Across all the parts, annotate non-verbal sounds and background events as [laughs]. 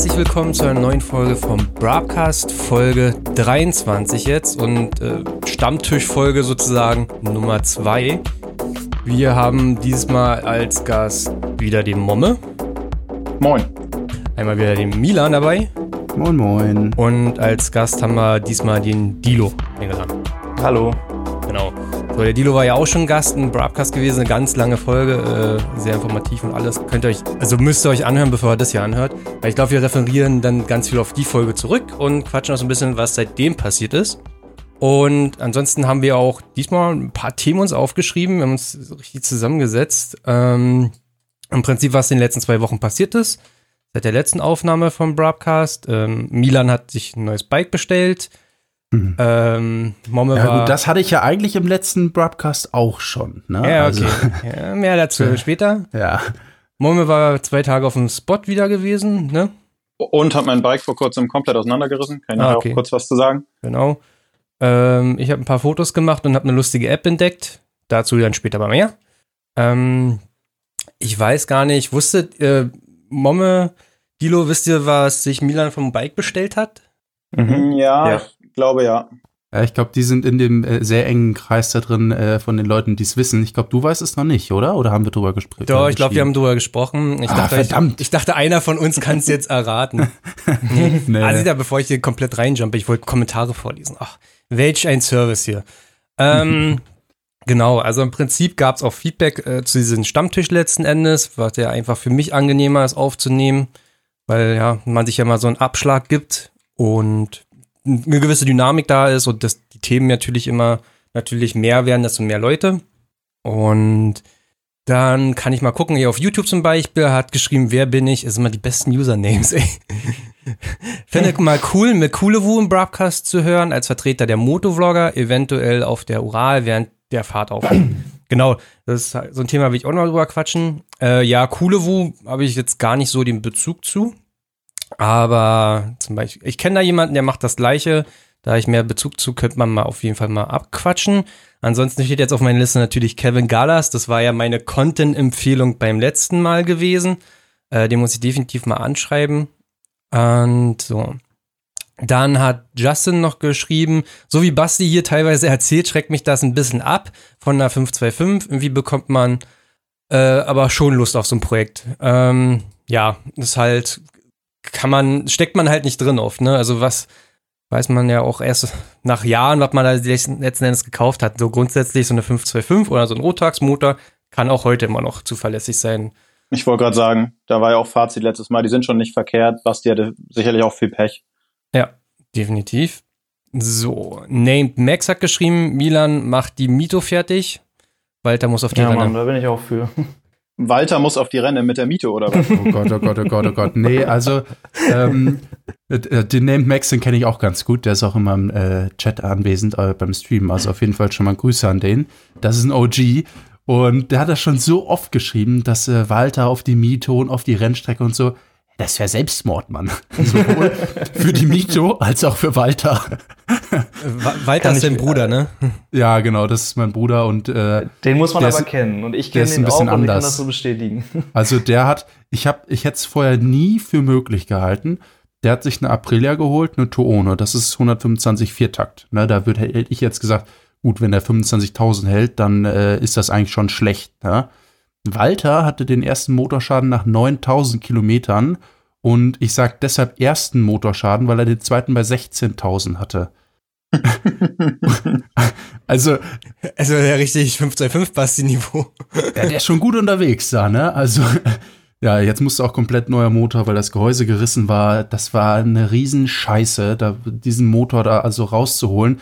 herzlich willkommen zu einer neuen Folge vom Broadcast, Folge 23 jetzt und äh, Stammtischfolge sozusagen Nummer 2. Wir haben diesmal als Gast wieder den Momme. Moin. Einmal wieder den Milan dabei. Moin, moin. Und als Gast haben wir diesmal den Dilo eingeladen. Hallo. Genau. So, der Dilo war ja auch schon Gast in Broadcast gewesen, eine ganz lange Folge, äh, sehr informativ und alles. Könnt ihr euch, also müsst ihr euch anhören, bevor ihr das hier anhört. Weil ich glaube, wir referieren dann ganz viel auf die Folge zurück und quatschen auch so ein bisschen, was seitdem passiert ist. Und ansonsten haben wir auch diesmal ein paar Themen uns aufgeschrieben, wir haben uns richtig zusammengesetzt. Ähm, Im Prinzip, was in den letzten zwei Wochen passiert ist. Seit der letzten Aufnahme vom Broadcast. Ähm, Milan hat sich ein neues Bike bestellt. Mhm. Ähm, Momme Ja, war. gut, das hatte ich ja eigentlich im letzten Broadcast auch schon. Ne? ja, Also, okay. ja, mehr dazu [laughs] später. ja. Momme war zwei Tage auf dem Spot wieder gewesen, ne? Und habe mein Bike vor kurzem komplett auseinandergerissen. Kann ich Ah, okay. auch kurz was zu sagen? Genau. Ähm, ich habe ein paar Fotos gemacht und habe eine lustige App entdeckt. Dazu dann später mal mehr. Ähm, ich weiß gar nicht, wusstet äh, Momme, Dilo, wisst ihr, was sich Milan vom Bike bestellt hat? Mhm. Ja, Ja. Ich glaube ja. ja, ich glaube, die sind in dem äh, sehr engen Kreis da drin äh, von den Leuten, die es wissen. Ich glaube, du weißt es noch nicht, oder? Oder haben wir drüber gesprochen? Doch, ich glaube, wir haben drüber gesprochen. Ich Ah, dachte, verdammt. Ich, ich dachte, einer von uns kann es jetzt erraten. [laughs] nee. Nee. Also, ja, bevor ich hier komplett reinjumpe, ich wollte Kommentare vorlesen. Ach, welch ein Service hier. Ähm, [laughs] genau, also im Prinzip gab es auch Feedback äh, zu diesem Stammtisch letzten Endes, was ja einfach für mich angenehmer ist aufzunehmen, weil ja, man sich ja mal so einen Abschlag gibt und eine gewisse Dynamik da ist und dass die Themen natürlich immer natürlich mehr werden, desto mehr Leute. Und dann kann ich mal gucken, hier auf YouTube zum Beispiel hat geschrieben, wer bin ich, ist immer die besten Usernames, ey. [laughs] Fände ich mal cool, mit Kulewu im Broadcast zu hören, als Vertreter der Motovlogger, eventuell auf der Ural während der Fahrt auf. [clears throat] genau, das ist so ein Thema, will ich auch noch drüber quatschen. Äh, ja, Kulewu habe ich jetzt gar nicht so den Bezug zu. Aber zum Beispiel, ich kenne da jemanden, der macht das Gleiche. Da ich mehr Bezug zu, könnte man mal auf jeden Fall mal abquatschen. Ansonsten steht jetzt auf meiner Liste natürlich Kevin Gallas. Das war ja meine Content-Empfehlung beim letzten Mal gewesen. Äh, den muss ich definitiv mal anschreiben. Und so. Dann hat Justin noch geschrieben, so wie Basti hier teilweise [laughs] erzählt, schreckt mich das ein bisschen ab von einer 525. Irgendwie bekommt man äh, aber schon Lust auf so ein Projekt. Ähm, ja, ist halt, kann man, steckt man halt nicht drin oft, ne? Also was weiß man ja auch erst nach Jahren, was man da letzten letzten Endes gekauft hat. So grundsätzlich so eine 525 oder so ein Rotax-Motor kann auch heute immer noch zuverlässig sein. Ich wollte gerade sagen, da war ja auch Fazit letztes Mal, die sind schon nicht verkehrt. Basti hatte sicherlich auch viel Pech. Ja, definitiv. So, Named Max hat geschrieben, Milan macht die Mito fertig. Walter muss auf die Ja. Mann, da bin ich auch für. Walter muss auf die Renne mit der Miete, oder was? Oh Gott, oh Gott, oh Gott, oh Gott. Nee, also ähm, äh, den Named Max, den kenne ich auch ganz gut. Der ist auch immer im äh, Chat anwesend äh, beim Stream. Also auf jeden Fall schon mal Grüße an den. Das ist ein OG. Und der hat das schon so oft geschrieben, dass äh, Walter auf die Mito und auf die Rennstrecke und so. Das wäre Selbstmord, Mann. Sowohl [laughs] für die Mito als auch für Walter. Wa- Walter ist dein Bruder, ne? Ja, genau, das ist mein Bruder und äh, Den muss man aber ist- kennen. Und ich kenne den auch bisschen und ich kann anders. das so bestätigen. [laughs] Also der hat, ich habe, ich hätte es vorher nie für möglich gehalten. Der hat sich eine Aprilia geholt, eine Tuono. Das ist 125 Viertakt. Ne, da würde hätte ich jetzt gesagt, gut, wenn der 25.000 hält, dann äh, ist das eigentlich schon schlecht. Ne? Walter hatte den ersten Motorschaden nach 9.000 Kilometern und ich sag deshalb ersten Motorschaden, weil er den zweiten bei 16.000 hatte. [laughs] also Also ja, richtig 525 Basti-Niveau. Ja, der ist schon gut unterwegs da, ne? Also, [laughs] ja, jetzt musste auch komplett neuer Motor, weil das Gehäuse gerissen war. Das war eine Riesenscheiße, da, diesen Motor da also rauszuholen.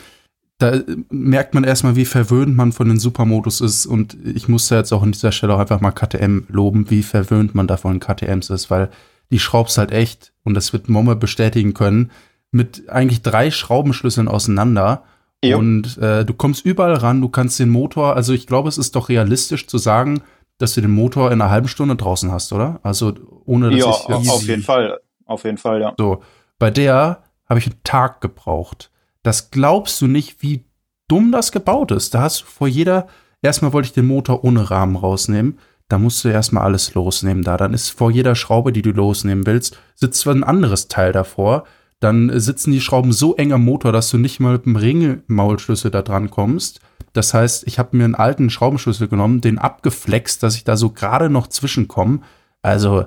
Da äh, merkt man erstmal, wie verwöhnt man von den Supermodus ist. Und ich musste jetzt auch an dieser Stelle auch einfach mal KTM loben, wie verwöhnt man da von KTMs ist, weil die schraubst halt echt, und das wird Momme bestätigen können, mit eigentlich drei Schraubenschlüsseln auseinander. Jo. Und äh, du kommst überall ran, du kannst den Motor, also ich glaube, es ist doch realistisch zu sagen, dass du den Motor in einer halben Stunde draußen hast, oder? Also ohne dass ja, ich jetzt- auf jeden Fall. Auf jeden Fall, ja. So, bei der habe ich einen Tag gebraucht. Das glaubst du nicht, wie dumm das gebaut ist. Da hast du vor jeder, erstmal wollte ich den Motor ohne Rahmen rausnehmen. da musst du erstmal alles losnehmen da. Dann ist vor jeder Schraube, die du losnehmen willst, sitzt ein anderes Teil davor. Dann sitzen die Schrauben so eng am Motor, dass du nicht mal mit dem Ringmaulschlüssel da dran kommst. Das heißt, ich habe mir einen alten Schraubenschlüssel genommen, den abgeflext, dass ich da so gerade noch zwischenkomme. Also,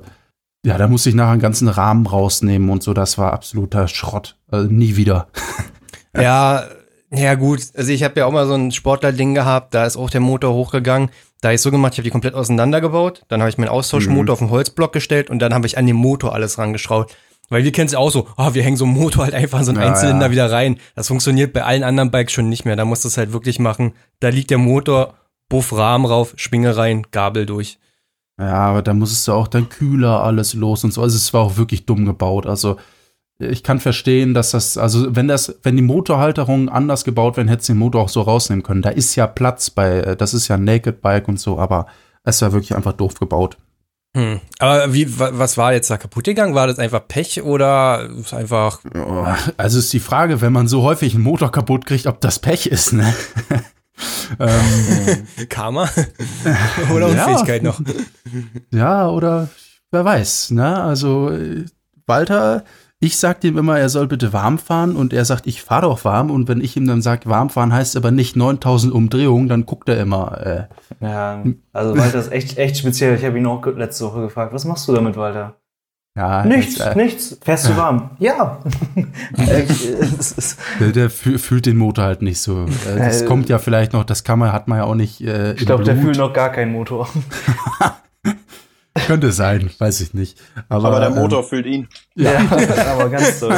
ja, da musste ich nachher einen ganzen Rahmen rausnehmen und so. Das war absoluter Schrott. Also, nie wieder. [laughs] ja, ja gut. Also ich habe ja auch mal so ein Sportler-Ding gehabt. Da ist auch der Motor hochgegangen. Da habe ich so gemacht, ich habe die komplett auseinandergebaut. Dann habe ich meinen Austauschmotor mhm. auf den Holzblock gestellt und dann habe ich an den Motor alles rangeschraubt. Weil wir kennen es ja auch so, oh, wir hängen so einen Motor halt einfach in so einen ja, Einzylinder ja. wieder rein. Das funktioniert bei allen anderen Bikes schon nicht mehr. Da musst du es halt wirklich machen. Da liegt der Motor, Buff, Rahmen rauf, Schwinge rein, Gabel durch. Ja, aber da musstest du auch dann kühler alles los und so. Also es war auch wirklich dumm gebaut. Also ich kann verstehen, dass das, also wenn das, wenn die Motorhalterungen anders gebaut werden, hättest du den Motor auch so rausnehmen können. Da ist ja Platz bei, äh, das ist ja ein Naked Bike und so, aber es war wirklich einfach doof gebaut. Hm. Aber wie, was war jetzt da kaputt gegangen? War das einfach Pech oder ist einfach. Also ist die Frage, wenn man so häufig einen Motor kaputt kriegt, ob das Pech ist, ne? [laughs] ähm, Karma? [laughs] oder Unfähigkeit ja. noch? Ja, oder wer weiß, ne? Also äh, Walter, ich sag ihm immer, er soll bitte warm fahren und er sagt, ich fahre doch warm und wenn ich ihm dann sage, warm fahren heißt aber nicht 9000 Umdrehungen, dann guckt er immer. Äh. Ja, also Walter ist echt, echt speziell. Ich habe ihn auch letzte Woche gefragt, was machst du damit, Walter? Ja, nichts, jetzt, äh, nichts. Fährst du warm? [laughs] Ja. der, der fühlt den Motor halt nicht so. Äh, das äh, kommt ja vielleicht noch, das kann man, hat man ja auch nicht. Äh, ich glaube, der fühlt noch gar keinen Motor. [laughs] Könnte sein, weiß ich nicht. Aber, aber der Motor ähm, fühlt ihn. Ja, aber ganz so.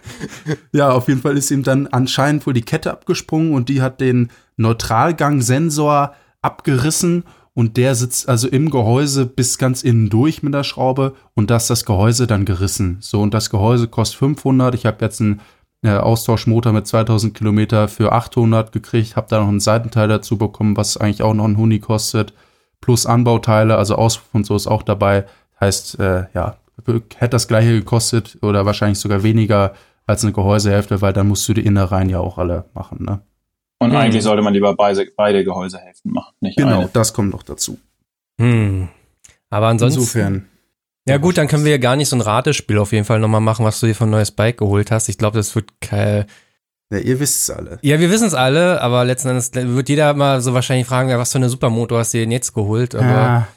[laughs] ja, auf jeden Fall ist ihm dann anscheinend wohl die Kette abgesprungen und die hat den Neutralgang-Sensor abgerissen und der sitzt also im Gehäuse bis ganz innen durch mit der Schraube und das ist das Gehäuse dann gerissen. So, und das Gehäuse kostet 500. Ich habe jetzt einen äh, Austauschmotor mit 2000 Kilometer für 800 gekriegt, habe da noch einen Seitenteil dazu bekommen, was eigentlich auch noch ein Huni kostet plus Anbauteile, also Auspuff und so ist auch dabei. Heißt, äh, ja, hätte das gleiche gekostet oder wahrscheinlich sogar weniger als eine Gehäusehälfte, weil dann musst du die Innereien ja auch alle machen, ne? Und mhm. eigentlich sollte man lieber beide, beide Gehäusehälften machen, nicht Genau, eine. das kommt noch dazu. Hm. Aber ansonsten. Insofern. Ja gut, dann können wir ja gar nicht so ein Ratespiel auf jeden Fall nochmal machen, was du dir von neues Bike geholt hast. Ich glaube, das wird kein, ja, ihr wisst es alle. Ja, wir wissen es alle, aber letzten Endes wird jeder mal so wahrscheinlich fragen, ja, was für eine Supermotor hast du denn jetzt geholt? ja.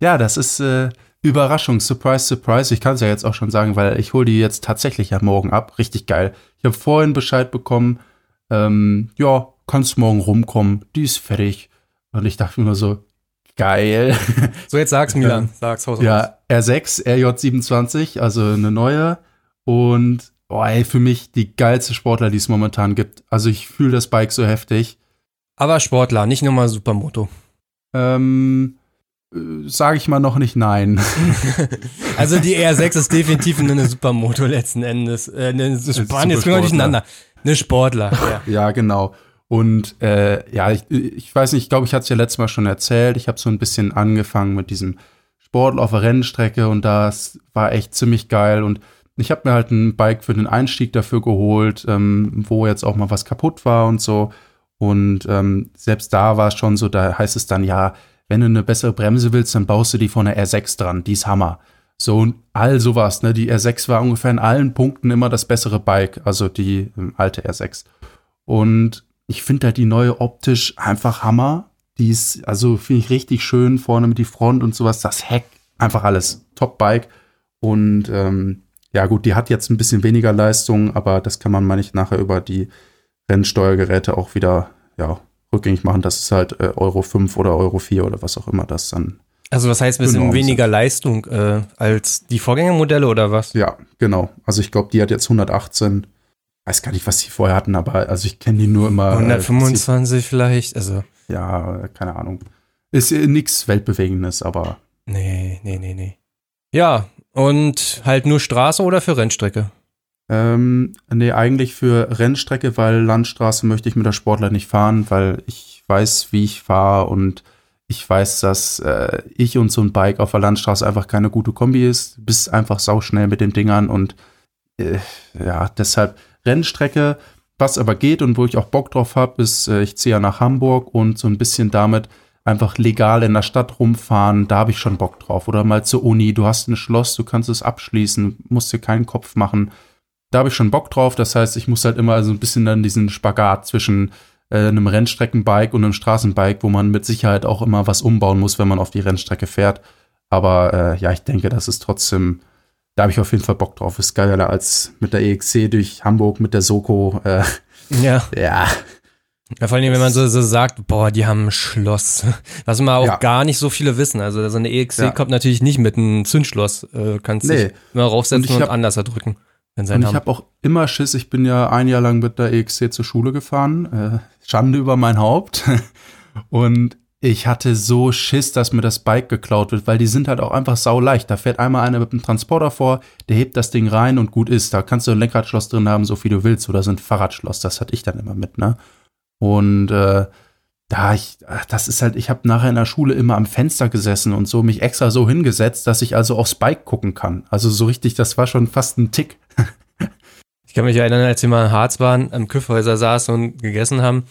ja, das ist äh, Überraschung, Surprise, Surprise. Ich kann es ja jetzt auch schon sagen, weil ich hole die jetzt tatsächlich ja morgen ab. Richtig geil. Ich habe vorhin Bescheid bekommen, ähm, ja, kannst morgen rumkommen, die ist fertig. Und ich dachte mir nur so, geil. [laughs] So, jetzt sag's, Milan. Sag's, Haus Ja, R6, RJ27, also eine neue. Und boah, ey, für mich die geilste Sportler, die es momentan gibt. Also ich fühle das Bike so heftig. Aber Sportler, nicht nur mal Supermoto. Ähm, äh, sage ich mal noch nicht nein. [laughs] also die R6 ist definitiv eine Supermoto letzten Endes. Äh, eine Span jetzt wir durcheinander. Eine Sportler. [laughs] Ja, ja genau. Und äh, ja, ich, ich weiß nicht, ich glaube, ich hatte es ja letztes Mal schon erzählt. Ich habe so ein bisschen angefangen mit diesem Sportler auf der Rennstrecke und das war echt ziemlich geil. Und ich habe mir halt ein Bike für den Einstieg dafür geholt, ähm, wo jetzt auch mal was kaputt war und so. Und ähm, selbst da war es schon so, da heißt es dann, ja, wenn du eine bessere Bremse willst, dann baust du die von der R6 dran, die ist Hammer. So und all sowas, ne? Die R6 war ungefähr in allen Punkten immer das bessere Bike, also die ähm, alte R6. Und ich finde halt die neue optisch einfach Hammer. Die ist, also finde ich richtig schön vorne mit die Front und sowas, das Heck, einfach alles Top-Bike. Und ähm, ja, gut, die hat jetzt ein bisschen weniger Leistung, aber das kann man, meine ich, nachher über die Rennsteuergeräte auch wieder ja, rückgängig machen. Das ist halt äh, Euro 5 oder Euro 4 oder was auch immer das dann. Also was heißt ein bisschen weniger Leistung äh, als die Vorgängermodelle oder was? Ja, genau. Also ich glaube, die hat jetzt 118. Weiß gar nicht, was die vorher hatten, aber also ich kenne die nur immer. 125 äh, vielleicht, also. Ja, keine Ahnung. Ist äh, nichts Weltbewegendes, aber. Nee, nee, nee, nee. Ja, und halt nur Straße oder für Rennstrecke? Ähm, nee, eigentlich für Rennstrecke, weil Landstraße möchte ich mit der Sportler nicht fahren, weil ich weiß, wie ich fahre und ich weiß, dass äh, ich und so ein Bike auf der Landstraße einfach keine gute Kombi ist. Bist einfach sauschnell mit den Dingern und äh, ja, deshalb Rennstrecke. Was aber geht und wo ich auch Bock drauf habe, ist, äh, ich ziehe ja nach Hamburg und so ein bisschen damit einfach legal in der Stadt rumfahren, da habe ich schon Bock drauf. Oder mal zur Uni, du hast ein Schloss, du kannst es abschließen, musst dir keinen Kopf machen. Da habe ich schon Bock drauf. Das heißt, ich muss halt immer so ein bisschen dann diesen Spagat zwischen äh, einem Rennstreckenbike und einem Straßenbike, wo man mit Sicherheit auch immer was umbauen muss, wenn man auf die Rennstrecke fährt. Aber äh, ja, ich denke, das ist trotzdem, da habe ich auf jeden Fall Bock drauf. Ist geiler als mit der EXC durch Hamburg, mit der Soko. Äh, ja. [laughs] Ja. Ja, vor allem, wenn man so, so sagt, boah, die haben ein Schloss. [laughs] Was mal auch ja. gar nicht so viele wissen. Also so eine EXC ja. kommt natürlich nicht mit einem Zündschloss. Äh, kannst nee. dich immer raufsetzen und, und anders erdrücken. Und ich habe auch immer Schiss, ich bin ja ein Jahr lang mit der EXC zur Schule gefahren. Äh, Schande über mein Haupt. [laughs] und ich hatte so Schiss, dass mir das Bike geklaut wird, weil die sind halt auch einfach sau leicht. Da fährt einmal einer mit einem Transporter vor, der hebt das Ding rein und gut ist. Da kannst du ein Lenkradschloss drin haben, so viel du willst, oder so ein Fahrradschloss. Das hatte ich dann immer mit, ne? Und äh, da ich, das ist halt, ich habe nachher in der Schule immer am Fenster gesessen und so mich extra so hingesetzt, dass ich also aufs Bike gucken kann. Also so richtig, das war schon fast ein Tick. [laughs] ich kann mich erinnern, als wir mal in Harz waren, am Küffhäuser saßen und gegessen haben.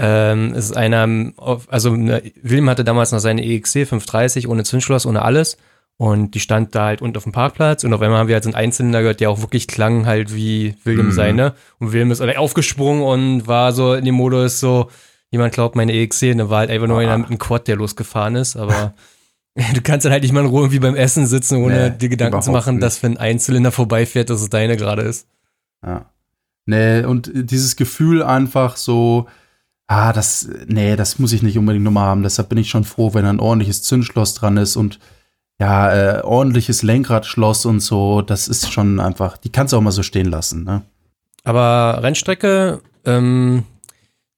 Ähm, ist einer, also ne, Wilm hatte damals noch seine EXC 530 ohne Zündschloss, ohne alles. Und die stand da halt unten auf dem Parkplatz und auf einmal haben wir halt so einen Einzylinder gehört, der auch wirklich klang halt wie William mhm. seine. Und William ist aufgesprungen und war so in dem Modus so, jemand glaubt meine EXC, und dann war halt einfach nur ah. einer mit einem Quad, der losgefahren ist, aber [laughs] du kannst dann halt nicht mal in Ruhe irgendwie beim Essen sitzen, ohne nee, dir Gedanken zu machen, nicht. dass wenn ein Zylinder vorbeifährt, dass es deine gerade ist. Ja. Nee, und dieses Gefühl einfach so, ah, das, nee, das muss ich nicht unbedingt nochmal haben. Deshalb bin ich schon froh, wenn ein ordentliches Zündschloss dran ist und ja, äh, ordentliches Lenkradschloss und so, das ist schon einfach, die kannst du auch mal so stehen lassen, ne? Aber Rennstrecke, ähm,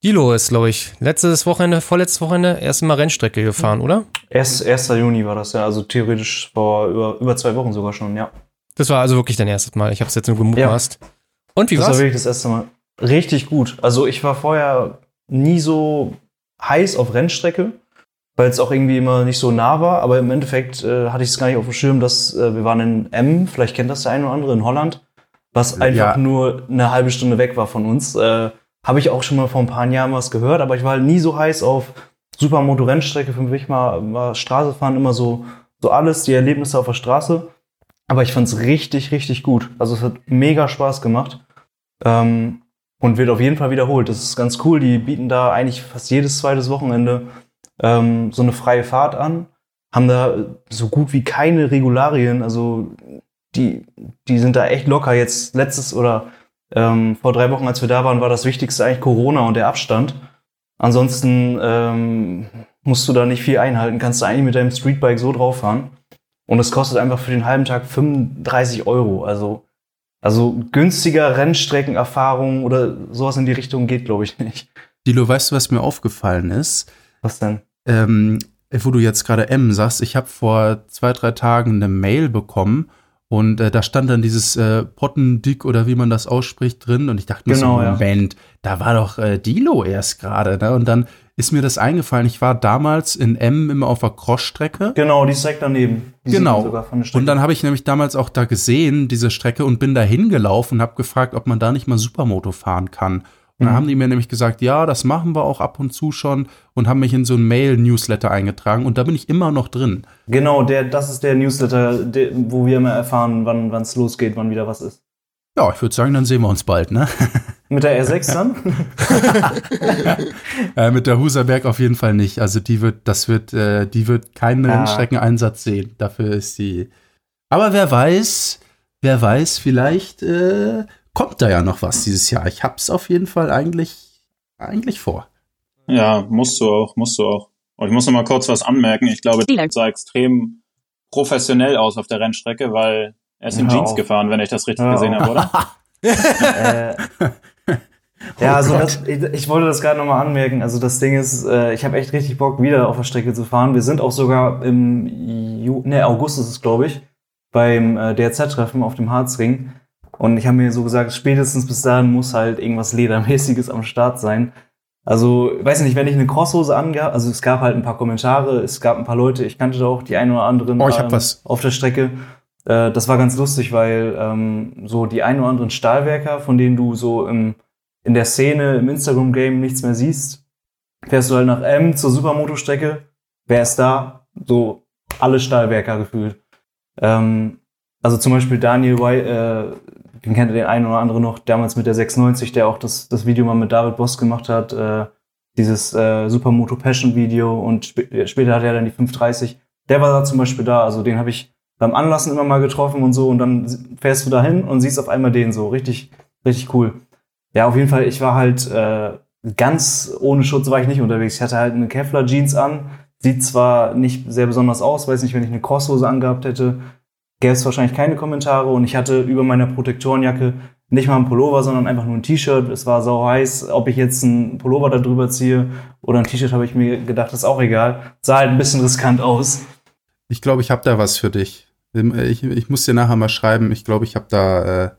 Dilo ist, glaube ich, letztes Wochenende, vorletztes Wochenende, erst mal Rennstrecke gefahren, oder? Erst 1. Juni war das, ja, also theoretisch vor über, über zwei Wochen sogar schon, ja. Das war also wirklich dein erstes Mal, ich habe es jetzt nur gemutmaßt. Ja. Und wie war's? Das war wirklich das erste Mal. Richtig gut. Also ich war vorher nie so heiß auf Rennstrecke weil es auch irgendwie immer nicht so nah war. Aber im Endeffekt äh, hatte ich es gar nicht auf dem Schirm, dass äh, wir waren in M, vielleicht kennt das der eine oder andere, in Holland, was einfach ja. nur eine halbe Stunde weg war von uns. Äh, Habe ich auch schon mal vor ein paar Jahren was gehört, aber ich war halt nie so heiß auf Supermoto-Rennstrecke. Für mich mal war Straße fahren immer so, so alles, die Erlebnisse auf der Straße. Aber ich fand es richtig, richtig gut. Also es hat mega Spaß gemacht. Ähm, und wird auf jeden Fall wiederholt. Das ist ganz cool. Die bieten da eigentlich fast jedes zweites Wochenende ähm, so eine freie Fahrt an, haben da so gut wie keine Regularien, also die, die sind da echt locker. Jetzt letztes oder ähm, vor drei Wochen, als wir da waren, war das Wichtigste eigentlich Corona und der Abstand. Ansonsten ähm, musst du da nicht viel einhalten, kannst du eigentlich mit deinem Streetbike so drauf fahren. Und es kostet einfach für den halben Tag 35 Euro. Also, also günstiger Rennstreckenerfahrung oder sowas in die Richtung geht, glaube ich, nicht. Dilo, weißt du, was mir aufgefallen ist? Was denn? Ähm, wo du jetzt gerade M sagst, ich habe vor zwei, drei Tagen eine Mail bekommen und äh, da stand dann dieses äh, Pottendick oder wie man das ausspricht drin und ich dachte mir genau, so, Moment, ja. da war doch äh, Dilo erst gerade, ne? Und dann ist mir das eingefallen. Ich war damals in M immer auf der Crossstrecke. Genau, die ist direkt daneben. Die genau. und dann habe ich nämlich damals auch da gesehen, diese Strecke, und bin da hingelaufen und habe gefragt, ob man da nicht mal Supermoto fahren kann. Und dann mhm. haben die mir nämlich gesagt, ja, das machen wir auch ab und zu schon und haben mich in so ein Mail-Newsletter eingetragen und da bin ich immer noch drin. Genau, der, das ist der Newsletter, der, wo wir immer erfahren, wann es losgeht, wann wieder was ist. Ja, ich würde sagen, dann sehen wir uns bald, ne? [laughs] Mit der R6 dann? [laughs] äh, mit der Huserberg auf jeden Fall nicht. Also die wird, das wird, äh, die wird keinen ah. Rennstreckeneinsatz sehen. Dafür ist sie. Aber wer weiß, wer weiß, vielleicht äh, kommt da ja noch was dieses Jahr. Ich hab's auf jeden Fall eigentlich, eigentlich vor. Ja, musst du auch, musst du auch. Und ich muss noch mal kurz was anmerken. Ich glaube, der sah extrem professionell aus auf der Rennstrecke, weil er ist in Jeans gefahren, wenn ich das richtig ja. gesehen habe, oder? [laughs] äh, ja, [laughs] also das, ich, ich, wollte das gerade nochmal anmerken. Also das Ding ist, äh, ich habe echt richtig Bock, wieder auf der Strecke zu fahren. Wir sind auch sogar im Ju nee, August ist es, glaube ich, beim äh, DRZ-Treffen auf dem Harzring. Und ich habe mir so gesagt, spätestens bis dahin muss halt irgendwas Ledermäßiges am Start sein. Also, weiß nicht, wenn ich eine Crosshose angehabt, also es gab halt ein paar Kommentare, es gab ein paar Leute, ich kannte da auch die ein oder anderen oh, ich hab ähm, was. auf der Strecke. Äh, das war ganz lustig, weil ähm, so die ein oder anderen Stahlwerker, von denen du so im, in der Szene, im Instagram-Game nichts mehr siehst, fährst du halt nach M zur Supermoto-Strecke wer ist da? So alle Stahlwerker gefühlt. Ähm, also zum Beispiel Daniel White, äh, den kennt den einen oder anderen noch, damals mit der 690, der auch das, das Video mal mit David Boss gemacht hat, äh, dieses äh, Supermoto Passion Video und sp später hat er dann die 530. Der war da zum Beispiel da, also den habe ich beim Anlassen immer mal getroffen und so und dann fährst du dahin und siehst auf einmal den so. Richtig, richtig cool. Ja, auf jeden Fall, ich war halt äh, ganz ohne Schutz war ich nicht unterwegs. Ich hatte halt eine Kevlar Jeans an, sieht zwar nicht sehr besonders aus, weiß nicht, wenn ich eine Crosshose angehabt hätte, gäbe es wahrscheinlich keine Kommentare und ich hatte über meiner Protektorenjacke nicht mal ein Pullover, sondern einfach nur ein T-Shirt. Es war sau heiß. Ob ich jetzt ein Pullover da drüber ziehe oder ein T-Shirt, habe ich mir gedacht, ist auch egal. Sah halt ein bisschen riskant aus. Ich glaube, ich habe da was für dich. Ich, ich muss dir nachher mal schreiben. Ich glaube, ich habe da, äh,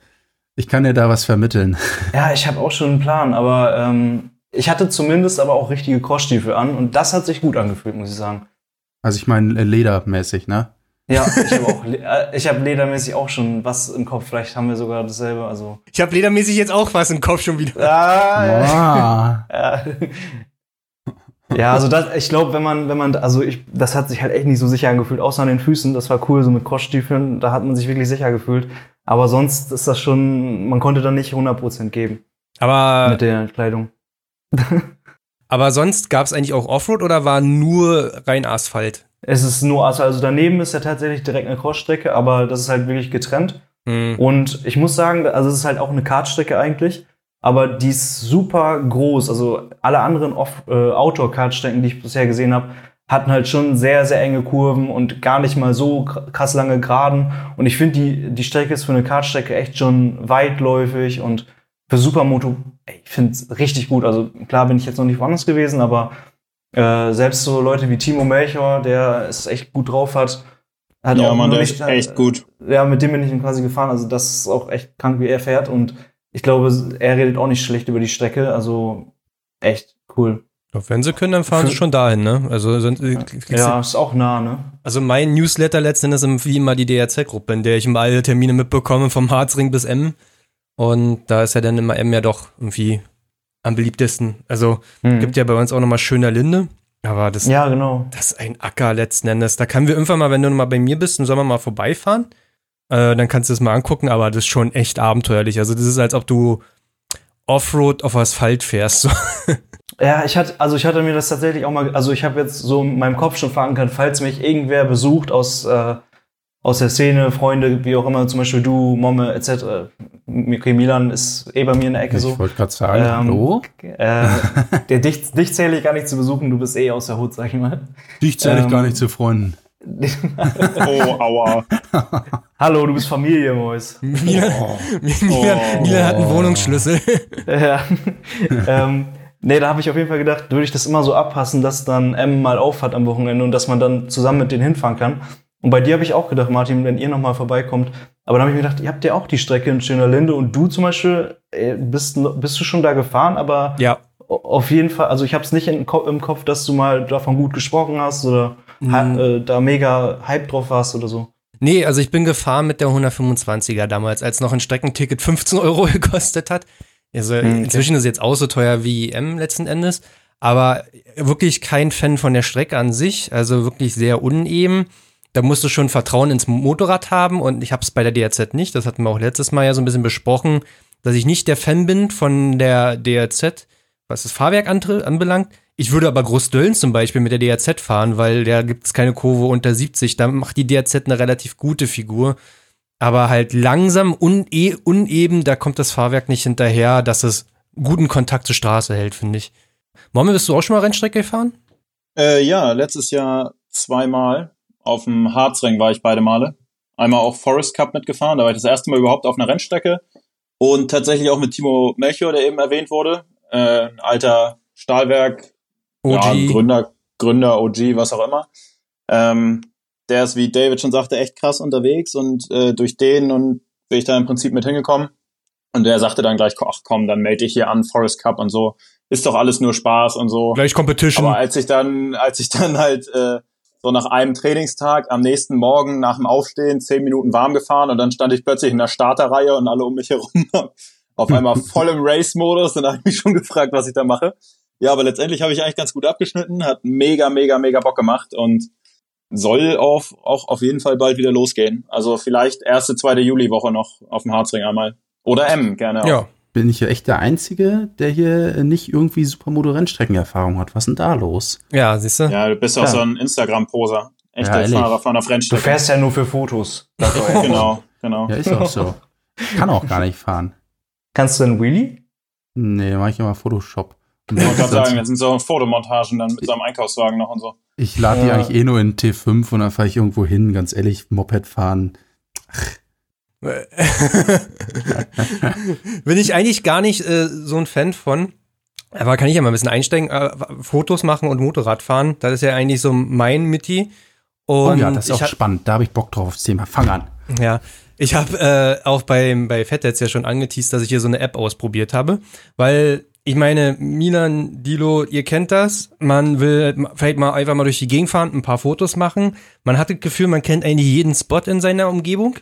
ich kann dir da was vermitteln. [laughs] Ja, ich habe auch schon einen Plan, aber ähm, ich hatte zumindest aber auch richtige Crossstiefel an und das hat sich gut angefühlt, muss ich sagen. Also ich meine ledermäßig, ne? Ja, ich habe auch, äh, ich habe ledermäßig auch schon was im Kopf. Vielleicht haben wir sogar dasselbe. Also ich habe ledermäßig jetzt auch was im Kopf schon wieder. Ah, ja. ja, also das, ich glaube, wenn man, wenn man, also ich, das hat sich halt echt nicht so sicher angefühlt, außer an den Füßen. Das war cool, so mit Crossstiefeln. Da hat man sich wirklich sicher gefühlt. Aber sonst ist das schon, man konnte da nicht 100% geben. Aber mit der Kleidung. [laughs] aber sonst gab es eigentlich auch Offroad oder war nur rein Asphalt? Es ist nur Asphalt. Also daneben ist ja tatsächlich direkt eine Crossstrecke, aber das ist halt wirklich getrennt. Mhm. Und ich muss sagen, also es ist halt auch eine Kartstrecke eigentlich, aber die ist super groß. Also alle anderen äh, Outdoor-Kartstrecken, die ich bisher gesehen habe, hatten halt schon sehr, sehr enge Kurven und gar nicht mal so krass lange Geraden. Und ich finde, die, die Strecke ist für eine Kartstrecke echt schon weitläufig und für Supermoto, ich finde es richtig gut. Also klar bin ich jetzt noch nicht woanders gewesen, aber äh, selbst so Leute wie Timo Melchior, der es echt gut drauf hat, hat ja, auch man, der ist echt gut. Ja, mit dem bin ich quasi gefahren. Also das ist auch echt krank, wie er fährt. Und ich glaube, er redet auch nicht schlecht über die Strecke. Also echt cool. Wenn sie können, dann fahren sie schon dahin, ne? Also sind, äh, ja, ist auch nah, ne? Also mein Newsletter letzten ist wie immer die DRZ-Gruppe, in der ich immer alle Termine mitbekomme, vom Harzring bis M. Und da ist ja dann immer M ja doch irgendwie am beliebtesten. Also mhm. gibt ja bei uns auch nochmal schöner Linde. Aber das, ja, genau. das ist ein Acker letzten Endes. Da können wir irgendwann mal, wenn du mal bei mir bist, dann sollen wir mal vorbeifahren. Äh, dann kannst du das mal angucken, aber das ist schon echt abenteuerlich. Also das ist, als ob du Offroad auf Asphalt fährst. [laughs] ja, ich hatte, also ich hatte mir das tatsächlich auch mal, also ich habe jetzt so in meinem Kopf schon verankert, falls mich irgendwer besucht aus äh, aus der Szene, Freunde, wie auch immer, zum Beispiel du, Momme, etc. Okay, Milan ist eh bei mir in der Ecke ich so. Ich wollte gerade sagen, ähm, hallo? Äh, [laughs] der, dich, dich zähle ich gar nicht zu besuchen, du bist eh aus der Hut, sag ich mal. Dich zähle ich ähm, gar nicht zu Freunden. [laughs] oh, aua. [laughs] Hallo, du bist Familie, Mois. Milan, oh. Milan, oh. Milan hat einen Wohnungsschlüssel. ja. ähm, nee, da habe ich auf jeden Fall gedacht, würde ich das immer so abpassen, dass dann M mal auf hat am Wochenende und dass man dann zusammen mit denen hinfahren kann. Und bei dir habe ich auch gedacht, Martin, wenn ihr nochmal vorbeikommt. Aber dann habe ich mir gedacht, ihr habt ja auch die Strecke in Schöner Linde und du zum Beispiel, äh, bist, bist du schon da gefahren, aber ja. auf jeden Fall, also ich habe es nicht im Kopf, dass du mal davon gut gesprochen hast oder mhm. äh, da mega Hype drauf warst oder so. Nee, also ich bin gefahren mit der 125er damals, als noch ein Streckenticket 15 Euro [laughs] gekostet hat. Also mhm, okay. inzwischen ist es jetzt auch so teuer wie M letzten Endes. Aber wirklich kein Fan von der Strecke an sich, also wirklich sehr uneben da musst du schon Vertrauen ins Motorrad haben und ich habe es bei der DRZ nicht. Das hatten wir auch letztes Mal ja so ein bisschen besprochen, dass ich nicht der Fan bin von der DRZ, was das Fahrwerk anbelangt. Ich würde aber Großdölln zum Beispiel mit der DRZ fahren, weil da gibt es keine Kurve unter 70. Da macht die DRZ eine relativ gute Figur. Aber halt langsam, une uneben, da kommt das Fahrwerk nicht hinterher, dass es guten Kontakt zur Straße hält, finde ich. Momme, bist du auch schon mal Rennstrecke gefahren? Äh, ja, letztes Jahr zweimal. Auf dem Harzring war ich beide Male. Einmal auch Forest Cup mitgefahren, da war ich das erste Mal überhaupt auf einer Rennstrecke. Und tatsächlich auch mit Timo Melchior, der eben erwähnt wurde. Äh, ein alter Stahlwerk, OG. Ja, Gründer, Gründer, OG, was auch immer. Ähm, der ist, wie David schon sagte, echt krass unterwegs und äh, durch den und bin ich da im Prinzip mit hingekommen. Und der sagte dann gleich, ach komm, dann melde ich hier an, Forest Cup und so. Ist doch alles nur Spaß und so. Gleich Competition. Aber als ich dann, als ich dann halt äh, so nach einem Trainingstag am nächsten Morgen nach dem Aufstehen zehn Minuten warm gefahren und dann stand ich plötzlich in der Starterreihe und alle um mich herum [laughs] auf einmal voll im Race-Modus und habe ich mich schon gefragt, was ich da mache. Ja, aber letztendlich habe ich eigentlich ganz gut abgeschnitten, hat mega, mega, mega Bock gemacht und soll auf, auch auf jeden Fall bald wieder losgehen. Also vielleicht erste, zweite Juliwoche noch auf dem Harzring einmal. Oder M, gerne auch. Ja. Bin ich ja echt der Einzige, der hier nicht irgendwie Supermoto-Rennstreckenerfahrung hat. Was ist denn da los? Ja, siehst du? Ja, du bist auch Ja. so ein Instagram-Poser. Echter Ja, ehrlich. Fahrer von der Du Rennstrecke. fährst ja nur für Fotos. [laughs] Genau, genau. Ja, ist auch so. Kann auch gar nicht fahren. Kannst du einen Wheelie? Nee, mach ich immer Photoshop. Ich wollte gerade sagen, das sind so Fotomontagen dann mit so einem Einkaufswagen noch und so. Ich lade die Ja. eigentlich eh nur in T5 und dann fahre ich irgendwo hin, ganz ehrlich, Moped fahren. [laughs] Bin ich eigentlich gar nicht äh, so ein Fan von. Aber kann ich ja mal ein bisschen einsteigen, äh, Fotos machen und Motorrad fahren. Das ist ja eigentlich so mein Mitti. Oh Und ja, das ist auch spannend. Da habe ich Bock drauf, das Thema. Fang an. Ja, ich habe äh, auch beim, bei Fettets ja schon angeteased, dass ich hier so eine App ausprobiert habe, weil ich meine, Milan, Dilo, ihr kennt das. Man will vielleicht mal einfach mal durch die Gegend fahren, ein paar Fotos machen. Man hat das Gefühl, man kennt eigentlich jeden Spot in seiner Umgebung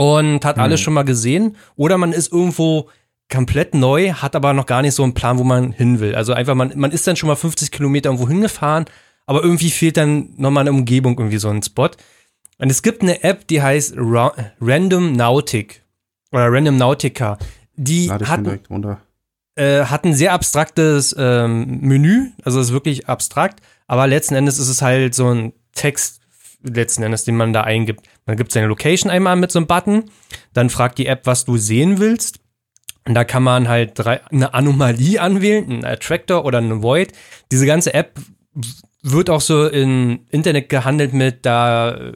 und hat alles schon mal gesehen. Oder man ist irgendwo komplett neu, hat aber noch gar nicht so einen Plan, wo man hin will. Also einfach, man, man ist dann schon mal 50 Kilometer irgendwo hingefahren, aber irgendwie fehlt dann nochmal eine Umgebung, irgendwie so ein Spot. Und es gibt eine App, die heißt Ra Random Nautic oder Random Nautica. Die Lade hat, mir direkt runter. äh, hat ein sehr abstraktes ähm, Menü, also ist wirklich abstrakt, aber letzten Endes ist es halt so ein Text, letzten Endes, den man da eingibt. Man gibt seine Location einmal mit so einem Button, dann fragt die App, was du sehen willst. Und da kann man halt drei, eine Anomalie anwählen, einen Attractor oder einen Void. Diese ganze App wird auch so im Internet gehandelt mit, da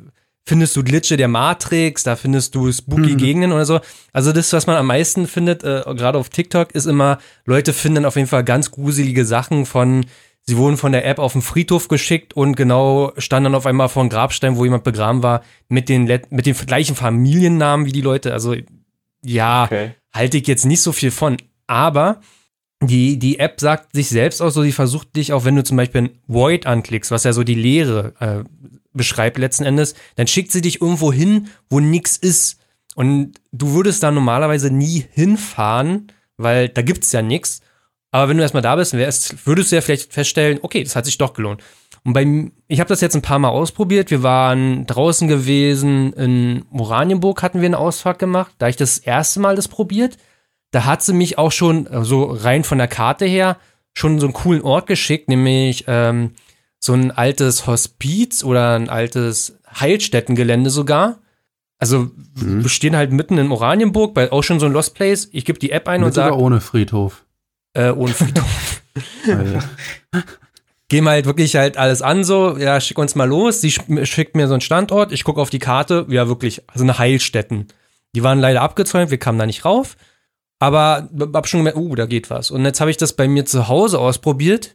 findest du Glitche der Matrix, da findest du spooky Gegenden oder so. Also das, was man am meisten findet, äh, gerade auf TikTok, ist immer, Leute finden auf jeden Fall ganz gruselige Sachen von, sie wurden von der App auf den Friedhof geschickt und genau standen dann auf einmal vor einem Grabstein, wo jemand begraben war, mit den, let- mit den gleichen Familiennamen wie die Leute. Also ja, Okay. halte ich jetzt nicht so viel von. Aber die, die App sagt sich selbst auch so, die versucht dich auch, wenn du zum Beispiel ein Void anklickst, was ja so die Leere äh, beschreibt letzten Endes, dann schickt sie dich irgendwo hin, wo nix ist. Und du würdest da normalerweise nie hinfahren, weil da gibt's ja nix. Aber wenn du erstmal da bist, wärst, würdest du ja vielleicht feststellen, okay, das hat sich doch gelohnt. Und beim, ich habe das jetzt ein paar Mal ausprobiert. Wir waren draußen gewesen, in Oranienburg hatten wir eine Ausfahrt gemacht. Da ich das erste Mal das probiert. Da hat sie mich auch schon, so rein von der Karte her, schon so einen coolen Ort geschickt, nämlich ähm, so ein altes Hospiz oder ein altes Heilstättengelände sogar. Also wir stehen halt mitten in Oranienburg, bei auch schon so ein Lost Place. Ich gebe die App ein und Mit oder sage, ohne Friedhof? Äh, ohne Friedhof. [laughs] Gehen halt wirklich halt alles an, so, ja, schick uns mal los. Sie sch- schickt mir so einen Standort, ich gucke auf die Karte, ja, wirklich, also eine Heilstätten. Die waren leider abgezäunt, wir kamen da nicht rauf. Aber hab schon gemerkt, uh, da geht was. Und jetzt habe ich das bei mir zu Hause ausprobiert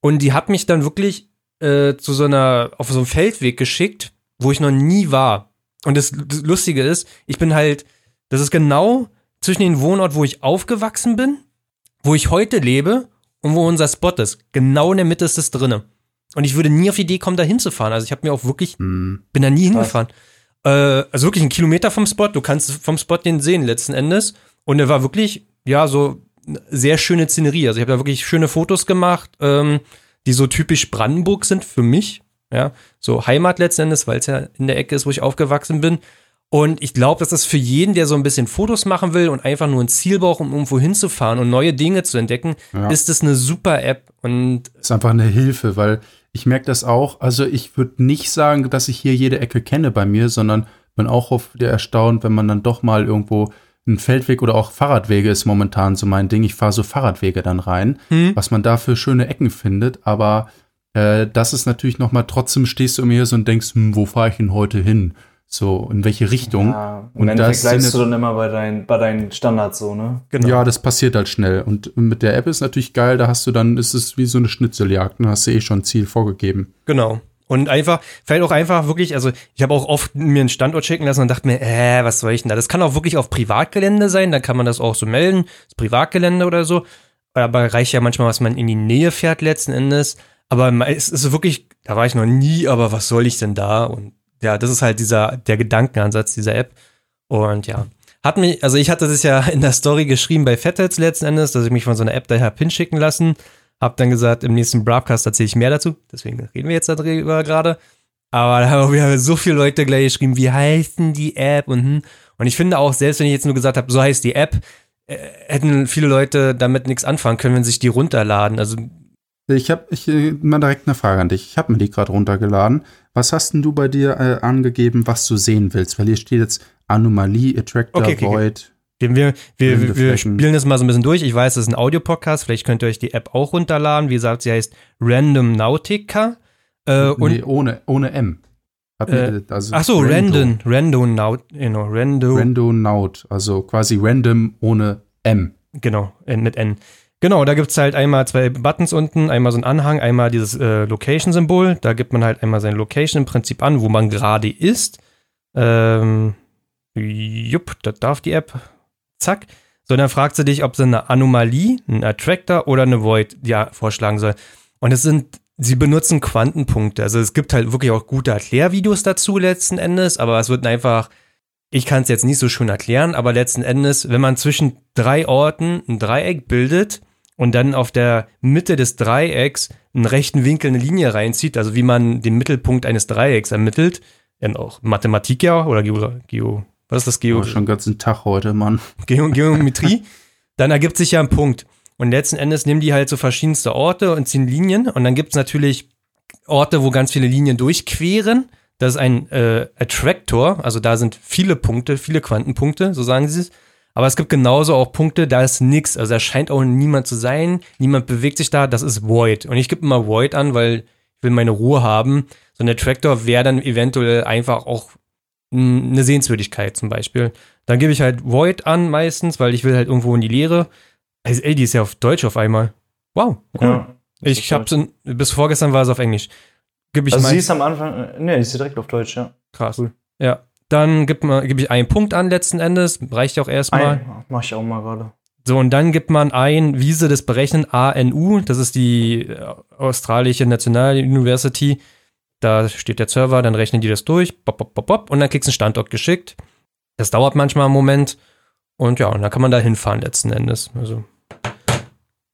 und die hat mich dann wirklich äh, zu so einer, auf so einem Feldweg geschickt, wo ich noch nie war. Und das, das Lustige ist, ich bin halt, das ist genau zwischen dem Wohnort, wo ich aufgewachsen bin, wo ich heute lebe und wo unser Spot ist. Genau in der Mitte ist das drinne. Und ich würde nie auf die Idee kommen, da hinzufahren. Also ich habe mir auch wirklich, hm, bin da nie hingefahren. Äh, also wirklich einen Kilometer vom Spot. Du kannst vom Spot den sehen letzten Endes. Und er war wirklich, ja, so eine sehr schöne Szenerie. Also ich habe da wirklich schöne Fotos gemacht, ähm, die so typisch Brandenburg sind für mich. Ja, so Heimat letzten Endes, weil es ja in der Ecke ist, wo ich aufgewachsen bin. Und ich glaube, dass das für jeden, der so ein bisschen Fotos machen will und einfach nur ein Ziel braucht, um irgendwo hinzufahren und neue Dinge zu entdecken, Ja. ist das eine super App. Und ist einfach eine Hilfe, weil ich merke das auch. Also ich würde nicht sagen, dass ich hier jede Ecke kenne bei mir, sondern bin auch oft wieder erstaunt, wenn man dann doch mal irgendwo ein Feldweg oder auch Fahrradwege ist momentan so mein Ding. Ich fahre so Fahrradwege dann rein, was man da für schöne Ecken findet. Aber äh, das ist natürlich noch mal trotzdem stehst du immer hier so und denkst, hm, wo fahre ich denn heute hin? So in welche Richtung? Ja, Und bleibst jetzt- du dann immer bei, dein, bei deinen Standards so, ne? genau. Ja, das passiert halt schnell. Und mit der App ist natürlich geil, da hast du dann, ist es wie so eine Schnitzeljagd, dann hast du eh schon ein Ziel vorgegeben. Genau. Und einfach, vielleicht auch einfach wirklich, also ich habe auch oft mir einen Standort schicken lassen und dachte mir, äh, was soll ich denn da? Das kann auch wirklich auf Privatgelände sein, dann kann man das auch so melden, das Privatgelände oder so. Aber reicht ja manchmal, was man in die Nähe fährt letzten Endes. Aber es ist wirklich, da war ich noch nie, aber was soll ich denn da? Und ja, das ist halt dieser, der Gedankenansatz dieser App. Und ja, hat mich, also ich hatte das ja in der Story geschrieben bei Fatheads letzten Endes, dass ich mich von so einer App daher hinschicken lassen. Hab dann gesagt, im nächsten Broadcast erzähle ich mehr dazu. Deswegen reden wir jetzt darüber gerade. Aber da haben wir so viele Leute gleich geschrieben, wie heißt denn die App und hm. Und ich finde auch, selbst wenn ich jetzt nur gesagt habe, so heißt die App, äh, hätten viele Leute damit nichts anfangen können, wenn sich die runterladen. Also ich habe ich, äh, mal direkt eine Frage an dich. Ich habe mir die gerade runtergeladen. Was hast denn du bei dir äh, angegeben, was du sehen willst? Weil hier steht jetzt Anomalie, Attractor, Okay, okay, okay. Void. Wir, wir, wir, wir spielen das mal so ein bisschen durch. Ich weiß, das ist ein Audiopodcast. Vielleicht könnt ihr euch die App auch runterladen. Wie gesagt, sie heißt Random Nautica. Äh, nee, ohne, ohne M. Äh, also ach so, Rando. Random, Random Naut, genau, Rando, Randonaut, also quasi random ohne M. genau, N- mit N. Genau, da gibt's halt einmal zwei Buttons unten, einmal so ein Anhang, einmal dieses äh, Location-Symbol. Da gibt man halt einmal seine Location im Prinzip an, wo man gerade ist. Ähm, jupp, das darf die App. Zack. So, dann fragt sie dich, ob sie eine Anomalie, einen Attractor oder eine Void ja, vorschlagen soll. Und es sind, sie benutzen Quantenpunkte. Also es gibt halt wirklich auch gute Erklärvideos dazu letzten Endes, aber es wird einfach, ich kann es jetzt nicht so schön erklären, aber letzten Endes, wenn man zwischen drei Orten ein Dreieck bildet und dann auf der Mitte des Dreiecks einen rechten Winkel eine Linie reinzieht, also wie man den Mittelpunkt eines Dreiecks ermittelt, dann auch Mathematik ja oder Geo, Geo was ist das Geo? Oh, schon den ganzen Tag heute, Mann. [laughs] Geo Geometrie, dann ergibt sich ja ein Punkt. Und letzten Endes nehmen die halt so verschiedenste Orte und ziehen Linien. Und dann gibt es natürlich Orte, wo ganz viele Linien durchqueren. Das ist ein äh, Attractor, also da sind viele Punkte, viele Quantenpunkte, so sagen sie es. Aber es gibt genauso auch Punkte, da ist nichts. Also da scheint auch niemand zu sein, niemand bewegt sich da, das ist Void. Und ich gebe immer Void an, weil ich will meine Ruhe haben. So ein Attractor wäre dann eventuell einfach auch eine Sehenswürdigkeit zum Beispiel. Dann gebe ich halt Void an meistens, weil ich will halt irgendwo in die Leere. Also, ey, die ist ja auf Deutsch auf einmal. Wow, cool. Ja. ich hab's in, bis vorgestern war es auf Englisch. Gib ich Also sie ist am Anfang, äh, ne, die ist direkt auf Deutsch, ja. krass. Ja. Dann gebe ich einen Punkt an letzten Endes. Reicht ja auch erstmal. Ein, mach ich auch mal gerade. So, und dann gibt man ein, wie sie das berechnen, ANU, das ist die äh, Australische National University. Da steht der Server, dann rechnen die das durch, bop, bop, bop, bop, und dann kriegst du einen Standort geschickt. Das dauert manchmal einen Moment. Und ja, und dann kann man da hinfahren letzten Endes. Also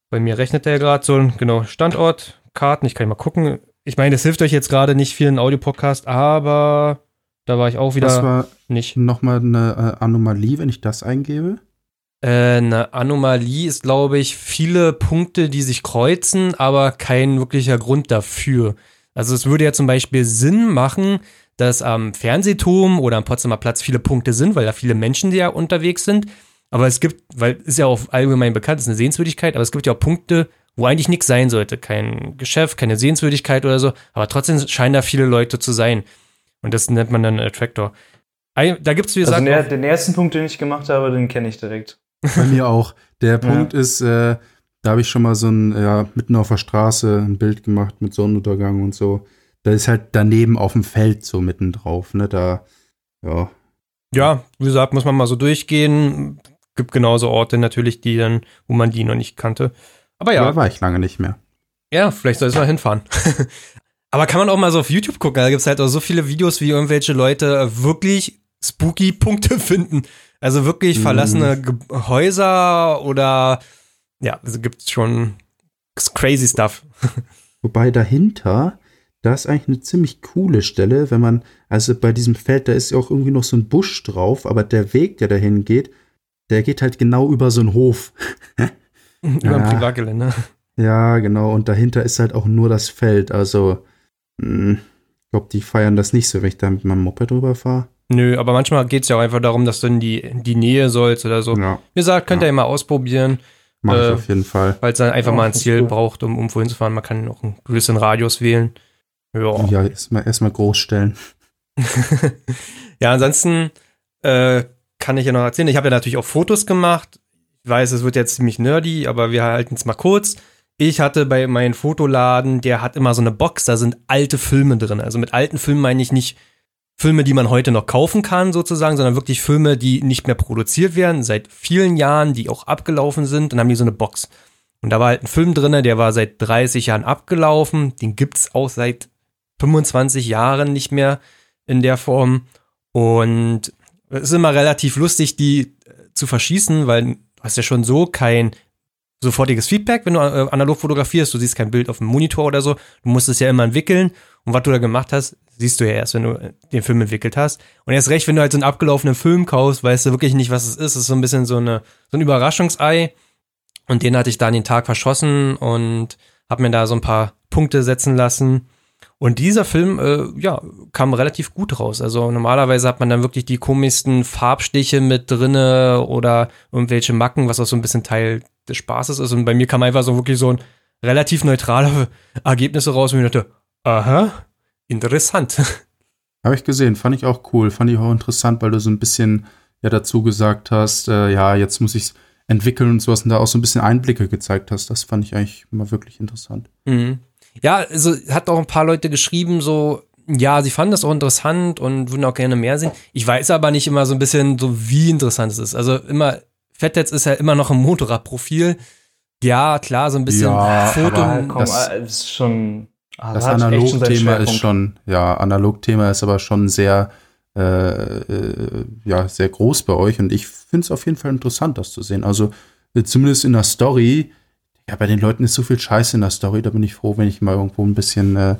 bei mir rechnet der gerade so, genau, Standort, Karten, ich kann mal gucken. Ich meine, das hilft euch jetzt gerade nicht viel in Audiopodcast, aber da war ich auch Das wieder war nicht. nochmal eine äh, Anomalie, wenn ich das eingebe. Äh, eine Anomalie ist, glaube ich, viele Punkte, die sich kreuzen, aber kein wirklicher Grund dafür. Also es würde ja zum Beispiel Sinn machen, dass am Fernsehturm oder am Potsdamer Platz viele Punkte sind, weil da viele Menschen ja unterwegs sind. Aber es gibt, weil ist ja auch allgemein bekannt, ist eine Sehenswürdigkeit, aber es gibt ja auch Punkte, wo eigentlich nichts sein sollte. Kein Geschäft, keine Sehenswürdigkeit oder so. Aber trotzdem scheinen da viele Leute zu sein. Und das nennt man dann Attractor. Ein- Da gibt es, wie Also gesagt, der, auch- den ersten Punkt, den ich gemacht habe, den kenne ich direkt. Bei mir auch. Der [laughs] Punkt ist, äh, da habe ich schon mal so ein, ja, mitten auf der Straße ein Bild gemacht mit Sonnenuntergang und so. Da ist halt daneben auf dem Feld so mitten drauf, ne? Da, ja. Ja, wie gesagt, muss man mal so durchgehen. Gibt genauso Orte natürlich, die dann, wo man die noch nicht kannte. Aber ja, Da war ich lange nicht mehr. ja, vielleicht soll ich mal hinfahren. [laughs] Aber kann man auch mal so auf YouTube gucken. Da gibt es halt auch so viele Videos, wie irgendwelche Leute wirklich spooky Punkte [laughs] finden. Also wirklich Mhm. verlassene Ge Häuser oder ja, also gibt schon crazy stuff. [laughs] Wobei dahinter, da ist eigentlich eine ziemlich coole Stelle, wenn man, also bei diesem Feld, da ist ja auch irgendwie noch so ein Busch drauf, aber der Weg, der dahin geht, der geht halt genau über so einen Hof. [laughs] Über ein Ja. Privatgelände. Ja, genau, und dahinter ist halt auch nur das Feld, also, mh, ich glaube, die feiern das nicht so, wenn ich da mit meinem Moped drüber fahre. Nö, aber manchmal geht es ja auch einfach darum, dass du in die, in die Nähe sollst oder so. Ja, Wie gesagt, könnt ihr Ja. ja mal ausprobieren. mache Äh, ich auf jeden Fall. Falls er einfach Ja, mal ein Ziel cool. braucht, um, um wohin zu fahren. Man kann noch einen gewissen Radius wählen. Ja. Ja, erstmal erstmal groß stellen. [laughs] ja, ansonsten äh, kann ich ja noch erzählen. Ich habe ja natürlich auch Fotos gemacht. Ich weiß, es wird jetzt ziemlich nerdy, aber wir halten es mal kurz. Ich hatte bei meinem Fotoladen, der hat immer so eine Box, da sind alte Filme drin. Also mit alten Filmen meine ich nicht Filme, die man heute noch kaufen kann, sozusagen, sondern wirklich Filme, die nicht mehr produziert werden, seit vielen Jahren, die auch abgelaufen sind. Dann haben die so eine Box. Und da war halt ein Film drin, der war seit 30 Jahren abgelaufen. Den gibt's auch seit 25 Jahren nicht mehr in der Form. Und es ist immer relativ lustig, die äh, zu verschießen, weil hast ja schon so kein sofortiges Feedback, wenn du äh, analog fotografierst. Du siehst kein Bild auf dem Monitor oder so. Du musst es ja immer entwickeln. Und was du da gemacht hast, siehst du ja erst, wenn du äh, den Film entwickelt hast. Und erst recht, wenn du halt so einen abgelaufenen Film kaufst, weißt du wirklich nicht, was es ist. Es ist so ein bisschen so, eine, so ein Überraschungsei. Und den hatte ich da an den Tag verschossen und habe mir da so ein paar Punkte setzen lassen. Und dieser Film, äh, ja, kam relativ gut raus. Also normalerweise hat man dann wirklich die komischsten Farbstiche mit drinne oder irgendwelche Macken, was auch so ein bisschen Teil des Spaßes ist. Und bei mir kam einfach so wirklich so ein relativ neutraler [laughs] Ergebnisse raus und ich dachte, aha, interessant. [laughs] Habe ich gesehen, fand ich auch cool, fand ich auch interessant, weil du so ein bisschen ja dazu gesagt hast, äh, ja, jetzt muss ich es entwickeln und sowas und da auch so ein bisschen Einblicke gezeigt hast. Das fand ich eigentlich immer wirklich interessant. Mhm. Ja, also hat auch ein paar Leute geschrieben, so, ja, sie fanden das auch interessant und würden auch gerne mehr sehen. Ich weiß aber nicht immer so ein bisschen so, wie interessant es ist. Also immer, Fettetz ist ja immer noch ein Motorradprofil. Ja, klar, so ein bisschen Ja, Foto. aber Komm, das- äh, ist schon. ah, Das Analogthema ist schon, ja, Analogthema ist aber schon sehr, äh, äh, ja, sehr groß bei euch und ich finde es auf jeden Fall interessant, das zu sehen. Also äh, zumindest in der Story, ja, bei den Leuten ist so viel Scheiße in der Story, da bin ich froh, wenn ich mal irgendwo ein bisschen, äh,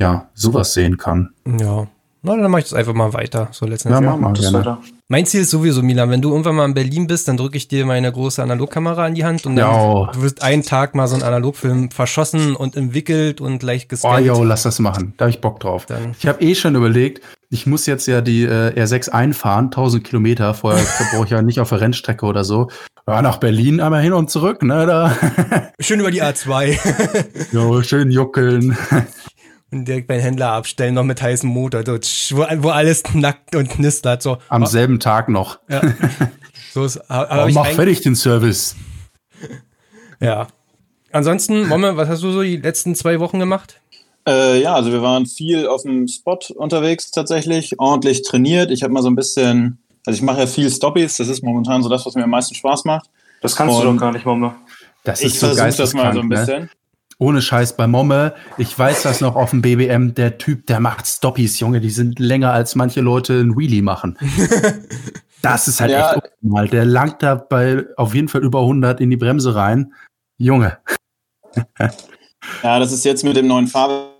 ja, sowas sehen kann. Ja. Na, dann mach ich das einfach mal weiter. So Ja, letztendlich. mach mal Das gerne. weiter. Mein Ziel ist sowieso, Milan, wenn du irgendwann mal in Berlin bist, dann drücke ich dir meine große Analogkamera in die Hand und dann du wirst einen Tag mal so einen Analogfilm verschossen und entwickelt und leicht Oh, gescannt. yo, lass das machen. Da habe ich Bock drauf. Dann- Ich habe eh schon überlegt, ich muss jetzt ja die äh, R6 einfahren, 1000 Kilometer. Vorher [laughs] brauche ich ja nicht auf der Rennstrecke oder so. Ja, nach Berlin einmal hin und zurück, ne? Da. [laughs] Schön über die A2 jo, schön juckeln. [laughs] und direkt beim Händler abstellen, noch mit heißem Motor, so, tsch, wo, wo alles knackt und knistert. So, Am Ah, selben Tag noch. ja. [laughs] so ist, Oh, ich mach fertig den Service. [laughs] Ja. Ansonsten, Momme, was hast du so die letzten zwei Wochen gemacht? Äh, ja, also wir waren viel auf dem Spot unterwegs tatsächlich, ordentlich trainiert. Ich habe mal so ein bisschen, also ich mache ja viel Stoppies, das ist momentan so das, was mir am meisten Spaß macht. Das kannst du Und- doch gar nicht, Mama. Das Ich ist so versuche das mal so ein geisteskrank, ne? Ohne Scheiß bei Momme. Ich weiß das noch auf dem BBM. Der Typ, der macht Stoppies, Junge. Die sind länger als manche Leute ein Wheelie machen. [laughs] Das ist halt Ja. echt unnormal. Der langt da bei auf jeden Fall über 100 in die Bremse rein. Junge. [laughs] Ja, das ist jetzt mit dem neuen Fahrwerk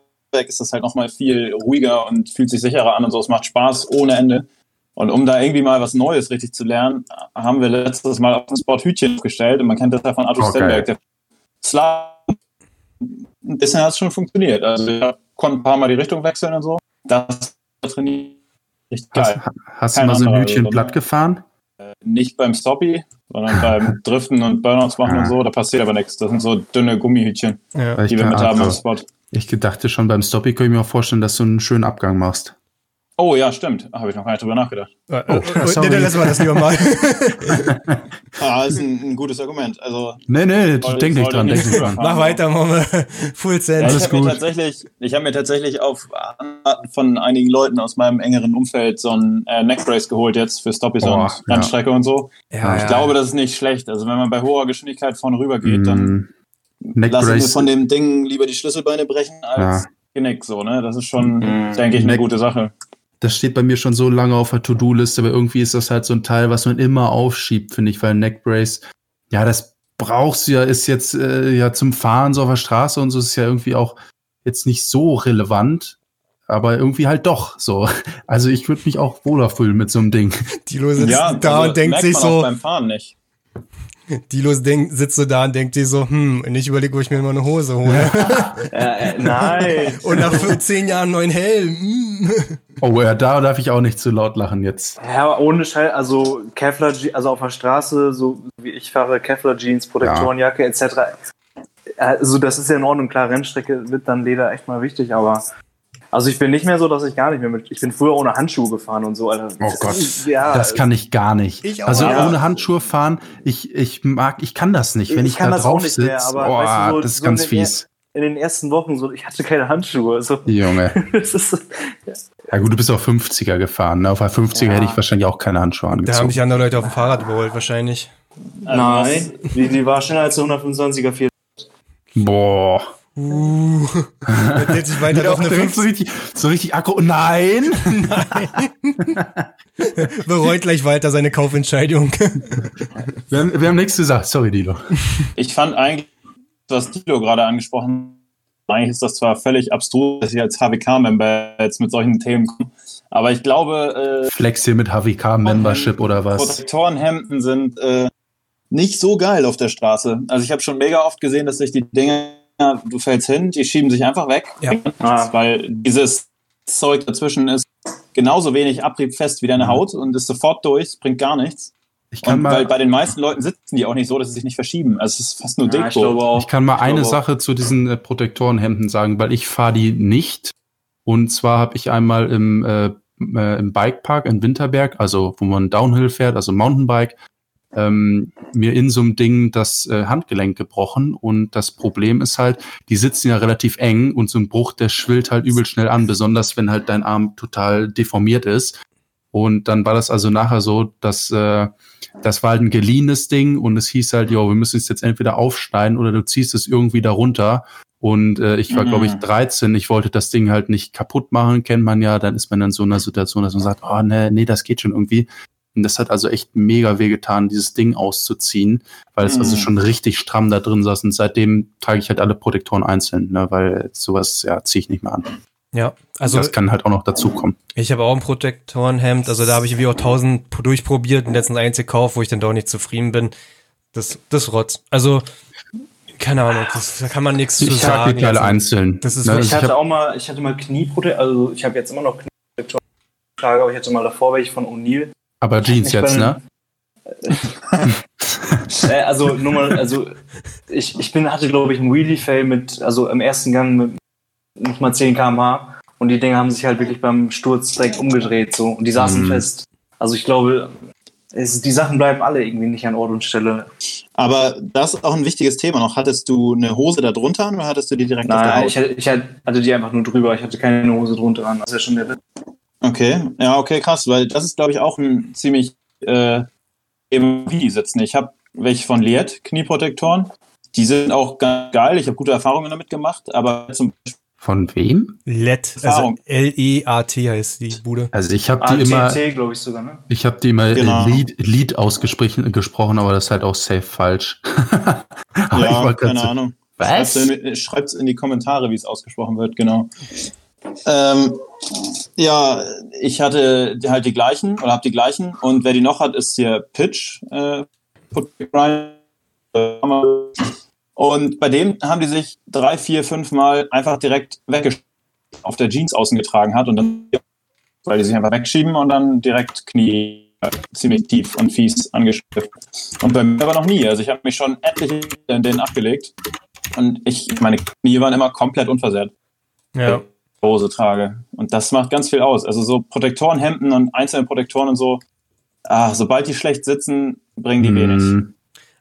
ist das halt nochmal viel ruhiger und fühlt sich sicherer an und so. Es macht Spaß ohne Ende. Und um da irgendwie mal was Neues richtig zu lernen, haben wir letztes Mal auf dem Spot Hütchen aufgestellt und man kennt das ja von Arthur Oh, Stenberg. Der Slalom, ein bisschen hat es schon funktioniert. Also ich konnte ein paar Mal die Richtung wechseln und so. Das trainiert richtig Hast, geil. hast du Kein mal so ein Hütchen also, platt gefahren? Nicht beim Stoppie, sondern beim Driften und Burnouts machen Ah. und so. Da passiert aber nichts. Das sind so dünne Gummihütchen, Ja. Die wir mit haben am also, Spot. Ich dachte schon beim Stoppie könnte ich mir auch vorstellen, dass du einen schönen Abgang machst. Oh ja, stimmt. Habe ich noch gar nicht drüber nachgedacht. Oh, Oh, sorry. nee, dann lassen wir das lieber mal. [laughs] Ah, ist ein, ein gutes Argument. Also Nee, nee, Soll- denk nicht dran, nicht denk nicht dran. Mach weiter, Momme. [laughs] Full Send. Alles ich habe mir tatsächlich, ich habe mir tatsächlich auf Anraten von einigen Leuten aus meinem engeren Umfeld so ein äh, Neckbrace geholt jetzt für Stoppies Boah, und ja. Rennstrecke und so. Ja, ich ja. glaube, das ist nicht schlecht. Also wenn man bei hoher Geschwindigkeit vorne rüber geht, dann Mm, lasse ich mir Neckbrace, von dem Ding lieber die Schlüsselbeine brechen als Ja. Genick. So, ne? Das ist schon, Mhm. denke ich, eine Neck- gute Sache. Das steht bei mir schon so lange auf der To-Do-Liste, aber irgendwie ist das halt so ein Teil, was man immer aufschiebt, finde ich, weil Neckbrace, ja, das brauchst du ja, ist jetzt äh, ja zum Fahren so auf der Straße und so ist ja irgendwie auch jetzt nicht so relevant, aber irgendwie halt doch so. [laughs] Also ich würde mich auch wohler fühlen mit so einem Ding. Dilo sitzt Ja, da also und denkt merkt sich man auch so, beim Fahren nicht. [laughs] Dilo denk, sitzt so da und denkt sich so, hm, und ich überlege, wo ich mir mal eine Hose hole. Äh, äh, nein. [laughs] und nach zehn Jahren neuen Helm. hm. [laughs] Oh ja, da darf ich auch nicht zu laut lachen jetzt. Ja, ohne Scheiß, also Kevlar, also auf der Straße, so wie ich fahre, Kevlar Jeans, Protektorenjacke etc. Also das ist ja in Ordnung, klar, Rennstrecke wird dann Leder echt mal wichtig, aber also ich bin nicht mehr so, dass ich gar nicht mehr mit, ich bin früher ohne Handschuhe gefahren und so, Alter. Oh Gott, ja, das kann ich gar nicht. Ich auch. also Ja. ohne Handschuhe fahren, ich, ich mag, ich kann das nicht. Wenn Ich ich, kann da das auch drauf nicht sitze, mehr, aber oh, weißt du, so- das ist so ganz in den- fies. in den ersten Wochen so, ich hatte keine Handschuhe. So. Junge. [laughs] Das ist, Ja gut, du bist auf 50er gefahren. Ne? Auf der 50er Ja. hätte ich wahrscheinlich auch keine Handschuhe Da haben angezogen. sich andere Leute auf dem Fahrrad überholt, wahrscheinlich. Also Nein, die, die war schneller als der 125er 4. Boah. Uh, dreht sich weiter Wieder auf eine direkt 5. so richtig, so richtig Akku. Nein! [laughs] Bereut gleich weiter seine Kaufentscheidung. Wir haben, wir haben nichts gesagt. Sorry, Dilo. Ich fand eigentlich, was Tilo gerade angesprochen hat, eigentlich ist das zwar völlig abstrus, dass ich als HWK-Member jetzt mit solchen Themen komme, aber ich glaube, äh, Flex hier mit HWK-Membership oder was? Protektorenhemden sind äh, nicht so geil auf der Straße. Also ich habe schon mega oft gesehen, dass sich die Dinger, du fällst hin, die schieben sich einfach weg, Ja. Ah. weil dieses Zeug dazwischen ist genauso wenig abriebfest wie deine Haut und ist sofort durch, es bringt gar nichts. Ich kann Und weil mal, bei den meisten Leuten sitzen die auch nicht so, dass sie sich nicht verschieben. Also es ist fast nur Ja, ich glaube Deko. auch. ich kann mal Ich eine. Sache zu diesen äh, Protektorenhemden sagen, weil ich fahre die nicht. Und zwar habe ich einmal im, äh, äh, im Bikepark in Winterberg, also wo man Downhill fährt, also Mountainbike, ähm, mir in so einem Ding das äh, Handgelenk gebrochen. Und das Problem ist halt, die sitzen ja relativ eng und so ein Bruch, der schwillt halt übel schnell an, besonders wenn halt dein Arm total deformiert ist. Und dann war das also nachher so, dass äh, das war halt ein geliehenes Ding und es hieß halt, jo, wir müssen es jetzt entweder aufschneiden oder du ziehst es irgendwie darunter. Und äh, ich war, Mhm. glaube ich, 13. Ich wollte das Ding halt nicht kaputt machen, kennt man ja. Dann ist man in so einer Situation, dass man sagt, oh nee, nee, das geht schon irgendwie. Und das hat also echt mega wehgetan, dieses Ding auszuziehen, weil es also Mhm. schon richtig stramm da drin saß. Und seitdem trage ich halt alle Protektoren einzeln, ne, weil sowas, ja, ziehe ich nicht mehr an. Ja, also das kann halt auch noch dazukommen. ich habe auch ein Protektorenhemd, also da habe ich wie auch tausend durchprobiert und letztens eins gekauft, wo ich dann doch nicht zufrieden bin. Das, das Rotz. Also, keine Ahnung, das, da kann man nichts zu Ich trage sagen. die Teile jetzt. einzeln. Das ist Ne, Ich ich hatte hab, auch mal, ich hatte mal Knieprotektoren, also ich habe jetzt immer noch Knieprotektoren, trage, aber ich hatte mal davor welche von O'Neill. Aber Jeans Ich jetzt, bin- ne? [laughs] Äh, also nur mal, also ich, ich bin, hatte glaube ich einen Wheelie-Fail mit, also im ersten Gang mit nicht mal 10 km/h und die Dinger haben sich halt wirklich beim Sturz direkt umgedreht so und die saßen Mhm. fest. Also ich glaube, es, die Sachen bleiben alle irgendwie nicht an Ort und Stelle. Aber das ist auch ein wichtiges Thema noch. Hattest du eine Hose da drunter an oder hattest du die direkt auf der Nein, Haut? ich, hatte- ich hatte die einfach nur drüber, ich hatte keine Hose drunter an. Das ist ja schon der Witz. Okay, ja, okay, krass, weil das ist, glaube ich, auch ein ziemlich äh, eben wie die sitzen. Ich habe welche von Liet, Knieprotektoren. Die sind auch ganz geil. Ich habe gute Erfahrungen damit gemacht, aber zum Von wem? LED, also. L-E-A-T heißt die Bude. Also ich habe die immer, glaube ich sogar, ne? ich habe die immer Genau. Lied, Lied ausgesprochen, gesprochen, aber das ist halt auch safe falsch. [laughs] Aber ich ja, keine Ahnung. Was? Schreibt es in die Kommentare, wie es ausgesprochen wird, genau. Ähm, ja, ich hatte halt die gleichen oder habe die gleichen und wer die noch hat, ist hier Pitch. Äh, Put- und bei dem haben die sich drei, vier, fünf Mal einfach direkt weggeschickt auf der Jeans außen getragen hat und dann, weil die sich einfach wegschieben und dann direkt Knie äh, ziemlich tief und fies angeschriffen. Und bei mir aber noch nie. Also ich habe mich schon etliche in denen abgelegt und ich, meine Knie waren immer komplett unversehrt. Ja. Hose trage. Und das macht ganz viel aus. Also so Protektorenhemden und einzelne Protektoren und so, ah, sobald die schlecht sitzen, bringen die wenig. Hm,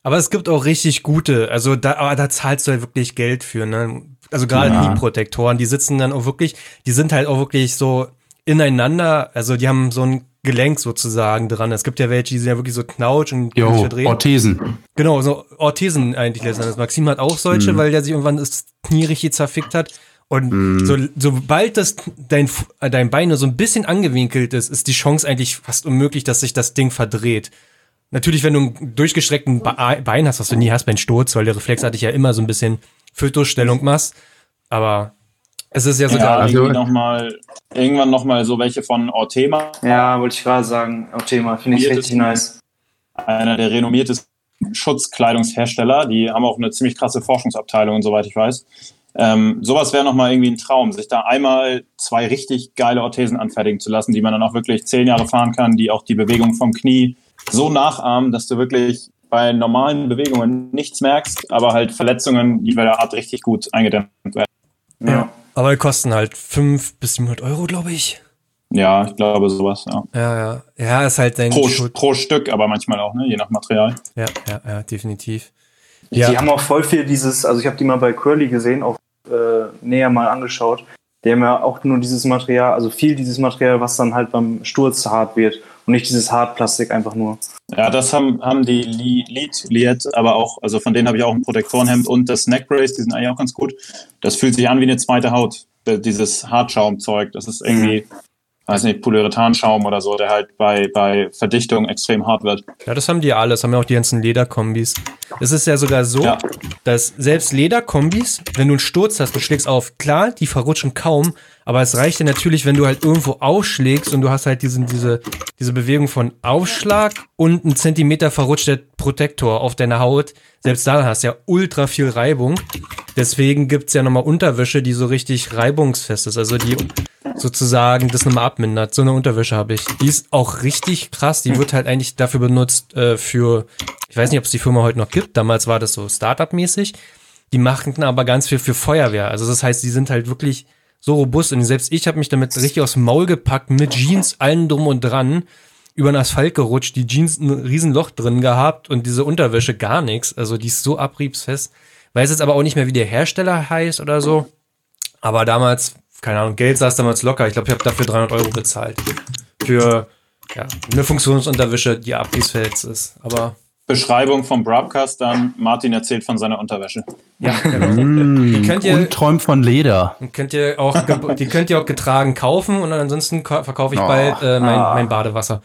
Aber es gibt auch richtig gute, also da, aber da zahlst du halt wirklich Geld für, ne? Also gerade Ja. Knieprotektoren, die sitzen dann auch wirklich, die sind halt auch wirklich so ineinander, also die haben so ein Gelenk sozusagen dran. Es gibt ja welche, die sind ja wirklich so knautsch und Jo, verdrehen. Orthesen. Genau, so Orthesen eigentlich letztendlich. Maxim hat auch solche, Mhm. weil der sich irgendwann das Knie richtig zerfickt hat. Und Mhm. so, sobald das dein, äh, dein Bein nur so ein bisschen angewinkelt ist, ist die Chance eigentlich fast unmöglich, dass sich das Ding verdreht. Natürlich, wenn du einen durchgestreckten Be- Bein hast, was du nie hast beim Sturz, weil der Reflex hatte ich ja immer so ein bisschen Fötusstellung machst. Aber es ist ja Ja, sogar. also- irgendwie noch mal, irgendwann nochmal so welche von Ortema, Ja, wollte ich gerade sagen. Auch Thema, finde ich richtig nice. einer der renommiertesten Schutzkleidungshersteller. Die haben auch eine ziemlich krasse Forschungsabteilung und soweit ich weiß. Ähm, sowas wäre nochmal irgendwie ein Traum, sich da einmal zwei richtig geile Orthesen anfertigen zu lassen, die man dann auch wirklich zehn Jahre fahren kann, die auch die Bewegung vom Knie so nachahmen, dass du wirklich bei normalen Bewegungen nichts merkst, aber halt Verletzungen jeder Art richtig gut eingedämmt werden. Ja. Aber die kosten halt 500 bis 700 Euro, glaube ich. Ja, ich glaube sowas, ja. Ja, ja. Ja, ist halt dein Pro, pro Stück, aber manchmal auch, ne? je nach Material. Ja, ja, ja, definitiv. Ja. Die haben auch voll viel dieses, also ich habe die mal bei Curly gesehen, auch äh, näher mal angeschaut. Die haben ja auch nur dieses Material, also viel dieses Material, was dann halt beim Sturz hart wird. und nicht dieses Hartplastik einfach nur. Ja, das haben, haben die Lead, Liet, aber auch, also von denen habe ich auch ein Protektorenhemd und das Neck Brace, die sind eigentlich auch ganz gut. Das fühlt sich an wie eine zweite Haut, dieses Hartschaumzeug. Das ist irgendwie, weiß nicht, Polyurethanschaum oder so, der halt bei, bei Verdichtung extrem hart wird. Ja, das haben die alles, haben ja auch die ganzen Lederkombis. Es ist ja sogar so, ja. dass selbst Lederkombis, wenn du einen Sturz hast, du schlägst auf, klar, die verrutschen kaum, aber es reicht ja natürlich, wenn du halt irgendwo ausschlägst und du hast halt diesen, diese, diese Bewegung von Aufschlag und einen Zentimeter verrutschter Protektor auf deiner Haut. Selbst da hast du ja ultra viel Reibung. Deswegen gibt's ja nochmal Unterwäsche, die so richtig reibungsfest ist. Also die sozusagen das nochmal abmindert. So eine Unterwäsche habe ich. Die ist auch richtig krass. Die wird halt eigentlich dafür benutzt äh, für, ich weiß nicht, ob es die Firma heute noch gibt. Damals war das so Startup-mäßig. Die machten aber ganz viel für Feuerwehr. Also das heißt, die sind halt wirklich so robust und selbst ich habe mich damit richtig aus dem Maul gepackt, mit Jeans, allen drum und dran, über den Asphalt gerutscht, die Jeans ein Riesenloch drin gehabt und diese Unterwäsche gar nichts. Also die ist so abriebsfest. Weiß jetzt aber auch nicht mehr, wie der Hersteller heißt oder so. Aber damals, keine Ahnung, Geld saß damals locker. Ich glaube, ich habe dafür 300 Euro bezahlt. Für ja, eine Funktionsunterwäsche, die abriebsfest ist. Aber Beschreibung vom Broadcast dann, Martin erzählt von seiner Unterwäsche. Ja, genau. Mm, die könnt ihr, und träumt von Leder. Könnt ihr auch, die könnt ihr auch getragen kaufen und ansonsten verkaufe ich oh, bald äh, mein, ah. mein Badewasser.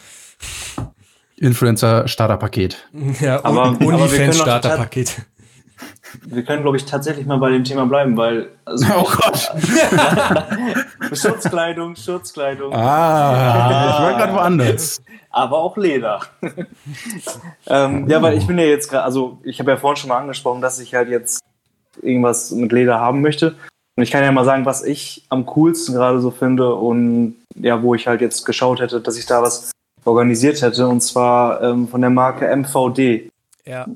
Influencer-Starterpaket. Ja, aber Onlyfans-Starterpaket. Wir können, glaube ich, tatsächlich mal bei dem Thema bleiben, weil. Also, [laughs] oh Gott! [laughs] Schutzkleidung, Schutzkleidung. Ah, ich war gerade woanders [laughs] aber auch Leder. ähm, ja, weil ich bin ja jetzt gerade, also ich habe ja vorhin schon mal angesprochen, dass ich halt jetzt irgendwas mit Leder haben möchte. Und ich kann ja mal sagen, was ich am coolsten gerade so finde und ja, wo ich halt jetzt geschaut hätte, dass ich da was organisiert hätte, und zwar ähm, von der Marke MVD. Ja.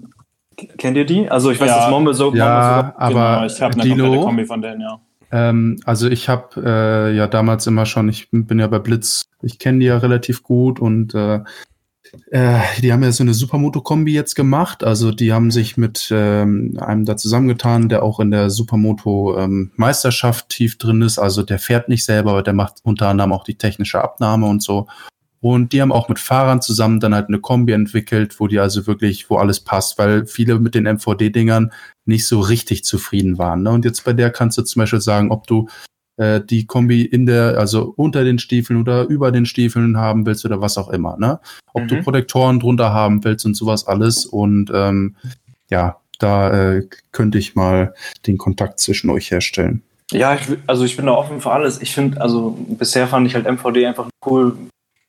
Kennt ihr die? Also ich weiß, ja, dass Mombe so. Ja, aber genau, ich habe eine Dilo, komplette Kombi von denen, ja. Ähm, also ich habe äh, ja damals immer schon, ich bin ja bei Blitz, ich kenne die ja relativ gut und äh, äh, die haben ja so eine Supermoto-Kombi jetzt gemacht. Also die haben sich mit ähm, einem da zusammengetan, der auch in der Supermoto-Meisterschaft ähm, tief drin ist. Also der fährt nicht selber, aber der macht unter anderem auch die technische Abnahme und so. Und die haben auch mit Fahrern zusammen dann halt eine Kombi entwickelt, wo die also wirklich, wo alles passt, weil viele mit den MVD-Dingern nicht so richtig zufrieden waren. Ne? Und jetzt bei der kannst du zum Beispiel sagen, ob du äh, die Kombi in der, also unter den Stiefeln oder über den Stiefeln haben willst oder was auch immer. Ne? Ob mhm. du Protektoren drunter haben willst und sowas alles. Und ähm, ja, da äh, könnte ich mal den Kontakt zwischen euch herstellen. Ja, ich, also ich bin da offen für alles. Ich finde, also bisher fand ich halt MVD einfach cool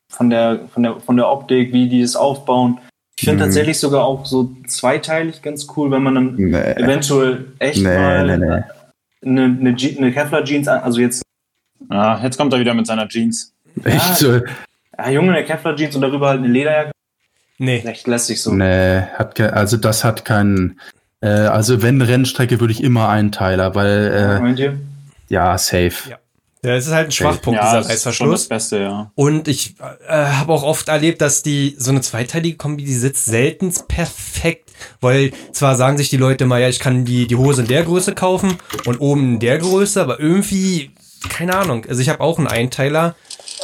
von der, von der, von der Optik, wie die es aufbauen. Ich finde mhm. tatsächlich sogar auch so zweiteilig ganz cool, wenn man dann nee. eventuell echt nee, mal nee, nee. Eine, eine, eine Kevlar-Jeans, also jetzt. Ah, jetzt kommt er wieder mit seiner Jeans. [laughs] Echt so? Ja, Junge, eine Kevlar-Jeans und darüber halt eine Lederjacke. Nee. Recht lässig so. Nee, hat ke also das hat keinen. Äh, also wenn Rennstrecke würde ich immer einen Teiler, weil. Äh, Meint ihr? Ja, safe. Ja. Ja, es ist halt ein Schwachpunkt, ja, dieser Reißverschluss. Das Beste, ja. Und ich äh, habe auch oft erlebt, dass die so eine zweiteilige Kombi, die sitzt selten perfekt. Weil zwar sagen sich die Leute mal, ja, ich kann die, die Hose in der Größe kaufen und oben in der Größe, aber irgendwie, keine Ahnung. Also ich habe auch einen Einteiler,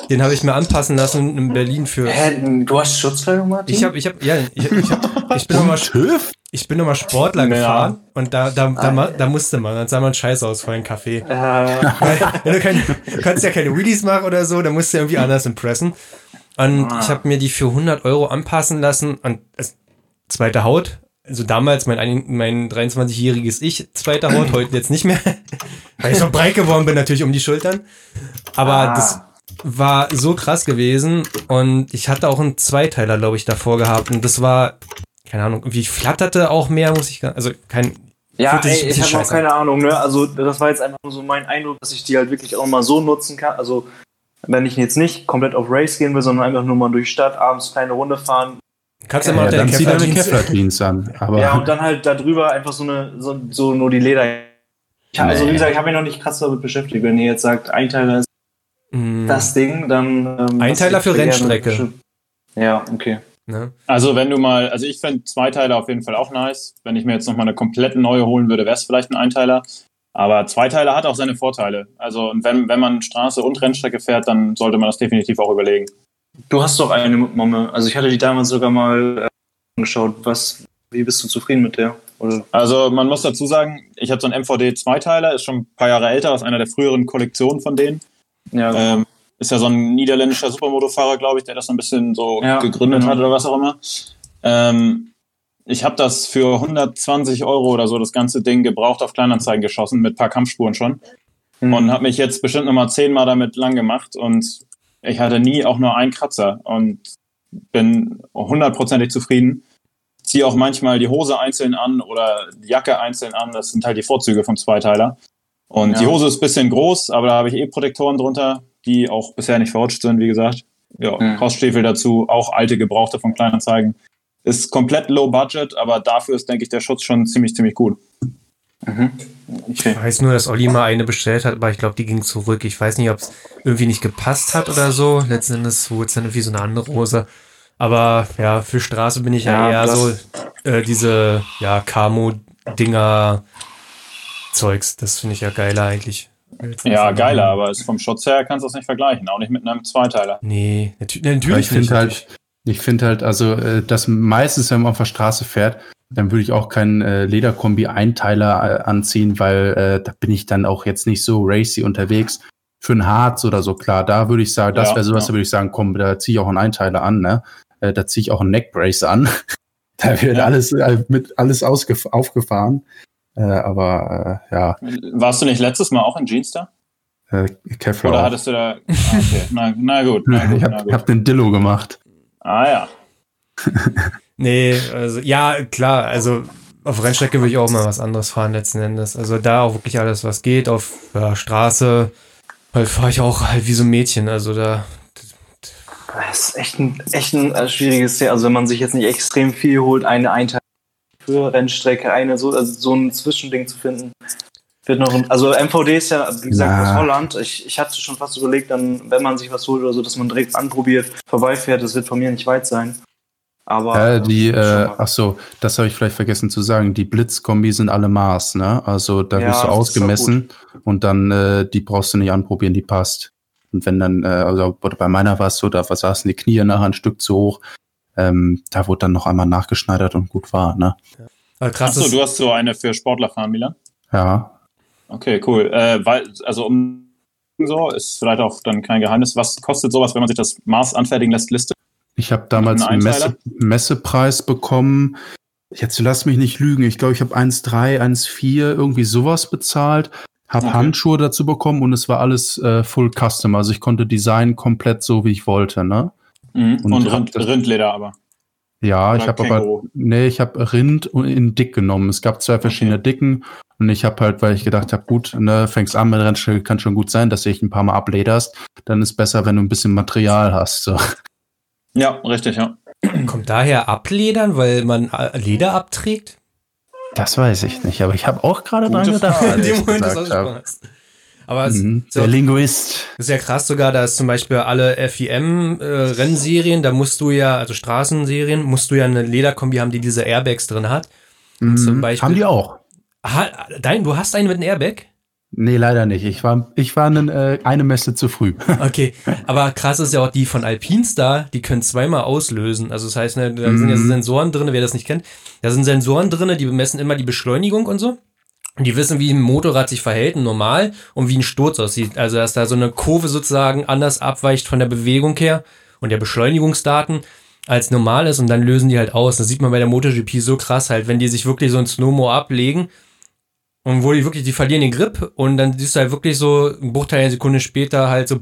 den habe ich mir anpassen lassen in Berlin für. Hä, du hast Schutzkleidung, Martin? Ich habe, ich habe, ja, ich, ich, hab, ich bin nochmal ich bin nochmal Sportler ja. gefahren und da, da, da, da, da, musste man, dann sah man scheiße aus vor dem Kaffee. Äh. Wenn du, keine, du kannst ja keine Wheelies machen oder so, dann musst du irgendwie anders impressen. Und ah. ich habe mir die für 100 Euro anpassen lassen und es, zweite Haut. Also damals mein, mein 23-jähriges Ich, zweite Haut, heute jetzt nicht mehr. [laughs] Weil ich so breit geworden bin, natürlich um die Schultern. Aber ah. das war so krass gewesen und ich hatte auch einen Zweiteiler, glaube ich, davor gehabt und das war keine Ahnung, irgendwie flatterte auch mehr, muss ich, also kein, ja, ey, ich habe auch keine Ahnung, ne? Also das war jetzt einfach nur so mein Eindruck, dass ich die halt wirklich auch mal so nutzen kann. Also wenn ich jetzt nicht komplett auf Race gehen will, sondern einfach nur mal durch Stadt, abends kleine Runde fahren. Kannst du ja, mal ja, dann zieh deine Kevlar-Jeans an. Aber ja, und dann halt darüber einfach so eine, so, so nur die Leder. Ich hab, Also wie gesagt, ich habe mich noch nicht krass damit beschäftigt. Wenn ihr jetzt sagt, Einteiler ist mm. das Ding, dann... Ähm, Einteiler für Rennstrecke. Ja, okay. Ne? Also wenn du mal, also ich finde Zweiteiler auf jeden Fall auch nice. Wenn ich mir jetzt nochmal eine komplett neue holen würde, wäre es vielleicht ein Einteiler. Aber Zweiteiler hat auch seine Vorteile. Also wenn, wenn man Straße und Rennstrecke fährt, dann sollte man das definitiv auch überlegen. Du hast doch eine Momme. Also ich hatte die damals sogar mal äh, angeschaut. Was, wie bist du zufrieden mit der? Oder? Also man muss dazu sagen, ich habe so einen MVD Zweiteiler, ist schon ein paar Jahre älter, ist einer der früheren Kollektionen von denen. Ja, Ähm, ist ja so ein niederländischer Supermotofahrer, glaube ich, der das so ein bisschen so Ja, gegründet genau. hat oder was auch immer. Ähm, ich habe das für 120 Euro oder so das ganze Ding gebraucht auf Kleinanzeigen geschossen mit paar Kampfspuren schon Mhm. und habe mich jetzt bestimmt nochmal zehnmal damit lang gemacht und ich hatte nie auch nur einen Kratzer und bin hundertprozentig zufrieden. Ziehe auch manchmal die Hose einzeln an oder die Jacke einzeln an. Das sind halt die Vorzüge vom Zweiteiler. Und Ja. die Hose ist ein bisschen groß, aber da habe ich eh Protektoren drunter, die auch bisher nicht verrutscht sind, wie gesagt. Ja, Mhm. Crossstiefel dazu, auch alte Gebrauchte von Kleinanzeigen. Ist komplett low budget, aber dafür ist, denke ich, der Schutz schon ziemlich, ziemlich gut. Mhm. Okay. Ich weiß nur, dass Olli mal eine bestellt hat, aber ich glaube, die ging zurück. Ich weiß nicht, ob es irgendwie nicht gepasst hat oder so. Letzten Endes wurde es dann irgendwie so eine andere Hose. Aber ja, für Straße bin ich ja, Ja, eher so äh, diese ja, Camo-Dinger Zeugs. Das finde ich ja geiler eigentlich. Ja, geiler, aber ist vom Schutz her kannst du das nicht vergleichen, auch nicht mit einem Zweiteiler. Nee, natü Ja, natürlich ich finde nicht. halt, ich finde halt, also äh, das meistens, wenn man auf der Straße fährt, dann würde ich auch keinen äh, Lederkombi-Einteiler äh, anziehen, weil äh, da bin ich dann auch jetzt nicht so racy unterwegs. Für ein Harz oder so, klar, da würde ich sagen, das Ja, wäre sowas, ja. da würde ich sagen, komm, da ziehe ich auch einen Einteiler an, ne? Äh, da ziehe ich auch einen Neckbrace an. [laughs] da wird Ja. alles äh, mit alles ausgef aufgefahren. Äh, aber äh, ja, Warst du nicht letztes Mal auch in Jeans da? äh, Kevlar. Oder hattest du da. Ah, okay. [laughs] na, na gut, na gut, ich habe hab den Dillo gemacht. Ah ja. [laughs] Nee, also ja, klar, also auf Rennstrecke würde ich auch mal was anderes fahren letzten Endes. Also da auch wirklich alles, was geht. Auf ja, Straße halt fahre ich auch halt wie so ein Mädchen. Also da, Das ist echt ein, echt ein äh, schwieriges Thema. Also wenn man sich jetzt nicht extrem viel holt, eine Einteilung für Rennstrecke, eine so, also so ein Zwischending zu finden. Wird noch, ein- also MVD ist ja, wie gesagt, Na. aus Holland. Ich, ich hatte schon fast überlegt, dann, wenn man sich was holt oder so, dass man direkt anprobiert, vorbeifährt. Das wird von mir nicht weit sein. Aber Ja, die, äh, schon mal. ach so, das habe ich vielleicht vergessen zu sagen. Die Blitzkombi sind alle Maß, ne? Also da Ja, wirst du ausgemessen und dann äh, die brauchst du nicht anprobieren, die passt. Und wenn dann, äh, also bei meiner war es so, da saßen die Knie nachher ein Stück zu hoch. Ähm, da wurde dann noch einmal nachgeschneidert und gut war, ne? aber krass Achso, du hast so eine für Sportler fahren, Milan? Ja. Okay, cool. Äh, weil, also um so, ist vielleicht auch dann kein Geheimnis. Was kostet sowas, wenn man sich das Maß anfertigen lässt, Liste? Ich habe damals Ein einen? Messe, Messepreis bekommen. Jetzt lass mich nicht lügen. Ich glaube, ich habe 1,3, 1,4 irgendwie sowas bezahlt. Habe Okay. Handschuhe dazu bekommen und es war alles äh, full custom. Also ich konnte Design komplett so, wie ich wollte. Ne? Mhm. Und Und, Rind, das- Rindleder aber. Ja, ich Oder habe aber nee, ich habe Rind und in dick genommen. Es gab zwei verschiedene Dicken und ich habe halt, weil ich gedacht habe, gut, ne, fängst an mit Rennstrecke, kann schon gut sein, dass du dich ein paar Mal ablederst. Dann ist besser, wenn du ein bisschen Material hast. So. Ja, richtig, ja. kommt daher Abledern, weil man äh, Leder abträgt? Das weiß ich nicht, aber ich habe auch gerade dran gedacht, In ich dem Moment, dass Aber Mhm, so, Der Linguist. Das ist ja krass sogar, da ist zum Beispiel alle FIM-Rennserien, da musst du ja, also Straßenserien, musst du ja eine Lederkombi haben, die diese Airbags drin hat. Mhm. Zum Beispiel- Haben die auch? Ha, dein, du hast einen mit einem Airbag? Nee, leider nicht. Ich war, ich war eine, äh, eine Messe zu früh. [laughs] Okay, aber krass ist ja auch die von Alpinstar, die können zweimal auslösen. Also das heißt, ne, da sind ja Mhm. Sensoren drin, wer das nicht kennt. Da sind Sensoren drin, die bemessen immer die Beschleunigung und so. Und die wissen, wie ein Motorrad sich verhält, normal, und wie ein Sturz aussieht. Also, dass da so eine Kurve sozusagen anders abweicht von der Bewegung her und der Beschleunigungsdaten als normal ist und dann lösen die halt aus. Das sieht man bei der MotoGP so krass halt, wenn die sich wirklich so ein Snowmo ablegen und wo die wirklich, die verlieren den Grip und dann siehst du halt wirklich so ein Bruchteil einer Sekunde später halt so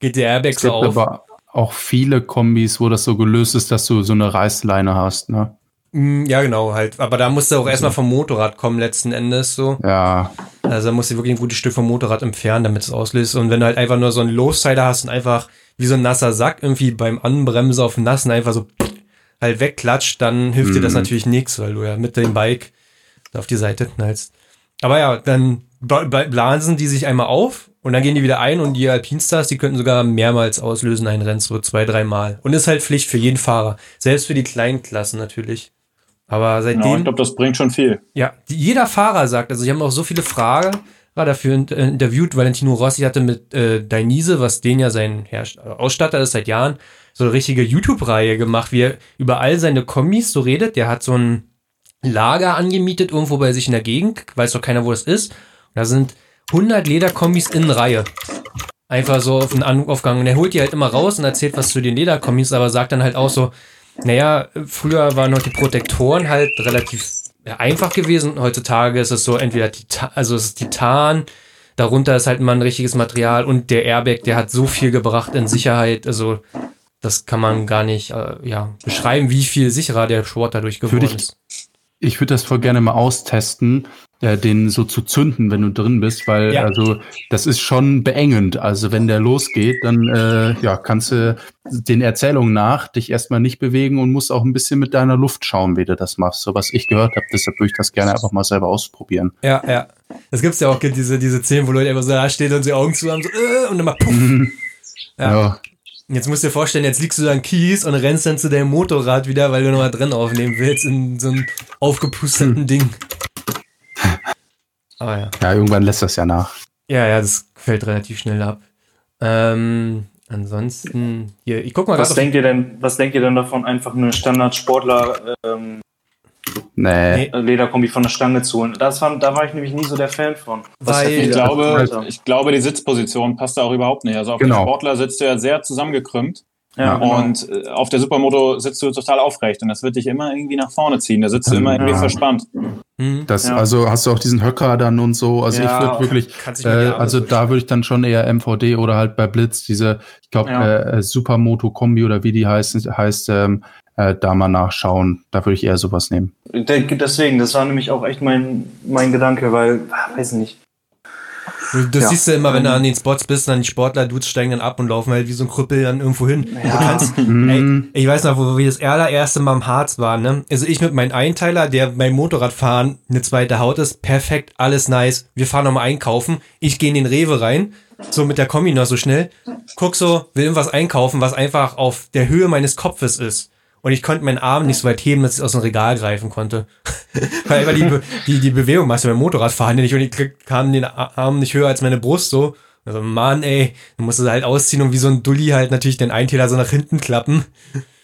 geht der Airbag Es so gibt auf. aber auch viele Kombis, wo das so gelöst ist, dass du so eine Reißleine hast, ne? Mm, Ja, genau, halt. Aber da musst du auch erstmal vom Motorrad kommen, letzten Endes so. Ja, Also da musst du wirklich ein gutes Stück vom Motorrad entfernen, damit es auslöst. Und wenn du halt einfach nur so einen Low-Sider hast und einfach wie so ein nasser Sack irgendwie beim Anbremsen auf dem Nassen einfach so halt wegklatscht, dann hilft dir das Mhm. natürlich nichts, weil du ja mit dem Bike auf die Seite knallst. Aber ja, dann bla- bla- blasen die sich einmal auf und dann gehen die wieder ein und die Alpinstars, die könnten sogar mehrmals auslösen, ein Rennen, so zwei, dreimal. Und ist halt Pflicht für jeden Fahrer. Selbst für die kleinen Klassen natürlich. Aber Genau, seitdem. ich glaube, das bringt schon viel. Ja, jeder Fahrer sagt, also ich habe auch so viele Fragen dafür äh, interviewt. Valentino Rossi hatte mit äh, Dainese, was den ja sein Herst Ausstatter ist seit Jahren, so eine richtige YouTube-Reihe gemacht, wie er über all seine Kombis so redet. Der hat so ein Lager angemietet irgendwo bei sich in der Gegend, weiß doch keiner, wo das ist. Und da sind 100 Lederkombis in Reihe. Einfach so auf den Aufgang. Und er holt die halt immer raus und erzählt was zu den Lederkombis, aber sagt dann halt auch so, naja, früher waren noch die Protektoren halt relativ einfach gewesen. Heutzutage ist es so entweder Titan, also es ist Titan, darunter ist halt immer ein richtiges Material und der Airbag, der hat so viel gebracht in Sicherheit. Also das kann man gar nicht äh, ja, beschreiben, wie viel sicherer der Sport dadurch geworden ich- ist. Ich würde das voll gerne mal austesten, äh, den so zu zünden, wenn du drin bist, weil Ja. also das ist schon beengend. Also wenn der losgeht, dann äh, ja, kannst du den Erzählungen nach dich erstmal nicht bewegen und musst auch ein bisschen mit deiner Luft schauen, wie du das machst. So was ich gehört habe, deshalb würde ich das gerne einfach mal selber ausprobieren. Ja, ja. Es gibt ja auch diese, diese Szenen, wo Leute einfach so da stehen und die Augen zu haben, so, äh, und dann mal puff. [laughs] Ja. Ja. Jetzt musst du dir vorstellen, jetzt liegst du da in Kies und rennst dann zu deinem Motorrad wieder, weil du nochmal drin aufnehmen willst in so einem aufgepusteten Ding. Aber ja. ja, irgendwann lässt das ja nach. Ja, ja, das fällt relativ schnell ab. Ähm, ansonsten, hier, ich guck mal Was denkt ihr denn, was denkt ihr denn davon, einfach eine Standard-Sportler ähm, Nee. Lederkombi von der Stange zu holen? Das fand, da war ich nämlich nie so der Fan von. Was Weil- Ich glaube, ich glaube, die Sitzposition passt da auch überhaupt nicht. Also auf Genau. dem Sportler sitzt du ja sehr zusammengekrümmt ja, genau. und äh, auf der Supermoto sitzt du total aufrecht und das wird dich immer irgendwie nach vorne ziehen. Da sitzt du immer irgendwie Ja. verspannt. Hm, Das, Ja. Also hast du auch diesen Höcker dann und so. Also Ja, ich würde wirklich, die äh, also so- da würde ich dann schon eher MVD oder halt bei Blitz diese, ich glaube, Ja. äh, Supermoto Kombi oder wie die heißt, heißt ähm, äh, da mal nachschauen. Da würde ich eher sowas nehmen. Der- Deswegen, das war nämlich auch echt mein, mein Gedanke, weil, ah, weiß nicht. Du, das Ja. siehst du immer, wenn du an den Spots bist, dann die Sportler, Dudes steigen dann ab und laufen halt wie so ein Krüppel dann irgendwo hin. Du kannst, [laughs] ey, ich weiß noch, wo wir das allererste Mal im Harz waren, ne? Also ich mit meinem Einteiler, der beim Motorradfahren eine zweite Haut ist, perfekt, alles nice. Wir fahren nochmal einkaufen. Ich gehe in den Rewe rein, so mit der Kombi noch so schnell. Guck so, will irgendwas einkaufen, was einfach auf der Höhe meines Kopfes ist. Und ich konnte meinen Arm nicht so weit heben, dass ich aus dem Regal greifen konnte. [laughs] Weil die, Be- die, die Bewegung machst du beim Motorradfahren nicht und ich krieg, kam den Arm nicht höher als meine Brust so. Also, Mann, ey, dann musst du halt ausziehen und wie so ein Dulli halt natürlich den Einteiler so nach hinten klappen.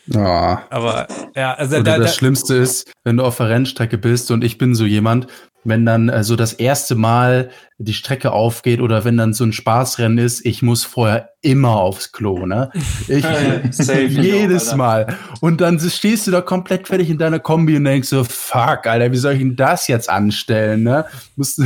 Ja. Aber, ja, also Oder da, da, das Schlimmste ist, wenn du auf der Rennstrecke bist und ich bin so jemand, wenn dann äh, so das erste Mal die Strecke aufgeht oder wenn dann so ein Spaßrennen ist, ich muss vorher immer aufs Klo, ne? Ich, [laughs] auch, [laughs] jedes. Mal. Und dann stehst du da komplett fertig in deiner Kombi und denkst so, fuck, Alter, wie soll ich denn das jetzt anstellen, ne? Musst du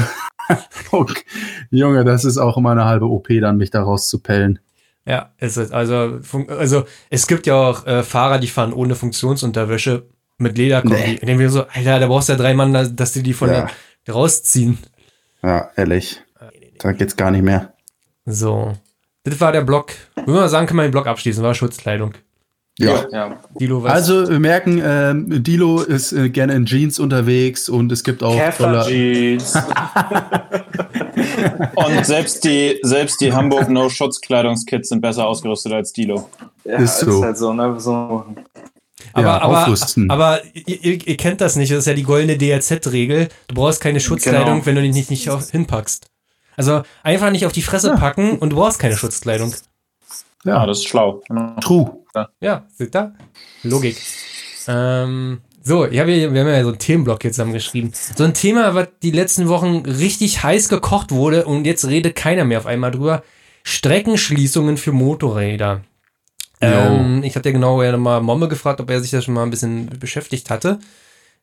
[laughs] okay. Junge, das ist auch immer eine halbe OP, dann mich da rauszupellen. ja, ist es. Also, fun- also, es gibt ja auch äh, Fahrer, die fahren ohne Funktionsunterwäsche mit Lederkombi. Nee. Nee. Und wir so, Alter, da brauchst du ja drei Mann, da- dass die die von Ja. der rausziehen. Ja, ehrlich. Da geht's gar nicht mehr. So. Das war der Block. Würde man sagen, kann man den Block abschließen, war Schutzkleidung. Ja. Ja. Dilo, was? Also wir merken, ähm, Dilo ist äh, gerne in Jeans unterwegs und es gibt auch Jeans. [laughs] Und selbst die, selbst die Hamburg No-Schutz-Kleidungskits sind besser ausgerüstet als Dilo. Ja, Ist so. halt so, ne? so. Aber, ja, aber, aufrüsten. aber ihr, ihr, kennt das nicht, das ist ja die goldene DRZ-Regel. Du brauchst keine Schutzkleidung, Genau. wenn du dich nicht, nicht auf, hinpackst. Also einfach nicht auf die Fresse packen und du brauchst keine Schutzkleidung. Ja, ja, das ist schlau. Genau. true. Ja, seht da? Logik. Ähm, so, ich hab hier, wir haben ja so einen Themenblock hier zusammengeschrieben. So ein Thema, was die letzten Wochen richtig heiß gekocht wurde und jetzt redet keiner mehr auf einmal drüber. Streckenschließungen für Motorräder. Ähm, ich hatte ja genau ja mal Momme gefragt, ob er sich da schon mal ein bisschen beschäftigt hatte.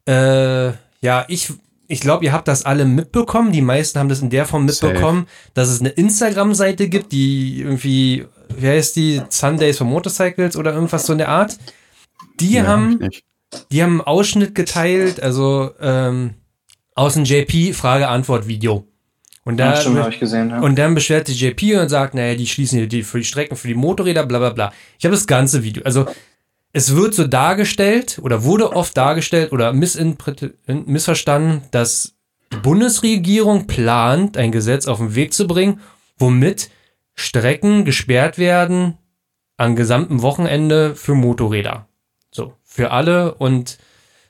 Äh, ja, ich, ich glaube, ihr habt das alle mitbekommen. Die meisten haben das in der Form Safe. mitbekommen, dass es eine Instagram-Seite gibt, die irgendwie, wie heißt die? Sundays for Motorcycles oder irgendwas so in der Art. Die Ja, haben die haben einen Ausschnitt geteilt, also ähm, aus dem JP Frage-Antwort-Video. Und da Ja, stimmt, ich gesehen. Ja. und dann beschwert sich JP und sagt, naja, die schließen hier die für die Strecken, für die Motorräder, bla bla bla. Ich habe das ganze Video. Also es wird so dargestellt oder wurde oft dargestellt oder missverstanden, dass die Bundesregierung plant, ein Gesetz auf den Weg zu bringen, womit Strecken gesperrt werden am gesamten Wochenende für Motorräder. So, für alle und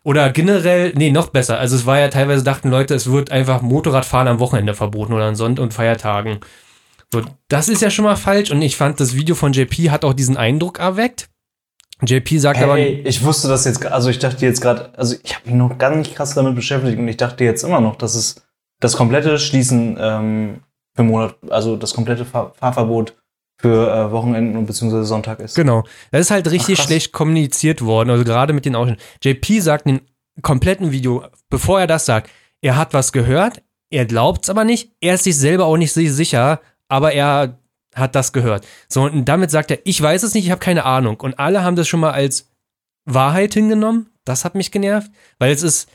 oder generell, nee, noch besser. Also es war ja teilweise dachten Leute, es wird einfach Motorradfahren am Wochenende verboten oder an Sonnt- und Feiertagen. So, das ist ja schon mal falsch und ich fand, das Video von JP hat auch diesen Eindruck erweckt. JP sagt aber, Hey, ich wusste das jetzt, also ich dachte jetzt gerade, also ich habe mich noch gar nicht krass damit beschäftigt und ich dachte jetzt immer noch, dass es das komplette Schließen ähm, für Monat, also das komplette Fahr Fahrverbot für äh, Wochenenden und beziehungsweise Sonntag ist. genau. Das ist halt richtig krass. schlecht kommuniziert worden, also gerade mit den Ausschnitten. JP sagt in dem kompletten Video, bevor er das sagt, er hat was gehört, er glaubt es aber nicht, er ist sich selber auch nicht sicher, aber er hat das gehört. So, und damit sagt er, ich weiß es nicht, ich habe keine Ahnung. Und alle haben das schon mal als Wahrheit hingenommen. Das hat mich genervt, weil es ist,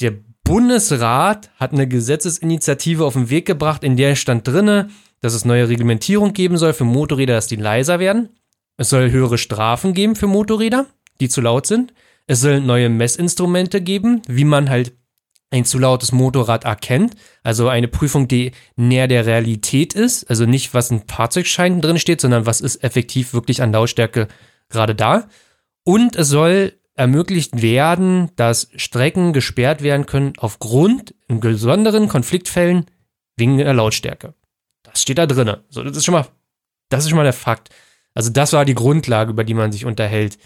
der Bundesrat hat eine Gesetzesinitiative auf den Weg gebracht, in der stand drinne, dass es neue Reglementierung geben soll für Motorräder, dass die leiser werden. Es soll höhere Strafen geben für Motorräder, die zu laut sind. Es soll neue Messinstrumente geben, wie man halt ein zu lautes Motorrad erkennt. Also eine Prüfung, die näher der Realität ist. Also nicht, was in Fahrzeugschein drin steht, sondern was ist effektiv wirklich an Lautstärke gerade da. Und es soll ermöglicht werden, dass Strecken gesperrt werden können aufgrund in besonderen Konfliktfällen wegen der Lautstärke. Das steht da drinne. So, das ist schon mal, das ist schon mal der Fakt. Also das war die Grundlage, über die man sich unterhält.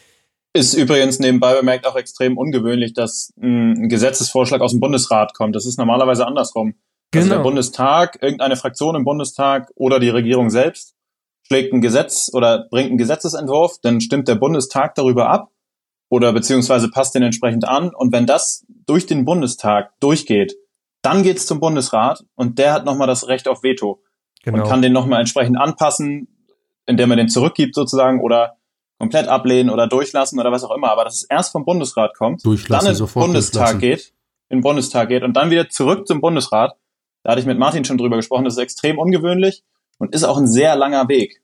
Ist übrigens nebenbei bemerkt auch extrem ungewöhnlich, dass ein Gesetzesvorschlag aus dem Bundesrat kommt. Das ist normalerweise andersrum. Also der Genau. Bundestag, irgendeine Fraktion im Bundestag oder die Regierung selbst schlägt ein Gesetz oder bringt einen Gesetzesentwurf, dann stimmt der Bundestag darüber ab oder beziehungsweise passt den entsprechend an. Und wenn das durch den Bundestag durchgeht, dann geht's zum Bundesrat und der hat nochmal das Recht auf Veto Genau. und kann den nochmal entsprechend anpassen, indem er den zurückgibt sozusagen oder komplett ablehnen oder durchlassen oder was auch immer. Aber dass es erst vom Bundesrat kommt, Durchlassen, dann in den Bundestag geht, in den Bundestag geht und dann wieder zurück zum Bundesrat. Da hatte ich mit Martin schon drüber gesprochen, das ist extrem ungewöhnlich und ist auch ein sehr langer Weg,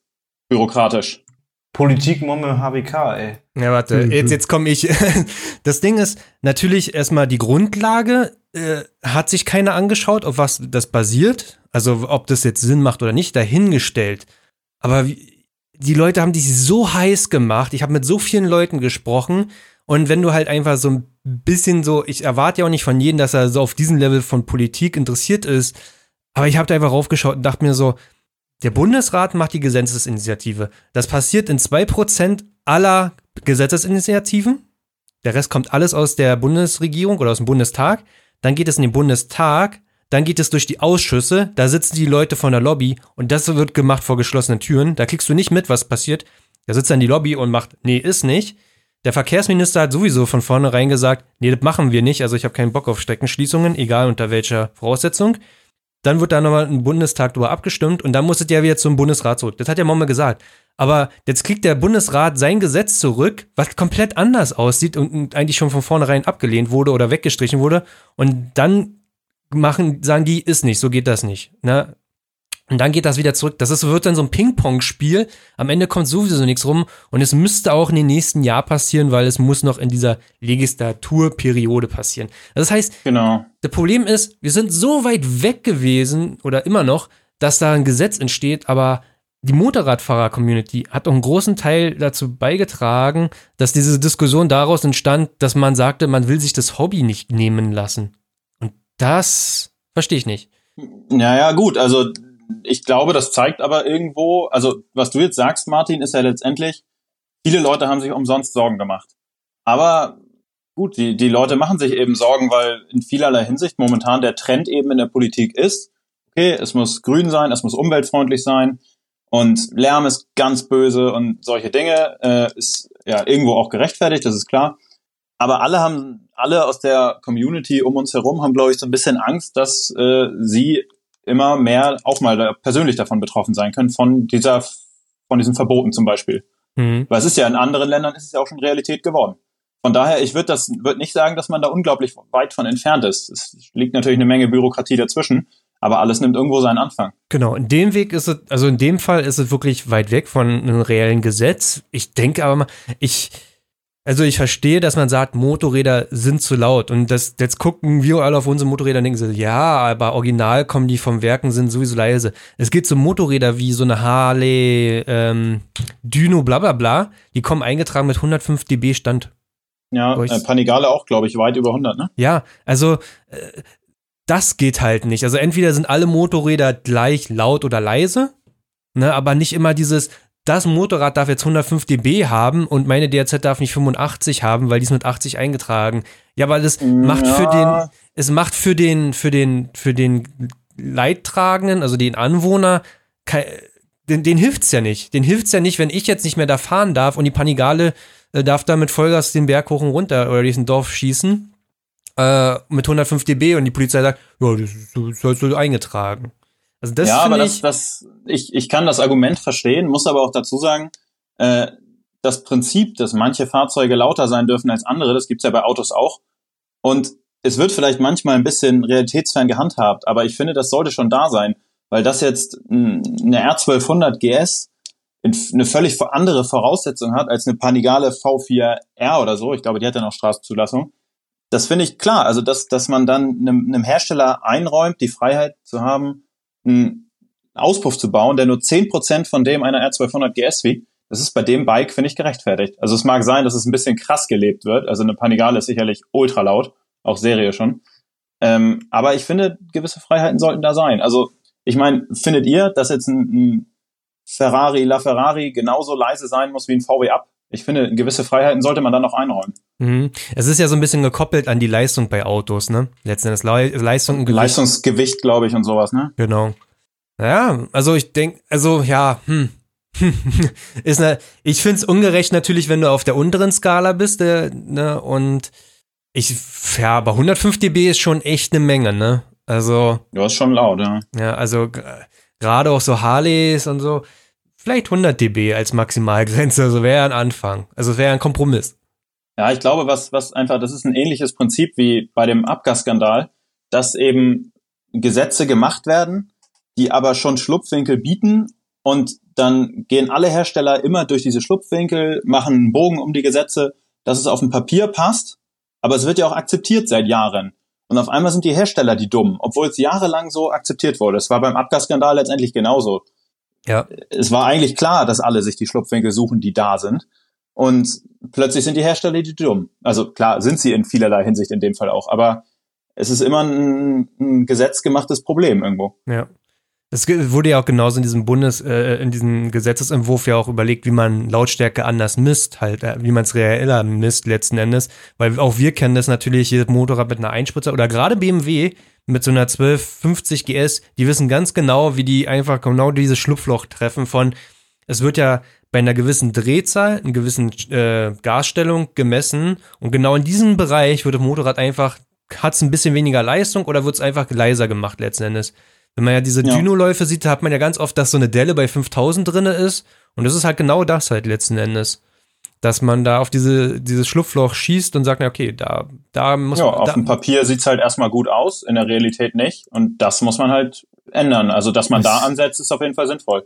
bürokratisch. Politik Momme HBK, ey. Ja, warte, Mhm. jetzt, jetzt komme ich. [laughs] Das Ding ist natürlich erstmal die Grundlage, äh, hat sich keiner angeschaut, auf was das basiert. Also ob das jetzt Sinn macht oder nicht, dahingestellt. Aber wie, die Leute haben dich so heiß gemacht. Ich habe mit so vielen Leuten gesprochen. Und wenn du halt einfach so ein bisschen so, ich erwarte ja auch nicht von jedem, dass er so auf diesem Level von Politik interessiert ist. Aber ich habe da einfach raufgeschaut und dachte mir so, der Bundesrat macht die Gesetzesinitiative. Das passiert in 2% aller Gesetzesinitiativen. Der Rest kommt alles aus der Bundesregierung oder aus dem Bundestag. Dann geht es in den Bundestag. Dann geht es durch die Ausschüsse. Da sitzen die Leute von der Lobby. Und das wird gemacht vor geschlossenen Türen. Da kriegst du nicht mit, was passiert. Da sitzt dann die Lobby und macht, nee, ist nicht. Der Verkehrsminister hat sowieso von vornherein gesagt, nee, das machen wir nicht. Also ich habe keinen Bock auf Streckenschließungen, egal unter welcher Voraussetzung. Dann wird da nochmal ein Bundestag drüber abgestimmt und dann muss es ja wieder zum Bundesrat zurück. Das hat ja Momme gesagt. Aber jetzt kriegt der Bundesrat sein Gesetz zurück, was komplett anders aussieht und- eigentlich schon von vornherein abgelehnt wurde oder weggestrichen wurde. Und dann machen, sagen die, ist nicht, so geht das nicht. Ne? Und dann geht das wieder zurück. Das ist, wird dann so ein Ping-Pong-Spiel. Am Ende kommt sowieso nichts rum. Und es müsste auch in den nächsten Jahr passieren, weil es muss noch in dieser Legislaturperiode passieren. Das heißt, Genau. das Problem ist, wir sind so weit weg gewesen oder immer noch, dass da ein Gesetz entsteht, aber die Motorradfahrer-Community hat auch einen großen Teil dazu beigetragen, dass diese Diskussion daraus entstand, dass man sagte, man will sich das Hobby nicht nehmen lassen. Und das verstehe ich nicht. Ja, ja, gut. Also ich glaube, das zeigt aber irgendwo, also was du jetzt sagst, Martin, ist ja letztendlich, viele Leute haben sich umsonst Sorgen gemacht. Aber gut, die, die Leute machen sich eben Sorgen, weil in vielerlei Hinsicht momentan der Trend eben in der Politik ist, okay, es muss grün sein, es muss umweltfreundlich sein und Lärm ist ganz böse und solche Dinge äh, ist ja irgendwo auch gerechtfertigt, das ist klar. Aber alle haben, alle aus der Community um uns herum haben, glaube ich, so ein bisschen Angst, dass äh, sie immer mehr auch mal da persönlich davon betroffen sein können, von dieser, von diesen Verboten zum Beispiel. Mhm. Weil es ist ja in anderen Ländern ist es ja auch schon Realität geworden. Von daher, ich würde das würd nicht sagen, dass man da unglaublich weit von entfernt ist. Es liegt natürlich eine Menge Bürokratie dazwischen, aber alles nimmt irgendwo seinen Anfang. Genau, in dem Weg ist es, also in dem Fall ist es wirklich weit weg von einem reellen Gesetz. Ich denke aber mal, ich, also ich verstehe, dass man sagt, Motorräder sind zu laut. Und das, jetzt gucken wir alle auf unsere Motorräder und denken so, ja, aber original kommen die vom Werken, sind sowieso leise. Es geht so Motorräder wie so eine Harley, ähm, Dyno, bla bla bla, die kommen eingetragen mit 105 dB Stand. Ja, äh, Panigale auch, glaube ich, weit über 100, ne? Ja, also äh, das geht halt nicht. Also entweder sind alle Motorräder gleich laut oder leise, ne, aber nicht immer dieses das Motorrad darf jetzt 105 dB haben und meine DRZ darf nicht 85 haben, weil die ist mit 80 eingetragen. Ja, weil das macht für den, es macht für den, für den, für den Leidtragenden, also den Anwohner, den, den hilft's ja nicht. Den hilft's ja nicht, wenn ich jetzt nicht mehr da fahren darf und die Panigale äh, darf da mit Vollgas den Berg hoch und runter oder diesen Dorf schießen äh, mit 105 dB und die Polizei sagt, ja, das das ist halt eingetragen. Also das ja, aber ich, das, das, ich, ich kann das Argument verstehen, muss aber auch dazu sagen, äh, das Prinzip, dass manche Fahrzeuge lauter sein dürfen als andere, das gibt's ja bei Autos auch. Und es wird vielleicht manchmal ein bisschen realitätsfern gehandhabt, aber ich finde, das sollte schon da sein, weil das jetzt eine R1200 GS eine völlig andere Voraussetzung hat als eine Panigale V4R oder so. Ich glaube, die hat ja noch Straßenzulassung. Das finde ich klar. Also, dass, dass man dann einem, einem Hersteller einräumt, die Freiheit zu haben, einen Auspuff zu bauen, der nur zehn Prozent von dem einer R1200 GS wiegt, das ist bei dem Bike, finde ich, gerechtfertigt. Also es mag sein, dass es ein bisschen krass gelebt wird. Also eine Panigale ist sicherlich ultra laut, auch Serie schon. Ähm, aber ich finde, gewisse Freiheiten sollten da sein. Also ich meine, findet ihr, dass jetzt ein, ein Ferrari, LaFerrari genauso leise sein muss wie ein VW Up? Ich finde, gewisse Freiheiten sollte man dann noch einräumen. Mhm. Es ist ja so ein bisschen gekoppelt an die Leistung bei Autos, ne? Letztendlich Le Leistung und Gewicht. Leistungsgewicht, glaube ich, und sowas, ne? Genau. Ja, also ich denke, also ja, hm. [laughs] ist ne, ich finde es ungerecht natürlich, wenn du auf der unteren Skala bist, äh, ne? Und ich, ja, aber 105 dB ist schon echt eine Menge, ne? Also. Ja, ist schon laut, ja. Ja, also gerade auch so Harleys und so vielleicht 100 dB als Maximalgrenze, also wäre ein Anfang. Also wäre ein Kompromiss. Ja, ich glaube, was, was einfach, das ist ein ähnliches Prinzip wie bei dem Abgasskandal, dass eben Gesetze gemacht werden, die aber schon Schlupfwinkel bieten und dann gehen alle Hersteller immer durch diese Schlupfwinkel, machen einen Bogen um die Gesetze, dass es auf dem Papier passt, aber es wird ja auch akzeptiert seit Jahren. Und auf einmal sind die Hersteller die dummen, obwohl es jahrelang so akzeptiert wurde. Es war beim Abgasskandal letztendlich genauso. Ja. Es war eigentlich klar, dass alle sich die Schlupfwinkel suchen, die da sind. Und plötzlich sind die Hersteller die dumm. Also klar, sind sie in vielerlei Hinsicht in dem Fall auch, aber es ist immer ein, ein gesetzgemachtes Problem irgendwo. Ja. Es wurde ja auch genauso in diesem Bundes, äh, in diesem Gesetzesentwurf ja auch überlegt, wie man Lautstärke anders misst, halt, äh, wie man es reeller misst letzten Endes. Weil auch wir kennen das natürlich, jedes Motorrad mit einer Einspritzer oder gerade BMW mit so einer 1250 GS, die wissen ganz genau, wie die einfach genau dieses Schlupfloch treffen von, es wird ja bei einer gewissen Drehzahl, einer gewissen äh, Gasstellung gemessen und genau in diesem Bereich wird das Motorrad einfach, hat es ein bisschen weniger Leistung oder wird es einfach leiser gemacht letzten Endes. Wenn man ja diese ja. Dyno-Läufe sieht, hat man ja ganz oft, dass so eine Delle bei 5000 drinne ist und das ist halt genau das halt letzten Endes dass man da auf diese, dieses Schlupfloch schießt und sagt, na okay, da, da muss ja, man. Auf dem Papier sieht's halt erstmal gut aus, in der Realität nicht. Und das muss man halt ändern. Also, dass man da ansetzt, ist auf jeden Fall sinnvoll.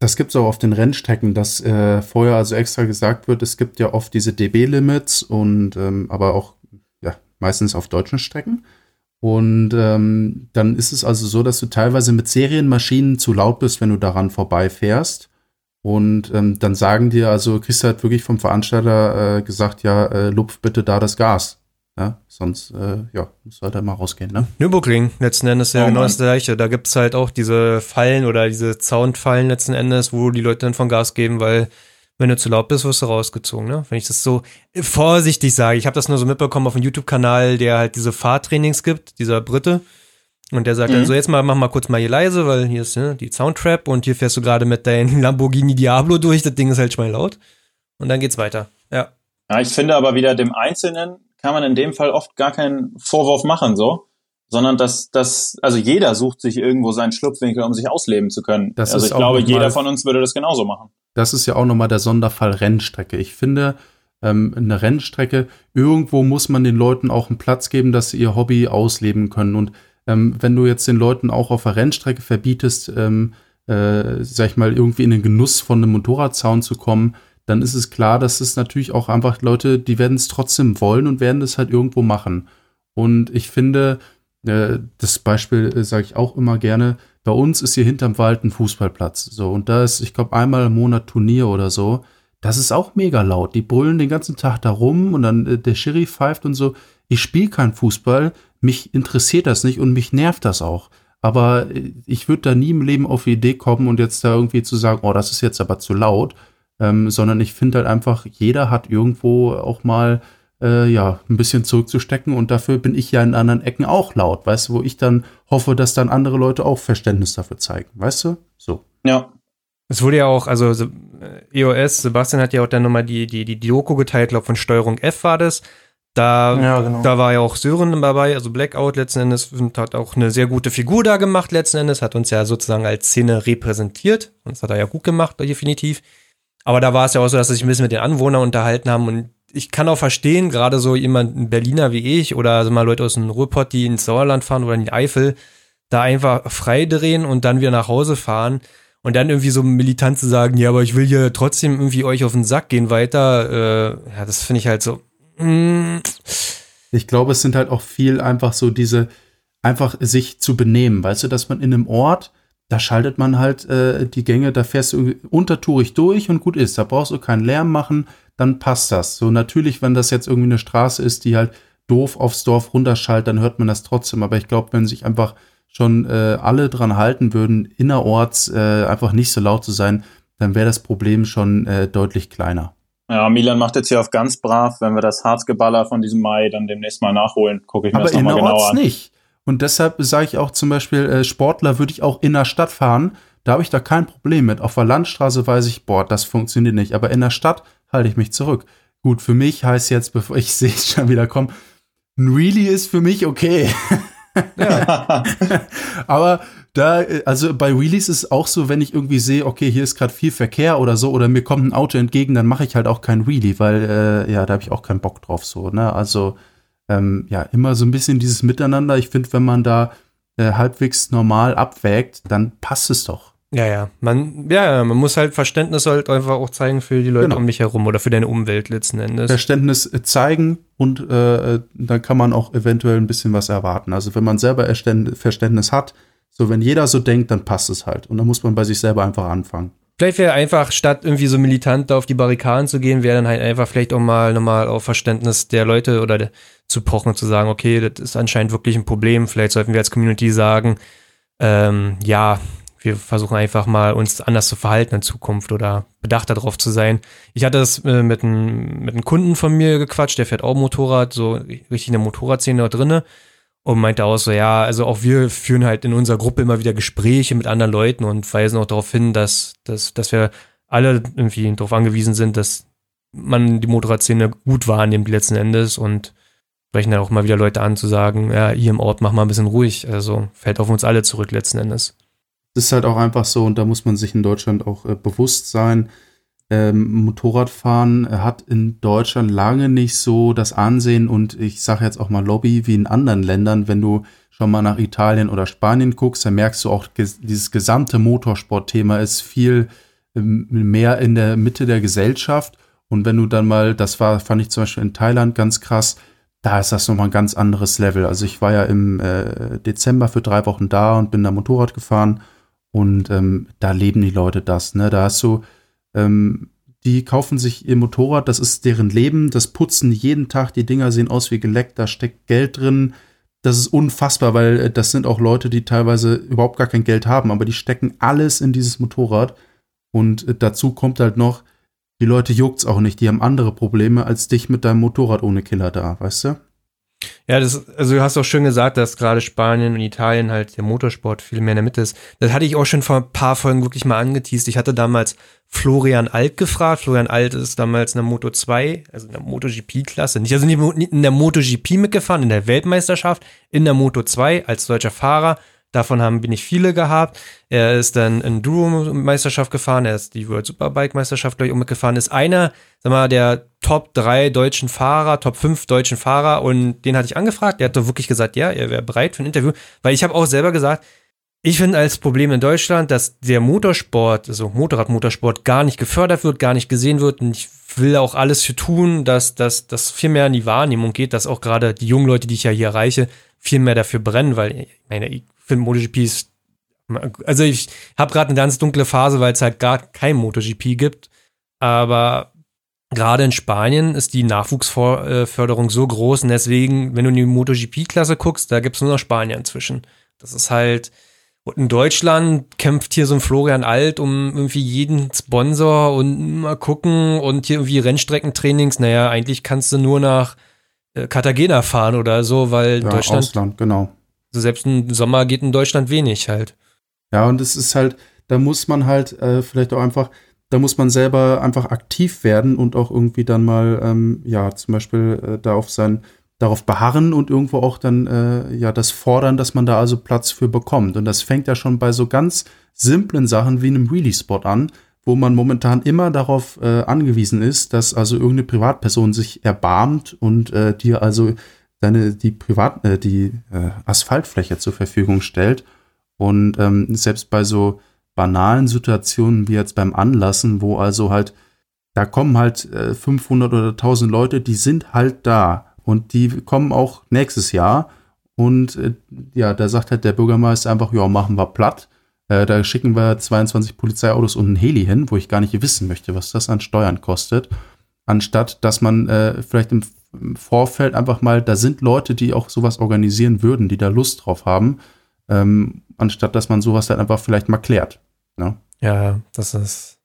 Das gibt's auch auf den Rennstrecken, dass äh, vorher also extra gesagt wird, es gibt ja oft diese dB-Limits und ähm, aber auch ja, meistens auf deutschen Strecken. Und ähm, dann ist es also so, dass du teilweise mit Serienmaschinen zu laut bist, wenn du daran vorbeifährst. Und ähm, dann sagen dir, also kriegst du halt wirklich vom Veranstalter äh, gesagt, ja, äh, lupf bitte da das Gas. Ja, sonst, äh, ja, muss halt mal rausgehen, ne? Nürburgring, letzten Endes ja oh, genau das gleiche. Da gibt's halt auch diese Fallen oder diese Soundfallen letzten Endes, wo die Leute dann von Gas geben, weil wenn du zu laut bist, wirst du rausgezogen, ne? Wenn ich das so vorsichtig sage. Ich habe das nur so mitbekommen auf dem YouTube-Kanal, der halt diese Fahrtrainings gibt, dieser Brite. Und der sagt mhm. dann so, jetzt mal, mach mal kurz mal hier leise, weil hier ist ne, die Soundtrap und hier fährst du gerade mit deinem [laughs] Lamborghini Diablo durch, das Ding ist halt schon mal laut. Und dann geht's weiter. Ja. Ja, ich finde aber wieder dem Einzelnen kann man in dem Fall oft gar keinen Vorwurf machen, so. Sondern dass, dass, also jeder sucht sich irgendwo seinen Schlupfwinkel, um sich ausleben zu können. Das also ich glaube, jeder von uns würde das genauso machen. Das ist ja auch nochmal der Sonderfall Rennstrecke. Ich finde, ähm, eine Rennstrecke, irgendwo muss man den Leuten auch einen Platz geben, dass sie ihr Hobby ausleben können. Und ähm, wenn du jetzt den Leuten auch auf der Rennstrecke verbietest, ähm, äh, sag ich mal, irgendwie in den Genuss von einem Motorradzaun zu kommen, dann ist es klar, dass es natürlich auch einfach Leute, die werden es trotzdem wollen und werden es halt irgendwo machen. Und ich finde, das Beispiel äh, sage ich auch immer gerne, bei uns ist hier hinterm Wald ein Fußballplatz. So, und da ist, ich glaube, einmal im Monat Turnier oder so. Das ist auch mega laut. Die brüllen den ganzen Tag da rum und dann äh, der Schiri pfeift und so. Ich spiele kein Fußball, mich interessiert das nicht und mich nervt das auch. aber ich würde da nie im Leben auf die Idee kommen und jetzt da irgendwie zu sagen, oh, das ist jetzt aber zu laut, ähm, sondern ich finde halt einfach, jeder hat irgendwo auch mal äh, ja, ein bisschen zurückzustecken und dafür bin ich ja in anderen Ecken auch laut, weißt du, wo ich dann hoffe, dass dann andere Leute auch Verständnis dafür zeigen, weißt du? So. Ja. Es wurde ja auch, also EOS, Sebastian hat ja auch dann nochmal die, die, die Doku geteilt, glaube von Steuerung F war das. Da, ja, genau. da war ja auch Sören dabei, also Blackout letzten Endes und hat auch eine sehr gute Figur da gemacht letzten Endes, hat uns ja sozusagen als Szene repräsentiert und das hat er ja gut gemacht, definitiv. Aber da war es ja auch so, dass sie sich ein bisschen mit den Anwohnern unterhalten haben und ich kann auch verstehen, gerade so jemand, ein Berliner wie ich oder also mal Leute aus dem Ruhrpott, die ins Sauerland fahren oder in die Eifel, da einfach frei drehen und dann wieder nach Hause fahren und dann irgendwie so militant zu sagen, ja, aber ich will hier trotzdem irgendwie euch auf den Sack gehen weiter, äh, ja, das finde ich halt so. Mm. Ich glaube, es sind halt auch viel einfach so diese, einfach sich zu benehmen, weißt du, dass man in einem Ort, da schaltet man halt äh, die Gänge, da fährst du untertourig durch und gut ist, da brauchst du keinen Lärm machen, dann passt das. So natürlich, wenn das jetzt irgendwie eine Straße ist, die halt doof aufs Dorf runterschallt, dann hört man das trotzdem. Aber ich glaube, wenn sich einfach schon äh, alle dran halten würden, innerorts äh, einfach nicht so laut zu sein, dann wäre das Problem schon äh, deutlich kleiner. Ja, Milan macht jetzt hier auf ganz brav, wenn wir das Harzgeballer von diesem Mai dann demnächst mal nachholen, gucke ich mir Aber das nochmal genauer an. nicht. Und deshalb sage ich auch zum Beispiel, äh, Sportler würde ich auch in der Stadt fahren. Da habe ich da kein Problem mit. Auf der Landstraße weiß ich, boah, das funktioniert nicht. Aber in der Stadt halte ich mich zurück. Gut, für mich heißt jetzt, [laughs] bevor ich sehe es schon wieder kommen, ein Really ist für mich okay. Ja. [laughs] Aber da, also bei Wheelies ist es auch so, wenn ich irgendwie sehe, okay, hier ist gerade viel Verkehr oder so, oder mir kommt ein Auto entgegen, dann mache ich halt auch kein Wheelie, weil äh, ja, da habe ich auch keinen Bock drauf so. Ne? Also ähm, ja, immer so ein bisschen dieses Miteinander. Ich finde, wenn man da äh, halbwegs normal abwägt, dann passt es doch. Ja, ja. Man, ja, man muss halt Verständnis halt einfach auch zeigen für die Leute genau. um mich herum oder für deine Umwelt letzten Endes. Verständnis äh, zeigen und äh, dann kann man auch eventuell ein bisschen was erwarten. Also wenn man selber Verständnis hat, so wenn jeder so denkt, dann passt es halt. Und dann muss man bei sich selber einfach anfangen. Vielleicht wäre einfach, statt irgendwie so militant da auf die Barrikaden zu gehen, wäre dann halt einfach vielleicht auch mal nochmal auf Verständnis der Leute oder de, zu pochen und zu sagen, okay, das ist anscheinend wirklich ein Problem. Vielleicht sollten wir als Community sagen, ähm, ja, wir versuchen einfach mal uns anders zu verhalten in Zukunft oder bedachter darauf zu sein. Ich hatte das äh, mit, einem, mit Kunden von mir gequatscht, der fährt auch Motorrad, so richtig in der Motorradszene da drinne und meinte auch so, ja, also auch wir führen halt in unserer Gruppe immer wieder Gespräche mit anderen Leuten und weisen auch darauf hin, dass, dass, dass wir alle irgendwie darauf angewiesen sind, dass man die Motorradszene gut wahrnimmt letzten Endes und sprechen dann auch mal wieder Leute an zu sagen, ja, hier im Ort mach mal ein bisschen ruhig. Also fällt auf uns alle zurück letzten Endes ist halt auch einfach so, und da muss man sich in Deutschland auch äh, bewusst sein. Ähm, Motorradfahren hat in Deutschland lange nicht so das Ansehen und ich sage jetzt auch mal Lobby wie in anderen Ländern. Wenn du schon mal nach Italien oder Spanien guckst, dann merkst du auch, dieses gesamte Motorsportthema ist viel ähm, mehr in der Mitte der Gesellschaft. Und wenn du dann mal, das war, fand ich zum Beispiel in Thailand ganz krass, da ist das nochmal ein ganz anderes Level. Also ich war ja im äh, Dezember für drei Wochen da und bin da Motorrad gefahren und ähm, da leben die Leute das. Ne? Da hast du, ähm, die kaufen sich ihr Motorrad, das ist deren Leben, das putzen jeden Tag, die Dinger sehen aus wie geleckt, da steckt Geld drin. Das ist unfassbar, weil äh, das sind auch Leute, die teilweise überhaupt gar kein Geld haben, aber die stecken alles in dieses Motorrad. Und äh, dazu kommt halt noch, die Leute juckt's auch nicht, die haben andere Probleme als dich mit deinem Motorrad ohne Killer da, weißt du? Ja, das, also du hast auch schön gesagt, dass gerade Spanien und Italien halt der Motorsport viel mehr in der Mitte ist. Das hatte ich auch schon vor ein paar Folgen wirklich mal angeteased. Ich hatte damals Florian Alt gefragt. Florian Alt ist damals in der Moto 2, also in der MotoGP-Klasse. Nicht, also nicht in der MotoGP mitgefahren, in der Weltmeisterschaft, in der Moto 2 als deutscher Fahrer Davon haben bin ich viele gehabt. Er ist dann in Enduro-Meisterschaft gefahren, er ist die World Superbike-Meisterschaft, glaube ich, mitgefahren. Ist einer, sag mal, der Top 3 deutschen Fahrer, Top 5 deutschen Fahrer und den hatte ich angefragt. Der hat doch wirklich gesagt, ja, er wäre bereit für ein Interview, weil ich habe auch selber gesagt, ich finde als Problem in Deutschland, dass der Motorsport, also Motorradmotorsport, gar nicht gefördert wird, gar nicht gesehen wird. Und ich will auch alles für tun, dass das viel mehr in die Wahrnehmung geht, dass auch gerade die jungen Leute, die ich ja hier erreiche, viel mehr dafür brennen, weil ich meine, ich finde MotoGP ist, also ich habe gerade eine ganz dunkle Phase, weil es halt gar kein MotoGP gibt, aber gerade in Spanien ist die Nachwuchsförderung so groß und deswegen, wenn du in die MotoGP-Klasse guckst, da gibt es nur noch Spanier inzwischen. Das ist halt, Und in Deutschland kämpft hier so ein Florian Alt um irgendwie jeden Sponsor und mal gucken und hier irgendwie Rennstreckentrainings. Naja, eigentlich kannst du nur nach äh, Cartagena fahren oder so, weil Ja, Deutschland, Ausland, genau. So selbst im Sommer geht in Deutschland wenig halt. Ja, und es ist halt, da muss man halt äh, vielleicht auch einfach, da muss man selber einfach aktiv werden und auch irgendwie dann mal, ähm, ja, zum Beispiel äh, da auf sein, darauf beharren und irgendwo auch dann, äh, ja, das fordern, dass man da also Platz für bekommt. Und das fängt ja schon bei so ganz simplen Sachen wie einem Wheelie-Spot an, wo man momentan immer darauf äh, angewiesen ist, dass also irgendeine Privatperson sich erbarmt und äh, dir also deine, die Privat, äh, die äh, Asphaltfläche zur Verfügung stellt. Und ähm, selbst bei so banalen Situationen wie jetzt beim Anlassen, wo also halt, da kommen halt äh, 500 oder 1000 Leute, die sind halt da und die kommen auch nächstes Jahr. Und äh, ja, da sagt halt der Bürgermeister einfach, ja, machen wir platt. Äh, da schicken wir 22 Polizeiautos und einen Heli hin, wo ich gar nicht wissen möchte, was das an Steuern kostet. Anstatt, dass man äh, vielleicht im, im Vorfeld einfach mal, da sind Leute, die auch sowas organisieren würden, die da Lust drauf haben, ähm, anstatt dass man sowas dann einfach vielleicht mal klärt. Ne? Ja, das ist.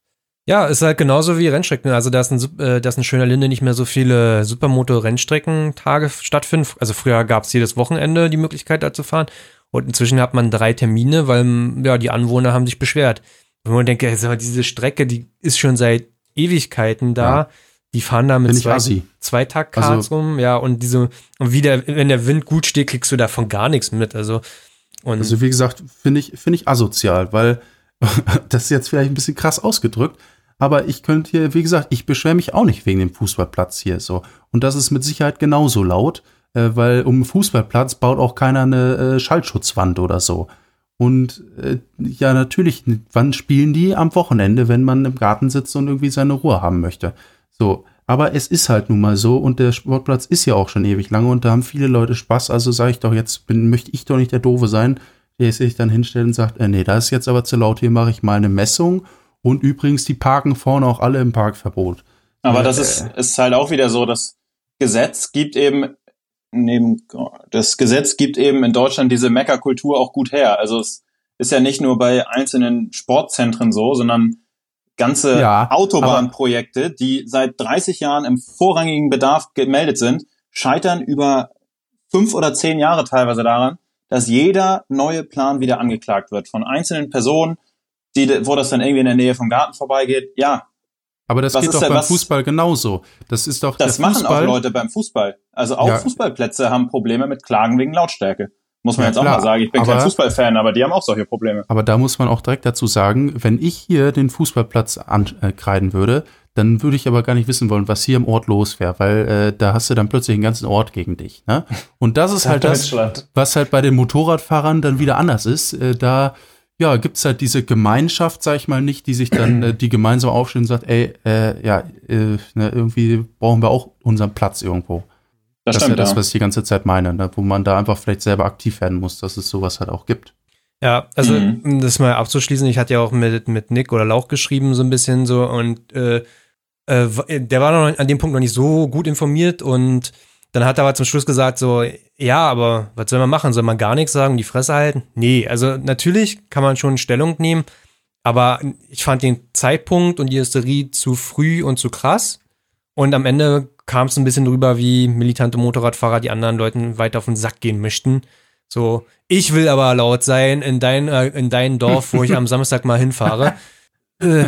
Ja, ist halt genauso wie Rennstrecken. Also, da ist ein, Sup- äh, da ist in Schöner Linde nicht mehr so viele Supermoto-Rennstreckentage stattfinden. Also, früher gab es jedes Wochenende die Möglichkeit, da zu fahren. Und inzwischen hat man drei Termine, weil ja, die Anwohner haben sich beschwert. Wenn man denkt, also, diese Strecke, die ist schon seit Ewigkeiten da. Ja. Die fahren da mit zwei, zwei Tag-Karts Also- rum, ja, und diese, und wie der, wenn der Wind gut steht, kriegst du davon gar nichts mit. Also, und Also wie gesagt, finde ich, finde ich asozial, weil [laughs] das ist jetzt vielleicht ein bisschen krass ausgedrückt, aber ich könnte hier, wie gesagt, ich beschwere mich auch nicht wegen dem Fußballplatz hier so. Und das ist mit Sicherheit genauso laut, äh, weil um Fußballplatz baut auch keiner eine äh, Schallschutzwand oder so. Und äh, ja, natürlich, wann spielen die? Am Wochenende, wenn man im Garten sitzt und irgendwie seine Ruhe haben möchte. So, aber es ist halt nun mal so und der Sportplatz ist ja auch schon ewig lange und da haben viele Leute Spaß. Also sage ich doch jetzt, bin, möchte ich doch nicht der Doofe sein, der sich dann hinstellt und sagt, äh, nee, da ist jetzt aber zu laut, hier mache ich mal eine Messung. Und übrigens, die parken vorne auch alle im Parkverbot. Aber das ist, ist halt auch wieder so, das Gesetz gibt eben neben das Gesetz gibt eben in Deutschland diese Meckerkultur auch gut her. Also es ist ja nicht nur bei einzelnen Sportzentren so, sondern ganze Ja, Autobahnprojekte, die seit 30 Jahren im vorrangigen Bedarf gemeldet sind, scheitern über fünf oder zehn Jahre teilweise daran, dass jeder neue Plan wieder angeklagt wird von einzelnen Personen, die, wo das dann irgendwie in der Nähe vom Garten vorbeigeht. Ja, Aber das Was geht doch beim was- Fußball genauso. Das ist doch Das machen Fußball. auch Leute beim Fußball. Also auch Ja. Fußballplätze haben Probleme mit Klagen wegen Lautstärke. Muss man Ja, jetzt auch klar. mal sagen. Ich bin Aber- kein Fußballfan, aber die haben auch solche Probleme. Aber da muss man auch direkt dazu sagen, wenn ich hier den Fußballplatz ankreiden würde, dann würde ich aber gar nicht wissen wollen, was hier im Ort los wäre, weil äh, da hast du dann plötzlich einen ganzen Ort gegen dich. Ne? Und das ist [laughs] halt das, was halt bei den Motorradfahrern dann wieder anders ist. Äh, da ja, gibt's halt diese Gemeinschaft, sag ich mal, nicht, die sich dann, [clears throat] äh, die gemeinsam aufstehen und sagt, ey, äh, ja, äh, ne, irgendwie brauchen wir auch unseren Platz irgendwo. Das, Das, ist ja das, was ich die ganze Zeit meine, ne? wo man da einfach vielleicht selber aktiv werden muss, dass es sowas halt auch gibt. Ja, also Mhm. um das mal abzuschließen, ich hatte ja auch mit, mit Nick oder Lauch geschrieben, so ein bisschen so, und äh, äh, der war noch an dem Punkt noch nicht so gut informiert und dann hat er aber zum Schluss gesagt, so, ja, aber was soll man machen? Soll man gar nichts sagen, die Fresse halten? Nee, also natürlich kann man schon Stellung nehmen, aber ich fand den Zeitpunkt und die Hysterie zu früh und zu krass. Und am Ende kam es ein bisschen drüber, wie militante Motorradfahrer die anderen Leuten weiter auf den Sack gehen möchten. So, ich will aber laut sein in dein, äh, in dein Dorf, wo ich am [laughs] Samstag mal hinfahre. äh,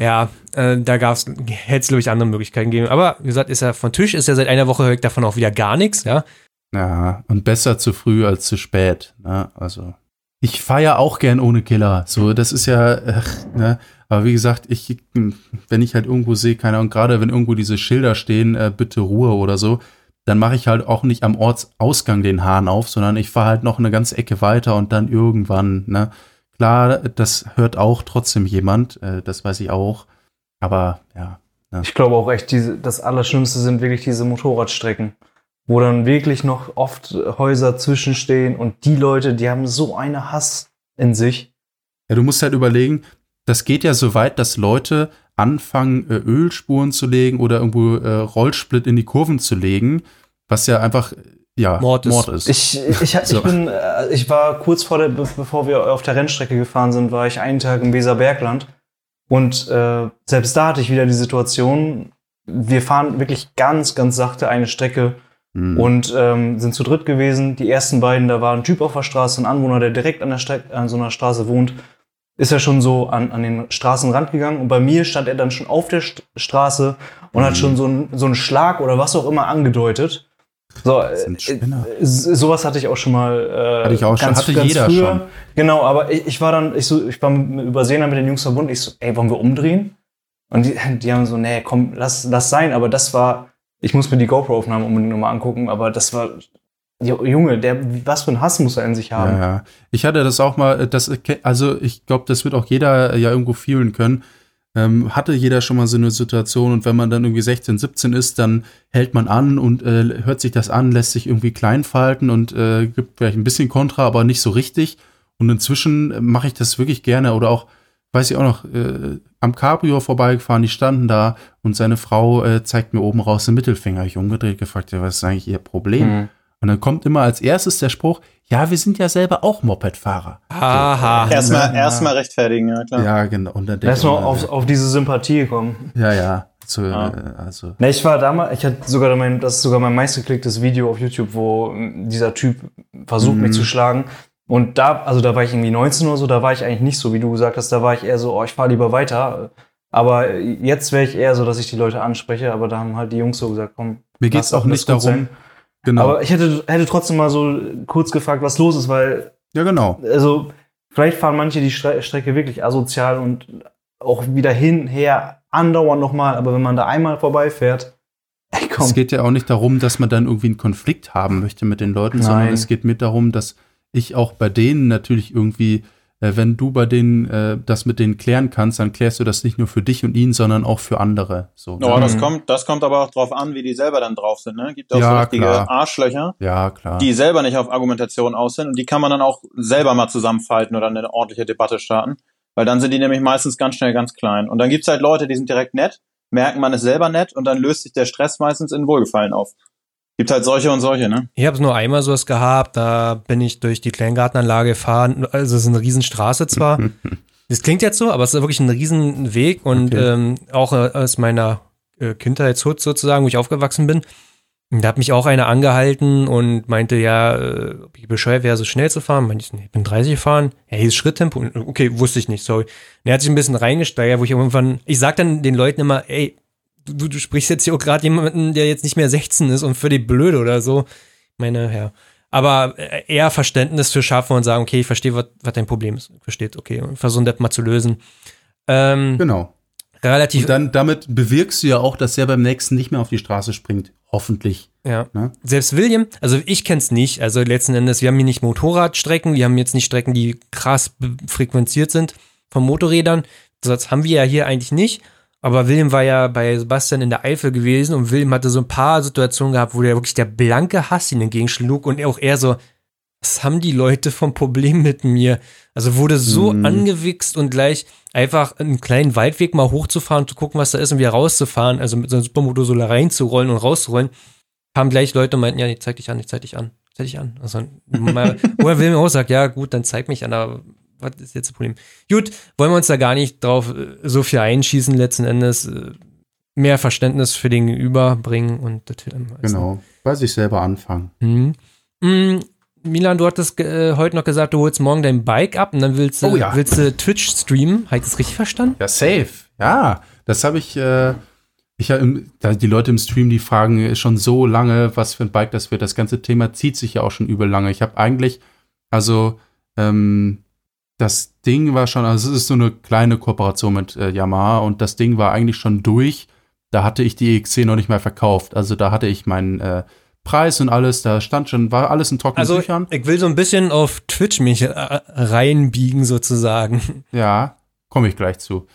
ja, äh, da gab's, hätte es, glaube ich, andere Möglichkeiten gegeben. Aber wie gesagt, ist er von Tisch, ist ja seit einer Woche höre ich davon auch wieder gar nichts, ja. Ja, und besser zu früh als zu spät. Ne? Also, ich feiere auch gern ohne Killer. So, das ist ja, ach, ne? Aber wie gesagt, ich, wenn ich halt irgendwo sehe, keine Ahnung, gerade wenn irgendwo diese Schilder stehen, äh, bitte Ruhe oder so, dann mache ich halt auch nicht am Ortsausgang den Hahn auf, sondern ich fahre halt noch eine ganze Ecke weiter und dann irgendwann, ne? Klar, das hört auch trotzdem jemand, äh, das weiß ich auch. Aber ja, Ich glaube auch echt, diese, das Allerschlimmste sind wirklich diese Motorradstrecken, wo dann wirklich noch oft Häuser zwischenstehen und die Leute, die haben so eine Hass in sich. Ja, du musst halt überlegen, das geht ja so weit, dass Leute anfangen, äh, Ölspuren zu legen oder irgendwo äh, Rollsplit in die Kurven zu legen, was ja einfach ja, Mord ist. Mord ist. Ich, ich, ich, [laughs] So. bin, äh, ich war kurz vor der, be- bevor wir auf der Rennstrecke gefahren sind, war ich einen Tag im Weserbergland. Und äh, selbst da hatte ich wieder die Situation, wir fahren wirklich ganz, ganz sachte eine Strecke Hm. und ähm, sind zu dritt gewesen. Die ersten beiden, da war ein Typ auf der Straße, ein Anwohner, der direkt an, der Streck, an so einer Straße wohnt, ist er schon so an, an den Straßenrand gegangen. Und bei mir stand er dann schon auf der St Straße und Mhm. hat schon so, ein, so einen Schlag oder was auch immer angedeutet. So, äh, sind Spinner. äh, sowas hatte ich auch schon mal. Äh, Hatte ich auch schon, hatte jeder schon. Genau, aber ich, ich war dann, ich, so, ich war mit mit Übersehner mit den Jungs verbunden. Ich so, ey, wollen wir umdrehen? Und die, die haben so, nee, komm, lass, lass sein. Aber das war, ich muss mir die GoPro-Aufnahme unbedingt nochmal angucken, aber das war, Junge, der, was für ein Hass muss er in sich haben? Ja. Ich hatte das auch mal, das, also ich glaube, das wird auch jeder ja irgendwo fühlen können. Ähm, hatte jeder schon mal so eine Situation und wenn man dann irgendwie 16, 17 ist, dann hält man an und äh, hört sich das an, lässt sich irgendwie klein falten und äh, gibt vielleicht ein bisschen Kontra, aber nicht so richtig. Und inzwischen mache ich das wirklich gerne oder auch, weiß ich auch noch, äh, am Cabrio vorbeigefahren, die standen da und seine Frau äh, zeigt mir oben raus den Mittelfinger. Ich umgedreht gefragt, ja, was ist eigentlich ihr Problem? Mhm. Und dann kommt immer als erstes der Spruch, ja, wir sind ja selber auch Mopedfahrer. Haha. Erstmal Ja. erstmal rechtfertigen, ja klar. Ja, genau. Und dann Erstmal auf, auf diese Sympathie gekommen. Ja, ja. So, Ja. äh, also. Ne, ich war damals, ich hatte sogar mein, das ist sogar mein meistgeklicktes Video auf YouTube, wo mm, dieser Typ versucht, Mhm. mich zu schlagen. Und da, also da war ich irgendwie 19 oder so, da war ich eigentlich nicht so, wie du gesagt hast, da war ich eher so, oh, ich fahre lieber weiter. Aber jetzt wäre ich eher so, dass ich die Leute anspreche, aber da haben halt die Jungs so gesagt, komm. Mir geht's auch nicht darum. sein. Genau. Aber ich hätte, hätte trotzdem mal so kurz gefragt, was los ist, weil, ja, genau. also, vielleicht fahren manche die Stre Strecke wirklich asozial und auch wieder hin, her, andauernd nochmal, aber wenn man da einmal vorbeifährt, ey, komm. Es geht ja auch nicht darum, dass man dann irgendwie einen Konflikt haben möchte mit den Leuten, Nein. sondern es geht mir darum, dass ich auch bei denen natürlich irgendwie, wenn du bei denen äh, das mit denen klären kannst, dann klärst du das nicht nur für dich und ihn, sondern auch für andere. So, Oh, ne? das Mhm. kommt, das kommt aber auch drauf an, wie die selber dann drauf sind. Ne? Gibt auch Ja, so richtige klar. Arschlöcher, Ja, klar. die selber nicht auf Argumentation aus sind und die kann man dann auch selber mal zusammenfalten oder eine ordentliche Debatte starten, weil dann sind die nämlich meistens ganz schnell ganz klein. Und dann gibt's halt Leute, die sind direkt nett, merken, man ist selber nett und dann löst sich der Stress meistens in Wohlgefallen auf. Gibt halt solche und solche, ne? Ich habe es nur einmal sowas gehabt, da bin ich durch die Kleingartenanlage gefahren. Also es ist eine Riesenstraße zwar. [laughs] Das klingt jetzt so, aber es ist wirklich ein Riesenweg und Okay. ähm, auch äh, aus meiner äh, Kindheitshut sozusagen, wo ich aufgewachsen bin. Und Da hat mich auch einer angehalten und meinte, ja, äh, ob ich bescheuert wäre, so schnell zu fahren. Meinte ich, nee, ich bin 30 gefahren. Ja, hier ist Schritttempo. Okay, wusste ich nicht, sorry. Und er hat sich ein bisschen reingesteigert, wo ich irgendwann, ich sag dann den Leuten immer, ey, du, du sprichst jetzt hier auch gerade jemanden, der jetzt nicht mehr 16 ist und für die blöde oder so. Ich meine, ja. Aber äh, eher Verständnis für schaffen und sagen, okay, ich verstehe, was dein Problem ist. Versteht, okay, und versuchen das mal zu lösen. Ähm, genau. relativ, Und dann damit bewirkst du ja auch, dass er beim nächsten nicht mehr auf die Straße springt. Hoffentlich. ja. Ne? Selbst William, also ich kenn's nicht, also letzten Endes, wir haben hier nicht Motorradstrecken, wir haben jetzt nicht Strecken, die krass frequenziert sind von Motorrädern. Das haben wir ja hier eigentlich nicht. Aber William war ja bei Sebastian in der Eifel gewesen und William hatte so ein paar Situationen gehabt, wo der wirklich der blanke Hass ihn entgegenschlug und auch er so, was haben die Leute vom Problem mit mir? Also wurde so Mhm. angewichst und gleich einfach einen kleinen Waldweg mal hochzufahren, zu gucken, was da ist und wieder rauszufahren, also mit so einem Supermoto so reinzurollen und rauszurollen, kamen gleich Leute und meinten, ja, ich zeig dich an, ich zeig dich an, ich zeig dich an. Also, mal, [laughs] wo er William auch sagt, ja, gut, dann zeig mich an, aber was ist jetzt das Problem? Gut, wollen wir uns da gar nicht drauf äh, so viel einschießen, letzten Endes äh, mehr Verständnis für den Gegenüber bringen und das hilft. Genau. Bei sich selber anfangen. Mhm. Mm, Milan, du hattest äh, heute noch gesagt, du holst morgen dein Bike ab und dann willst du, Oh ja. willst du Twitch streamen. Habe ich das richtig verstanden? Ja, safe. Ja, das habe ich. Äh, ich hab im, da die Leute im Stream, die fragen schon so lange, was für ein Bike das wird. Das ganze Thema zieht sich ja auch schon übel lange. Ich habe eigentlich, also ähm, das Ding war schon, also es ist so eine kleine Kooperation mit äh, Yamaha und das Ding war eigentlich schon durch. Da hatte ich die EXC noch nicht mal verkauft. Also da hatte ich meinen äh, Preis und alles, da stand schon, war alles in trockenen Also, Büchern. ich will so ein bisschen auf Twitch mich äh, reinbiegen, sozusagen. [laughs] Ja, komme ich gleich zu.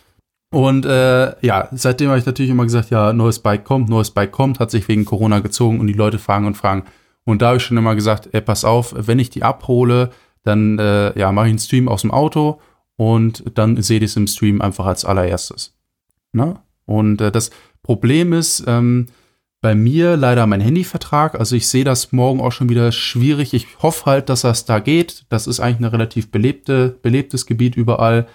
Und äh, ja, seitdem habe ich natürlich immer gesagt, ja, neues Bike kommt, neues Bike kommt, hat sich wegen Corona gezogen und die Leute fragen und fragen. Und da habe ich schon immer gesagt, ey, pass auf, wenn ich die abhole, dann äh, ja, mache ich einen Stream aus dem Auto und dann seht ihr es im Stream einfach als allererstes. Ne? Und äh, das Problem ist, ähm, bei mir leider mein Handyvertrag. Also ich sehe das morgen auch schon wieder schwierig. Ich hoffe halt, dass das da geht. Das ist eigentlich ein relativ belebte, belebtes Gebiet überall.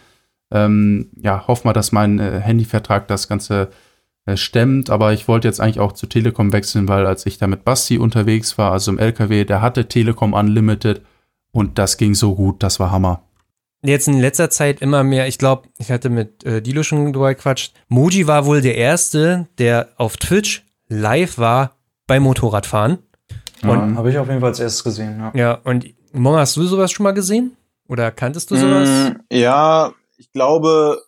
Ähm, ja, hoffe mal, dass mein äh, Handyvertrag das Ganze äh, stemmt. Aber ich wollte jetzt eigentlich auch zu Telekom wechseln, weil als ich da mit Basti unterwegs war, also im LKW, der hatte Telekom Unlimited und das ging so gut, das war Hammer. Jetzt in letzter Zeit immer mehr, ich glaube, ich hatte mit äh, Dilo schon drüber gequatscht. Moji war wohl der Erste, der auf Twitch live war beim Motorradfahren. Und ja, habe ich auf jeden Fall als erstes gesehen, ja. Ja, und Mom, hast du sowas schon mal gesehen? Oder kanntest du sowas? Mm, ja, ich glaube,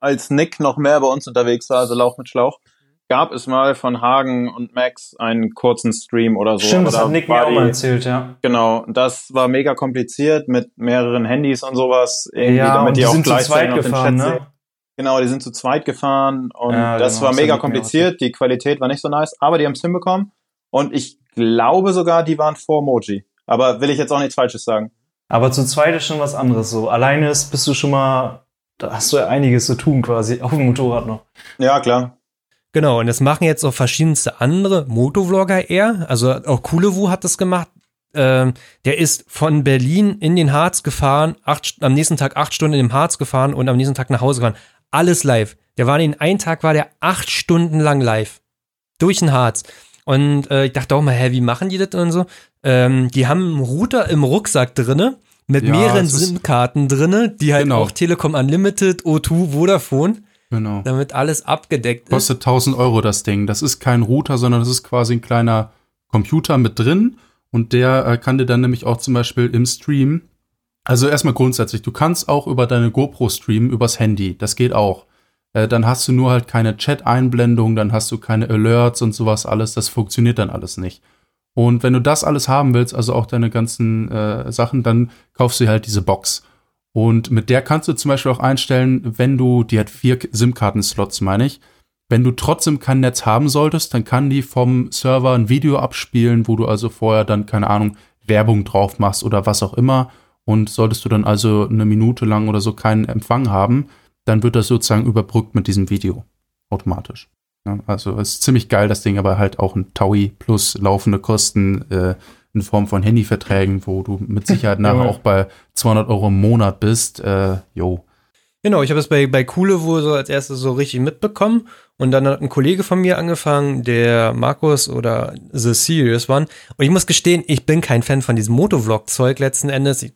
als Nick noch mehr bei uns unterwegs war, also Lauch mit Schlauch, gab es mal von Hagen und Max einen kurzen Stream oder so. Stimmt, das hat Nick mir auch mal erzählt, ja. Genau, das war mega kompliziert mit mehreren Handys und sowas, irgendwie, ja, damit die, die auch gleichzeitig gefahren, den Chat ne? Genau, die sind zu zweit gefahren und ja, das genau, war mega kompliziert. Die Qualität war nicht so nice, aber die haben es hinbekommen. Und ich glaube sogar, die waren vor Moji. Aber will ich jetzt auch nichts Falsches sagen. Aber zu zweit ist schon was anderes. So alleine ist, bist du schon mal, da hast du ja einiges zu tun quasi auf dem Motorrad noch. Ja, klar. Genau, und das machen jetzt auch verschiedenste andere Motovlogger eher. Also auch Kulewu hat das gemacht. Ähm, der ist von Berlin in den Harz gefahren, acht, am nächsten Tag acht Stunden in dem Harz gefahren und am nächsten Tag nach Hause gefahren alles live. Der war in einem Tag war der acht Stunden lang live. Durch den Harz. Und äh, ich dachte auch mal, hä, wie machen die das und so? Ähm, die haben einen Router im Rucksack drinne mit ja, mehreren SIM-Karten drinne, die halt genau. auch Telekom Unlimited, O2, Vodafone. Genau. Damit alles abgedeckt Kostet ist. Kostet 1000 Euro das Ding. Das ist kein Router, sondern das ist quasi ein kleiner Computer mit drin. Und der äh, kann dir dann nämlich auch zum Beispiel im Stream also erstmal grundsätzlich, du kannst auch über deine GoPro streamen, übers Handy. Das geht auch. Äh, dann hast du nur halt keine Chat-Einblendung, dann hast du keine Alerts und sowas alles. Das funktioniert dann alles nicht. Und wenn du das alles haben willst, also auch deine ganzen äh, Sachen, dann kaufst du halt diese Box. Und mit der kannst du zum Beispiel auch einstellen, wenn du, die hat vier SIM-Karten-Slots, meine ich. Wenn du trotzdem kein Netz haben solltest, dann kann die vom Server ein Video abspielen, wo du also vorher dann, keine Ahnung, Werbung drauf machst oder was auch immer. Und solltest du dann also eine Minute lang oder so keinen Empfang haben, dann wird das sozusagen überbrückt mit diesem Video automatisch. Ja, also ist ziemlich geil, das Ding, aber halt auch ein Taui plus laufende Kosten äh, in Form von Handyverträgen, wo du mit Sicherheit nachher auch bei 200 Euro im Monat bist. Äh, jo. Genau, ich habe es bei, bei Kuhle wohl so als erstes so richtig mitbekommen. Und dann hat ein Kollege von mir angefangen, der Markus oder The Serious One. Und ich muss gestehen, ich bin kein Fan von diesem Motovlog-Zeug letzten Endes. Ich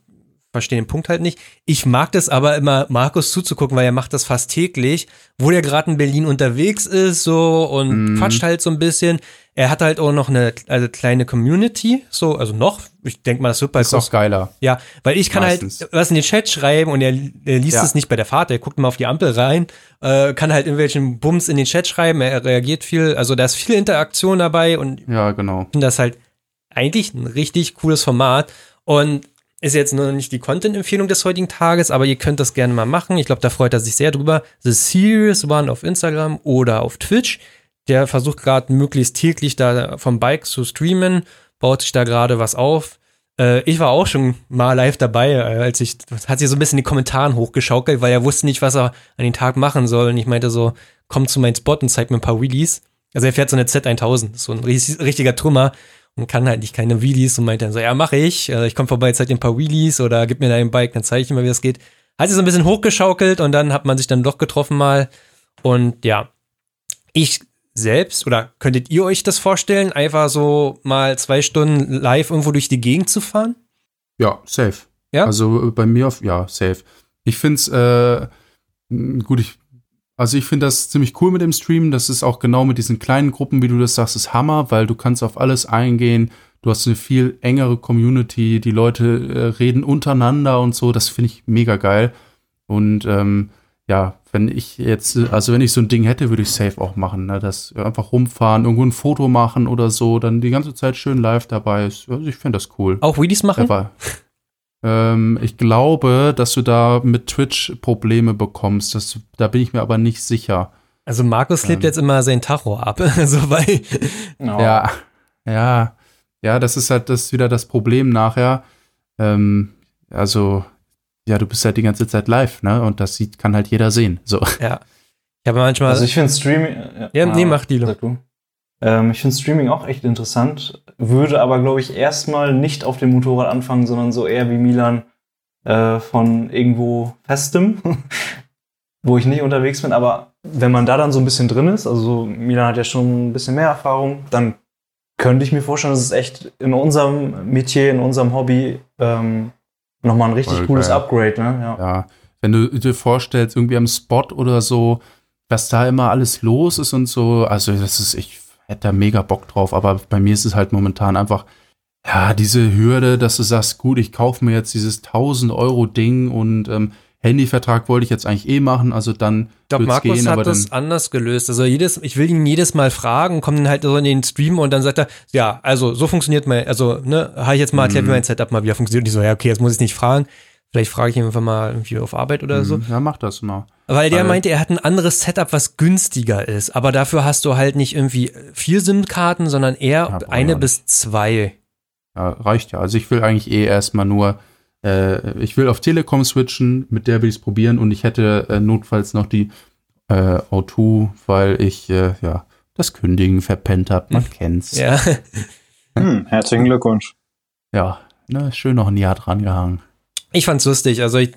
verstehe den Punkt halt nicht. Ich mag das aber immer, Markus zuzugucken, weil er macht das fast täglich, wo der gerade in Berlin unterwegs ist, so und mm. quatscht halt so ein bisschen. Er hat halt auch noch eine also kleine Community, so, also noch. Ich denke mal, das wird bei Ist auch geiler. Ja, weil ich kann halt Meistens. halt was in den Chat schreiben und er, er liest ja. es nicht bei der Fahrt, er guckt mal auf die Ampel rein, äh, kann halt irgendwelchen Bums in den Chat schreiben, er reagiert viel, also da ist viel Interaktion dabei und ja, genau. Ich finde das halt eigentlich ein richtig cooles Format und ist jetzt nur nicht die Content-Empfehlung des heutigen Tages, aber ihr könnt das gerne mal machen. Ich glaube, da freut er sich sehr drüber. The Serious One auf Instagram oder auf Twitch. Der versucht gerade möglichst täglich da vom Bike zu streamen, baut sich da gerade was auf. Äh, ich war auch schon mal live dabei, äh, als ich, hat sich so ein bisschen in die Kommentaren hochgeschaukelt, weil er wusste nicht, was er an den Tag machen soll. Und ich meinte so, komm zu meinem Spot und zeig mir ein paar Wheelies. Also er fährt so eine Z1000, so ein richtiger Trümmer und kann halt nicht keine Wheelies und meint dann so, ja, mache ich. Also ich komme vorbei, zeig dir ein paar Wheelies oder gib mir dein Bike, dann zeige ich dir mal, wie das geht. Hat sich so ein bisschen hochgeschaukelt und dann hat man sich dann doch getroffen mal. Und ja, ich selbst oder könntet ihr euch das vorstellen, einfach so mal zwei Stunden live irgendwo durch die Gegend zu fahren? Ja, safe. Ja. Also bei mir auf, ja, safe. Ich finde es, äh, gut, ich also ich finde das ziemlich cool mit dem Stream. Das ist auch genau mit diesen kleinen Gruppen, wie du das sagst, ist Hammer, weil du kannst auf alles eingehen. Du hast eine viel engere Community. Die Leute äh, reden untereinander und so. Das finde ich mega geil. Und ähm, ja, wenn ich jetzt, also wenn ich so ein Ding hätte, würde ich safe auch machen. Ne? Das einfach rumfahren, irgendwo ein Foto machen oder so, dann die ganze Zeit schön live dabei ist. Also ich finde das cool. Auch Wheelies machen? Aber, ähm, ich glaube, dass du da mit Twitch Probleme bekommst. Das, da bin ich mir aber nicht sicher. Also Markus klebt ähm. jetzt immer sein Tacho ab. so bei oh. Ja, ja, ja, das ist halt das wieder das Problem nachher. Ähm, also, ja, du bist halt die ganze Zeit live, ne? Und das sieht, kann halt jeder sehen. So. Ja. Ich habe manchmal. Also ich finde Streaming. Ja, ja nee, mach die. Sag du. Ähm, ich finde Streaming auch echt interessant, würde aber, glaube ich, erstmal nicht auf dem Motorrad anfangen, sondern so eher wie Milan äh, von irgendwo Festem, [laughs] wo ich nicht unterwegs bin. Aber wenn man da dann so ein bisschen drin ist, also Milan hat ja schon ein bisschen mehr Erfahrung, dann könnte ich mir vorstellen, dass es echt in unserem Metier, in unserem Hobby ähm, nochmal ein richtig Voll cooles geil. Upgrade, ne? Ja. Ja, wenn du dir vorstellst, irgendwie am Spot oder so, was da immer alles los ist und so, also das ist, ich hätte da mega Bock drauf, aber bei mir ist es halt momentan einfach, ja, diese Hürde, dass du sagst, gut, ich kaufe mir jetzt dieses 1000 Euro Ding und ähm, Handyvertrag wollte ich jetzt eigentlich eh machen, also dann Ich glaube, Markus gehen, hat das anders gelöst. Also jedes, ich will ihn jedes Mal fragen, komme dann halt so in den Stream und dann sagt er, ja, also so funktioniert mein, also, ne, habe ich jetzt mal erklärt, Mhm. wie mein Setup mal wieder funktioniert. Und ich so, ja, okay, jetzt muss ich nicht fragen. Vielleicht frage ich ihn einfach mal irgendwie auf Arbeit oder so. Mhm, ja, mach das mal. Weil der Weil- meinte, er hat ein anderes Setup, was günstiger ist. Aber dafür hast du halt nicht irgendwie vier SIM-Karten, sondern eher Ja, eine bis zwei. Ja, reicht ja. Also ich will eigentlich eh erstmal nur, äh, ich will auf Telekom switchen, mit der will ich es probieren und ich hätte äh, notfalls noch die äh, O2, weil ich äh, ja das Kündigen verpennt habe. Man [laughs] kennt's. Ja. Hm, herzlichen Glückwunsch. Ja, ne, schön noch ein Jahr dran gehangen. Ich fand's lustig. Also ich,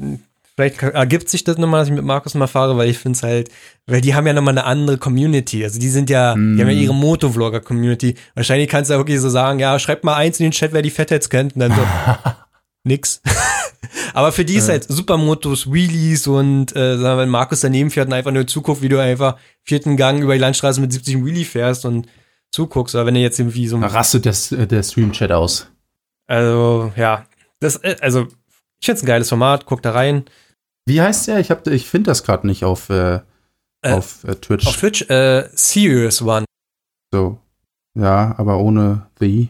vielleicht ergibt sich das nochmal, dass ich mit Markus mal fahre, weil ich find's halt, weil die haben ja nochmal eine andere Community. Also die sind ja, Mm. die haben ja ihre Motovlogger-Community. Wahrscheinlich kannst du ja wirklich so sagen, ja, schreibt mal eins in den Chat, wer die Fatheads kennt. Und dann so, [laughs] nix. [laughs] Aber für die ist halt Supermotos, Wheelies und äh, sagen wir, wenn Markus daneben fährt und einfach nur zuguckt, wie du einfach vierten Gang über die Landstraße mit 70 im Wheelie fährst und zuguckst. Oder wenn du jetzt irgendwie so Da rastet das, äh, der Stream-Chat aus. also, ja. Das, äh, also, ich find's ein geiles Format, guck da rein. Wie heißt der? Ich, hab- ich finde das gerade nicht auf, äh, Äh, auf äh, Twitch. Auf Twitch, äh, Serious One. so. Ja, aber ohne The.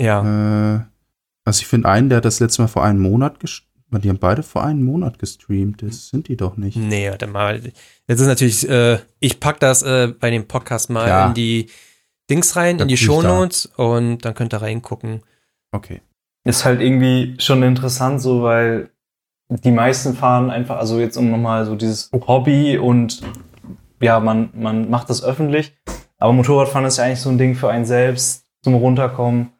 Ja. Äh, also ich finde einen, der hat das letzte Mal vor einem Monat gestreamt. Die haben beide vor einem Monat gestreamt. Das sind die doch nicht. Nee, warte mal. Jetzt ist natürlich, äh, ich pack das äh, bei dem Podcast mal Ja. in die Dings rein, Da in die. Shownotes und dann könnt ihr reingucken. Okay. Ist halt irgendwie schon interessant, so weil die meisten fahren einfach, also jetzt um nochmal so dieses Hobby und ja, man, man macht das öffentlich. Aber Motorradfahren ist ja eigentlich so ein Ding für einen selbst zum Runterkommen.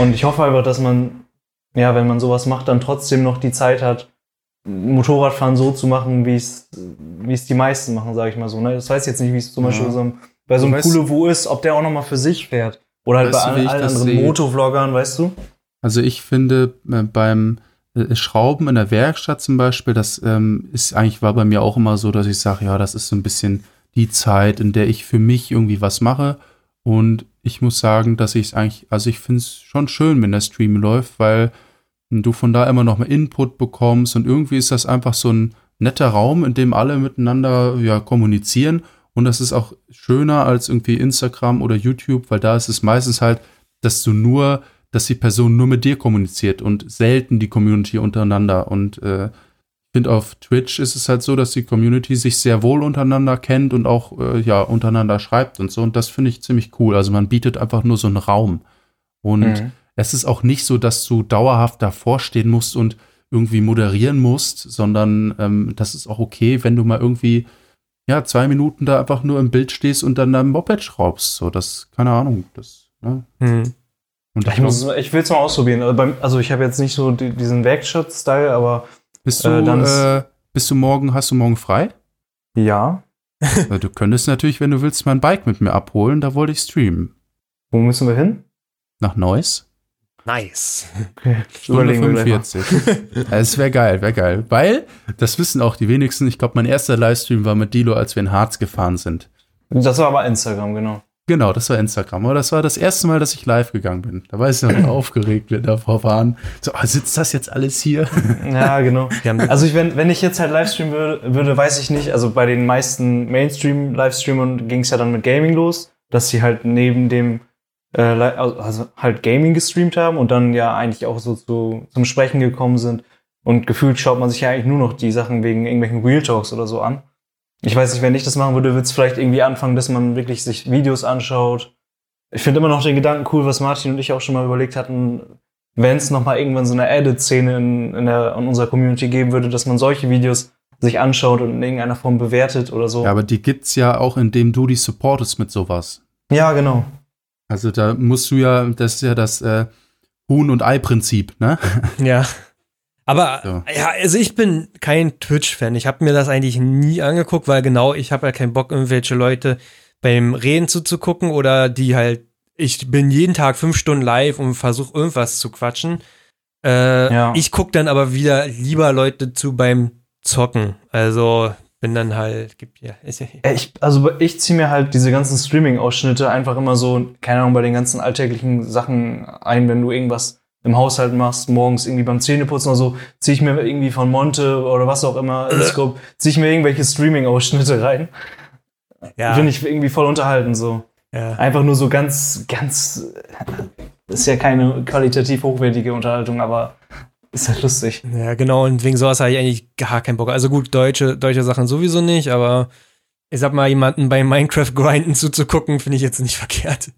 Und ich hoffe einfach, dass man, ja, wenn man sowas macht, dann trotzdem noch die Zeit hat, Motorradfahren so zu machen, wie es wie es die meisten machen, sage ich mal so. Ne? Das weiß ich jetzt nicht, wie es zum Ja. Beispiel so einem, bei so einem Weißt- Coole Wo ist, ob der auch nochmal für sich fährt. Oder halt bei du, allen, anderen? Motovloggern, weißt du? Also ich finde äh, beim äh, Schrauben in der Werkstatt zum Beispiel, das ähm, ist eigentlich war bei mir auch immer so, dass ich sage, ja, das ist so ein bisschen die Zeit, in der ich für mich irgendwie was mache. Und ich muss sagen, dass ich es eigentlich, also ich finde es schon schön, wenn der Stream läuft, weil du von da immer noch mal Input bekommst und irgendwie ist das einfach so ein netter Raum, in dem alle miteinander ja kommunizieren. Und das ist auch schöner als irgendwie Instagram oder YouTube, weil da ist es meistens halt, dass du nur dass die Person nur mit dir kommuniziert und selten die Community untereinander. Und äh, ich finde, auf Twitch ist es halt so, dass die Community sich sehr wohl untereinander kennt und auch äh, ja untereinander schreibt und so. Und das finde ich ziemlich cool. Also man bietet einfach nur so einen Raum. Und Mhm. es ist auch nicht so, dass du dauerhaft davor stehen musst und irgendwie moderieren musst, sondern ähm, das ist auch okay, wenn du mal irgendwie ja zwei Minuten da einfach nur im Bild stehst und dann dein Moped schraubst. So, das, keine Ahnung, das, ne? Hm. Und Ich, muss, ich will es mal ausprobieren. Also, beim, also ich habe jetzt nicht so die, diesen Werkstatt-Style, aber Bist du, Äh, dann äh, bist du morgen, hast du morgen frei? [laughs] ja. Du könntest natürlich, wenn du willst, mein Bike mit mir abholen, da wollte ich streamen. Wo müssen wir hin? Nach Neuss? Nice. Okay. Stunde [laughs] Überlegen wir gleich mal. 45. Es wäre geil, wäre geil. Weil, das wissen auch die wenigsten, ich glaube, mein erster Livestream war mit Dilo, als wir in Harz gefahren sind. Das war aber Instagram, genau. Genau, das war Instagram. Aber das war das erste Mal, dass ich live gegangen bin. Da war ich noch [clears throat] aufgeregt, wir davor waren. So, ah, sitzt das jetzt alles hier? Ja, genau. Also ich, wenn, wenn ich jetzt halt Livestreamen würde, würde, weiß ich nicht, also bei den meisten Mainstream-Livestreamern ging es ja dann mit Gaming los, dass sie halt neben dem äh, also halt Gaming gestreamt haben und dann ja eigentlich auch so zu, zum Sprechen gekommen sind. Und gefühlt schaut man sich ja eigentlich nur noch die Sachen wegen irgendwelchen Real Talks oder so an. Ich weiß nicht, wenn ich das machen würde, würde es vielleicht irgendwie anfangen, dass man wirklich sich Videos anschaut. Ich finde immer noch den Gedanken cool, was Martin und ich auch schon mal überlegt hatten, wenn es nochmal irgendwann so eine Added-Szene in, in, der, in unserer Community geben würde, dass man solche Videos sich anschaut und in irgendeiner Form bewertet oder so. Ja, aber die gibt's ja auch, indem du die supportest mit sowas. Ja, genau. Also da musst du ja, das ist ja das äh, Huhn- und Ei-Prinzip, ne? Ja. [laughs] Aber So. ja, also ich bin kein Twitch-Fan. Ich habe mir das eigentlich nie angeguckt, weil genau, ich habe ja keinen Bock, irgendwelche Leute beim Reden zuzugucken oder die halt, ich bin jeden Tag fünf Stunden live und versuche irgendwas zu quatschen. Äh, Ja. Ich gucke dann aber wieder lieber Leute zu beim Zocken. Also bin dann halt, gibt ja, ist ja Äh, Ich, also ich ziehe mir halt diese ganzen Streaming-Ausschnitte einfach immer so, keine Ahnung, bei den ganzen alltäglichen Sachen ein, wenn du irgendwas im Haushalt machst, morgens irgendwie beim Zähneputzen oder so, ziehe ich mir irgendwie von Monte oder was auch immer, [clears throat] Scope, ziehe ich mir irgendwelche Streaming-Ausschnitte rein. ja, Finde ich irgendwie voll unterhalten so. ja. Einfach nur so ganz, ganz, ist ja keine qualitativ hochwertige Unterhaltung, aber ist halt lustig. Ja, genau, und wegen sowas habe ich eigentlich gar keinen Bock. Also gut, deutsche, deutsche Sachen sowieso nicht, aber ich sag mal, jemanden bei Minecraft grinden zuzugucken, finde ich jetzt nicht [laughs] verkehrt.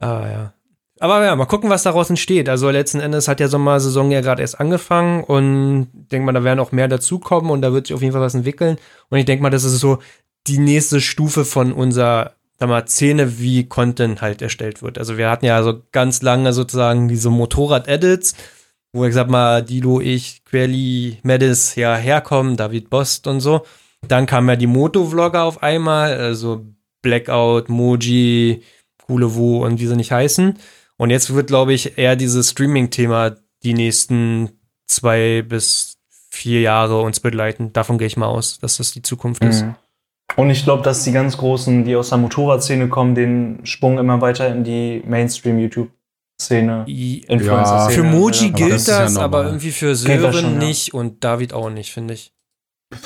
Aber ja. [laughs] Aber ja, mal gucken, was daraus entsteht. Also letzten Endes hat ja Sommersaison ja gerade erst angefangen und ich denke mal, da werden auch mehr dazukommen und da wird sich auf jeden Fall was entwickeln. Und ich denke mal, das ist so die nächste Stufe von unserer sag mal, Szene, wie Content halt erstellt wird. Also wir hatten ja so ganz lange sozusagen diese Motorrad-Edits, wo ich sag mal, Dilo, ich, Quelli, Medis ja herkommen, David Bost und so. Dann kamen ja die Motovlogger auf einmal, also Blackout, Moji, Wu und wie sie nicht heißen. Und jetzt wird, glaube ich, eher dieses Streaming-Thema die nächsten zwei bis vier Jahre uns begleiten. Davon gehe ich mal aus, dass das die Zukunft ist. Mhm. Und ich glaube, dass die ganz Großen, die aus der Motorradszene kommen, den Sprung immer weiter in die Mainstream-YouTube-Szene, I- Influencer-Szene. Für Moji aber gilt das das, ist ja aber irgendwie für Sören schon, ja. nicht und David auch nicht, finde ich.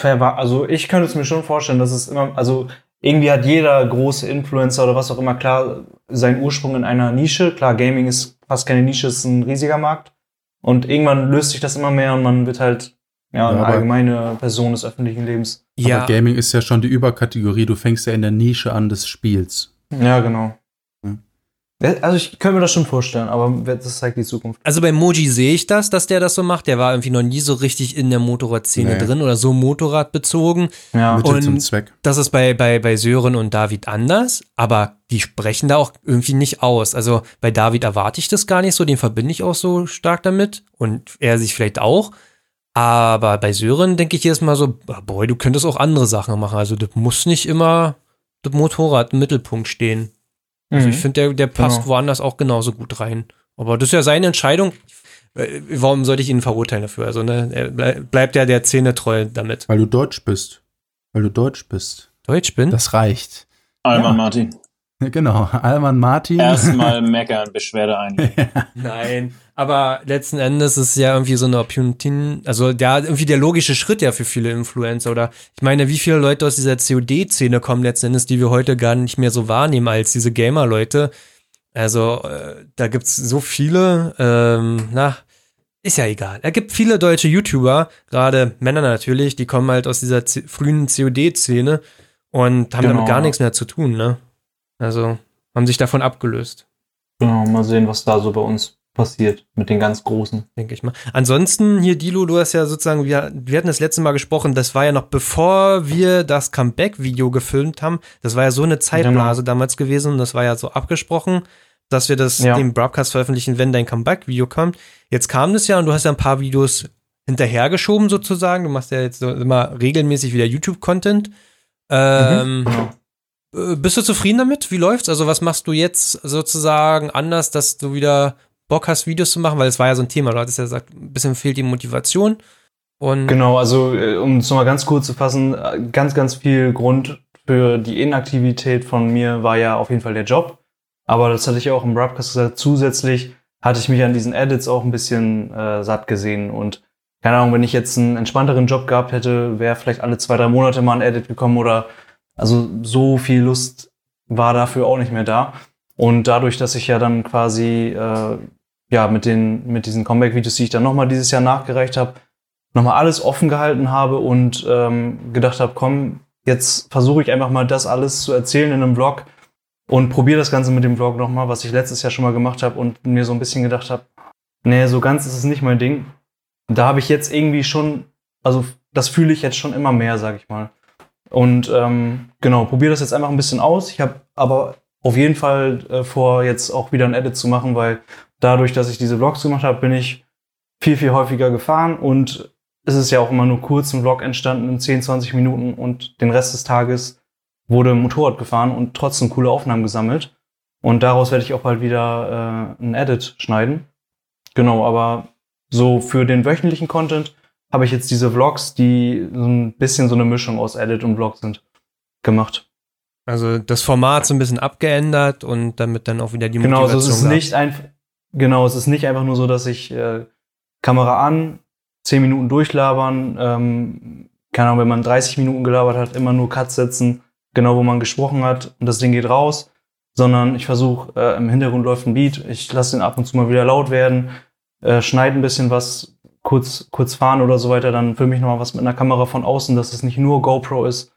Also ich könnte es mir schon vorstellen, dass es immer, also irgendwie hat jeder große Influencer oder was auch immer klar seinen Ursprung in einer Nische. Klar, Gaming ist fast keine Nische, ist ein riesiger Markt. Und irgendwann löst sich das immer mehr und man wird halt ja, eine allgemeine Person des öffentlichen Lebens. Ja, Aber Gaming ist ja schon die Überkategorie. Du fängst ja in der Nische an des Spiels. Ja, genau. Also ich könnte mir das schon vorstellen, aber das zeigt die Zukunft. also bei Moji sehe ich das, dass der das so macht. Der war irgendwie noch nie so richtig in der Motorradszene Nee. drin oder so motorradbezogen. Ja. Mittel zum Und- Zweck. Das ist bei, bei, bei Sören und David anders, aber die sprechen da auch irgendwie nicht aus. Also bei David erwarte ich das gar nicht so, den verbinde ich auch so stark damit und er sich vielleicht auch. Aber bei Sören denke ich jedes Mal so, ah, boy, du könntest auch andere Sachen machen. Also das muss nicht immer das Motorrad im Mittelpunkt stehen. Also Mhm. ich finde, der, der passt Genau. woanders auch genauso gut rein. Aber das ist ja seine Entscheidung. Äh, Warum sollte ich ihn verurteilen dafür? Also, ne, er blei- bleibt ja der Szene treu damit. Weil du Deutsch bist. Weil du Deutsch bist. Deutsch bin? Das reicht. Alman Ja. Martin. [laughs] Genau. Alman Martin. Erstmal [laughs] meckern, Beschwerde einlegen. Nein, aber letzten Endes ist es ja irgendwie so eine Opportunity, also ja, irgendwie der logische Schritt ja für viele Influencer oder ich meine, wie viele Leute aus dieser COD-Szene kommen letzten Endes, die wir heute gar nicht mehr so wahrnehmen als diese Gamer-Leute. Also äh, da gibt's so viele, ähm, na, ist ja egal. Es gibt viele deutsche YouTuber, gerade Männer natürlich, die kommen halt aus dieser C frühen COD-Szene und haben Genau. damit gar nichts mehr zu tun, ne? Also haben sich davon abgelöst. Genau, mal sehen, was da so bei uns passiert mit den ganz Großen. denke ich mal. Ansonsten hier, Dilo, du hast ja sozusagen, wir, wir hatten das letzte Mal gesprochen, das war ja noch bevor wir das Comeback-Video gefilmt haben. Das war ja so eine Zeitblase damals gewesen und das war ja so abgesprochen, dass wir das Ja. im Broadcast veröffentlichen, wenn dein Comeback-Video kommt. Jetzt kam das ja und du hast ja ein paar Videos hinterhergeschoben sozusagen. Du machst ja jetzt immer regelmäßig wieder YouTube-Content. Ähm, Genau. Äh, Bist du zufrieden damit? Wie läuft's? Also, was machst du jetzt sozusagen anders, dass du wieder Bock hast, Videos zu machen? Weil es war ja so ein Thema. Du hattest ja gesagt, ein bisschen fehlt die Motivation. Und Genau, also äh, um es nochmal ganz kurz zu fassen, äh, ganz, ganz viel Grund für die Inaktivität von mir war ja auf jeden Fall der Job. Aber das hatte ich auch im Broadcast gesagt, zusätzlich hatte ich mich an diesen Edits auch ein bisschen äh, satt gesehen. Und keine Ahnung, wenn ich jetzt einen entspannteren Job gehabt hätte, wäre vielleicht alle zwei, drei Monate mal ein Edit gekommen oder also so viel Lust war dafür auch nicht mehr da. Und dadurch, dass ich ja dann quasi äh, ja mit den mit diesen Comeback-Videos, die ich dann nochmal dieses Jahr nachgereicht habe, nochmal alles offen gehalten habe und ähm, gedacht habe, komm, jetzt versuche ich einfach mal das alles zu erzählen in einem Vlog und probiere das Ganze mit dem Vlog nochmal, was ich letztes Jahr schon mal gemacht habe und mir so ein bisschen gedacht habe, nee, so ganz ist es nicht mein Ding. Da habe ich jetzt irgendwie schon, also das fühle ich jetzt schon immer mehr, sag ich mal. Und ähm, genau, probiere das jetzt einfach ein bisschen aus. Ich habe aber auf jeden Fall äh, vor, jetzt auch wieder ein Edit zu machen, weil dadurch, dass ich diese Vlogs gemacht habe, bin ich viel, viel häufiger gefahren und es ist ja auch immer nur kurz ein Vlog entstanden in 10, 20 Minuten und den Rest des Tages wurde Motorrad gefahren und trotzdem coole Aufnahmen gesammelt. Und daraus werde ich auch bald wieder äh, ein Edit schneiden. Genau, aber so für den wöchentlichen Content habe ich jetzt diese Vlogs, die so ein bisschen so eine Mischung aus Edit und Vlog sind, gemacht. Also das Format so ein bisschen abgeändert und damit dann auch wieder die genau, Motivation also es ist nicht einfach, genau, es ist nicht einfach nur so, dass ich äh, Kamera an, 10 Minuten durchlabern, ähm, keine Ahnung, wenn man 30 Minuten gelabert hat, immer nur Cut setzen, genau wo man gesprochen hat und das Ding geht raus, sondern ich versuche, äh, im Hintergrund läuft ein Beat, ich lasse den ab und zu mal wieder laut werden, äh, schneide ein bisschen was, kurz, kurz fahren oder so weiter, dann filme ich nochmal was mit einer Kamera von außen, dass es nicht nur GoPro ist.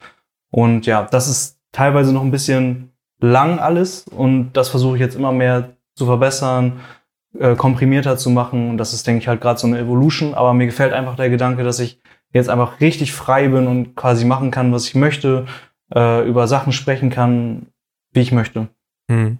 Und ja, das ist teilweise noch ein bisschen lang alles und das versuche ich jetzt immer mehr zu verbessern, äh, komprimierter zu machen. Und das ist, denke ich, halt gerade so eine Evolution. Aber mir gefällt einfach der Gedanke, dass ich jetzt einfach richtig frei bin und quasi machen kann, was ich möchte, äh, über Sachen sprechen kann, wie ich möchte. Hm.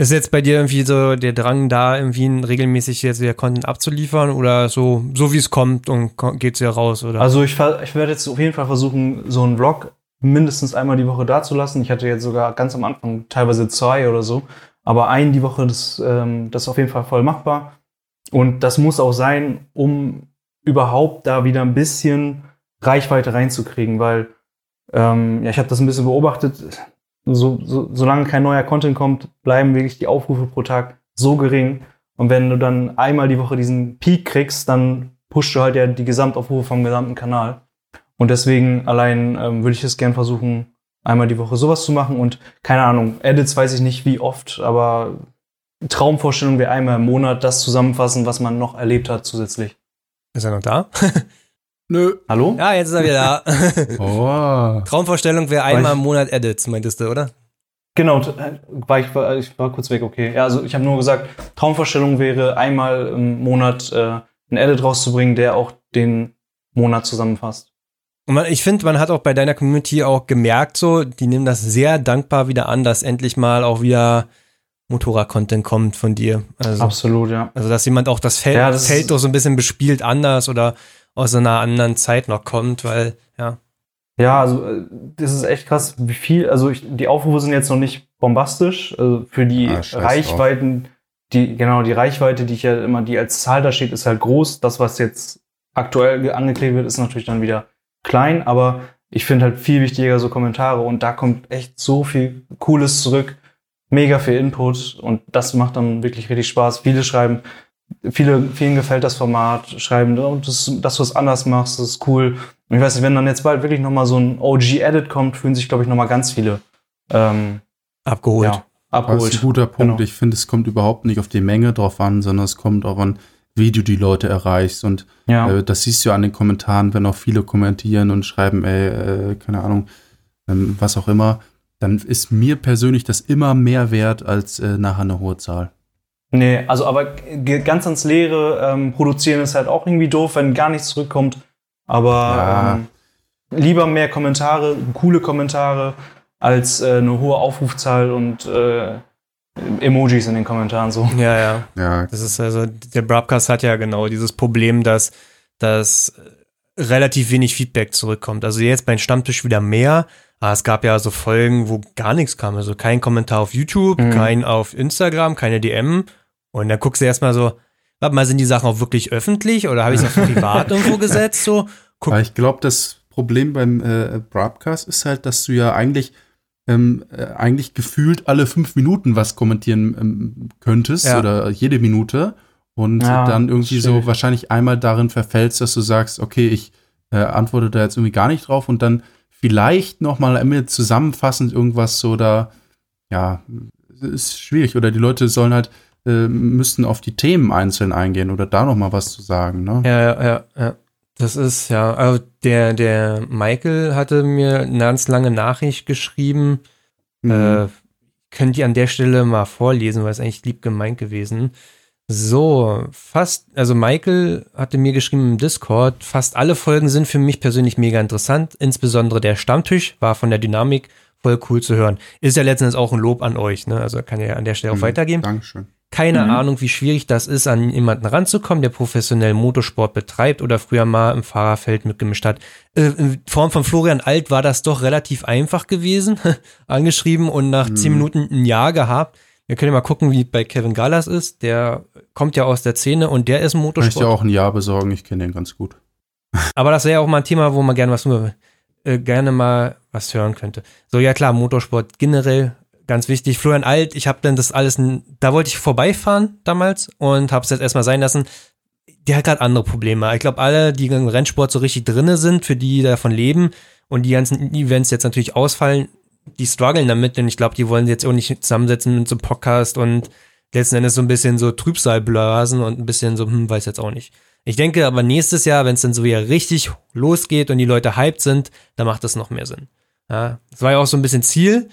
Ist jetzt bei dir irgendwie so der Drang da, irgendwie regelmäßig jetzt wieder Content abzuliefern oder so, so wie es kommt und geht's wieder raus, oder? Also ich, ich werde jetzt auf jeden Fall versuchen, so einen Vlog mindestens einmal die Woche dazulassen. Ich hatte jetzt sogar ganz am Anfang teilweise zwei oder so. Aber einen die Woche, das, ähm, das ist auf jeden Fall voll machbar. Und das muss auch sein, um überhaupt da wieder ein bisschen Reichweite reinzukriegen, weil ähm, ja, ich habe das ein bisschen beobachtet. So, so, solange kein neuer Content kommt, bleiben wirklich die Aufrufe pro Tag so gering. Und wenn du dann einmal die Woche diesen Peak kriegst, dann pusht du halt ja die Gesamtaufrufe vom gesamten Kanal. Und deswegen allein ähm, würde ich es gern versuchen, einmal die Woche sowas zu machen. Und keine Ahnung, Edits weiß ich nicht wie oft, aber Traumvorstellung wäre einmal im Monat das zusammenfassen, was man noch erlebt hat zusätzlich. ist er noch da? [laughs] Nö. Hallo? ja, jetzt ist er wieder da. [laughs] Oh. Traumvorstellung wäre einmal ich- im Monat Edits, meintest du, oder? Genau, äh, war ich, war, ich war kurz weg, okay. Ja, also ich habe nur gesagt, Traumvorstellung wäre einmal im Monat äh, ein Edit rauszubringen, der auch den Monat zusammenfasst. Und man, ich finde, man hat auch bei deiner Community auch gemerkt, so, die nehmen das sehr dankbar wieder an, dass endlich mal auch wieder Motorrad-Content kommt von dir. Also, Absolut, ja. also dass jemand auch das Feld, Ja, das Feld doch so ein bisschen bespielt anders oder aus einer anderen Zeit noch kommt, weil, ja. Ja, also äh, das ist echt krass, wie viel, also ich, die Aufrufe sind jetzt noch nicht bombastisch, also für die Ah, Reichweiten, die, genau, die Reichweite, die ich ja immer, die als Zahl da steht, ist halt groß. Das, was jetzt aktuell ge- angeklickt wird, ist natürlich dann wieder klein, aber ich finde halt viel wichtiger so Kommentare und da kommt echt so viel Cooles zurück, mega viel Input und das macht dann wirklich richtig Spaß. Viele schreiben, viele, vielen gefällt das Format, schreiben, oh, das, dass du es anders machst, das ist cool. Und ich weiß nicht, wenn dann jetzt bald wirklich nochmal so ein OG-Edit kommt, fühlen sich, glaube ich, nochmal ganz viele ähm, Abgeholt. ja, Das ist abgeholt. ein guter Punkt. Genau. Ich finde, es kommt überhaupt nicht auf die Menge drauf an, sondern es kommt auch an, wie du die Leute erreichst. Und Ja. äh, das siehst du an den Kommentaren, wenn auch viele kommentieren und schreiben, ey, äh, keine Ahnung, ähm, was auch immer. Dann ist mir persönlich das immer mehr wert als äh, nachher eine hohe Zahl. Nee, also aber ganz ans Leere ähm, produzieren ist halt auch irgendwie doof, wenn gar nichts zurückkommt. Aber Ja. ähm, lieber mehr Kommentare, coole Kommentare, als äh, eine hohe Aufrufzahl und äh, Emojis in den Kommentaren so. Ja, ja. Ja, Das ist also, der Broadcast hat ja genau dieses Problem, dass, dass relativ wenig Feedback zurückkommt. Also jetzt beim Stammtisch wieder mehr, aber es gab ja so Folgen, wo gar nichts kam. Also kein Kommentar auf YouTube, Mhm. kein auf Instagram, keine DM. Und dann guckst du erstmal so, warte mal, sind die Sachen auch wirklich öffentlich oder habe ich es auf [laughs] privat irgendwo gesetzt? So, guck, Aber ich glaube, das Problem beim äh, Broadcast ist halt, dass du ja eigentlich ähm, äh, eigentlich gefühlt alle fünf Minuten was kommentieren ähm, könntest Ja. oder jede Minute und Ja, dann irgendwie so wahrscheinlich einmal darin verfällst, dass du sagst, okay, ich äh, antworte da jetzt irgendwie gar nicht drauf und dann vielleicht noch mal immer zusammenfassend irgendwas so da, ja, ist schwierig oder die Leute sollen halt äh, müssten auf die Themen einzeln eingehen oder da noch mal was zu sagen, ne? Ja, ja, ja, ja. Das ist ja, also der, der Michael hatte mir eine ganz lange Nachricht geschrieben. Mhm. Äh, könnt ihr an der Stelle mal vorlesen, weil es eigentlich lieb gemeint gewesen. So, fast, also Michael hatte mir geschrieben im Discord, fast alle Folgen sind für mich persönlich mega interessant. Insbesondere der Stammtisch war von der Dynamik voll cool zu hören. Ist ja letztendlich auch ein Lob an euch, ne? Also kann ja an der Stelle auch Mhm, weitergeben. Dankeschön. Keine Mhm. Ahnung, wie schwierig das ist, an jemanden ranzukommen, der professionell Motorsport betreibt oder früher mal im Fahrerfeld mitgemischt hat. Äh, in Form von Florian Alt war das doch relativ einfach gewesen, [laughs] angeschrieben und nach Mhm. zehn Minuten ein Jahr gehabt. Wir können ja mal gucken, wie bei Kevin Gallas ist. Der kommt ja aus der Szene und der ist im Kann ich Motorsport. dir auch ein Jahr besorgen, ich kenne den ganz gut. [laughs] Aber das wäre ja auch mal ein Thema, wo man gerne was nur, äh, gerne mal was hören könnte. So, ja klar, Motorsport generell ganz wichtig. Florian Alt, ich habe dann das alles, da wollte ich vorbeifahren damals und habe es jetzt erstmal sein lassen. Der hat gerade andere Probleme. Ich glaube, alle, die im Rennsport so richtig drinne sind, für die davon leben und die ganzen Events jetzt natürlich ausfallen, die strugglen damit, denn ich glaube, die wollen jetzt auch nicht zusammensetzen mit so einem Podcast und letzten Endes so ein bisschen so Trübsal blasen und ein bisschen so, hm, weiß jetzt auch nicht. Ich denke aber nächstes Jahr, wenn es dann so wieder richtig losgeht und die Leute hyped sind, dann macht das noch mehr Sinn. Ja, das war ja auch so ein bisschen Ziel,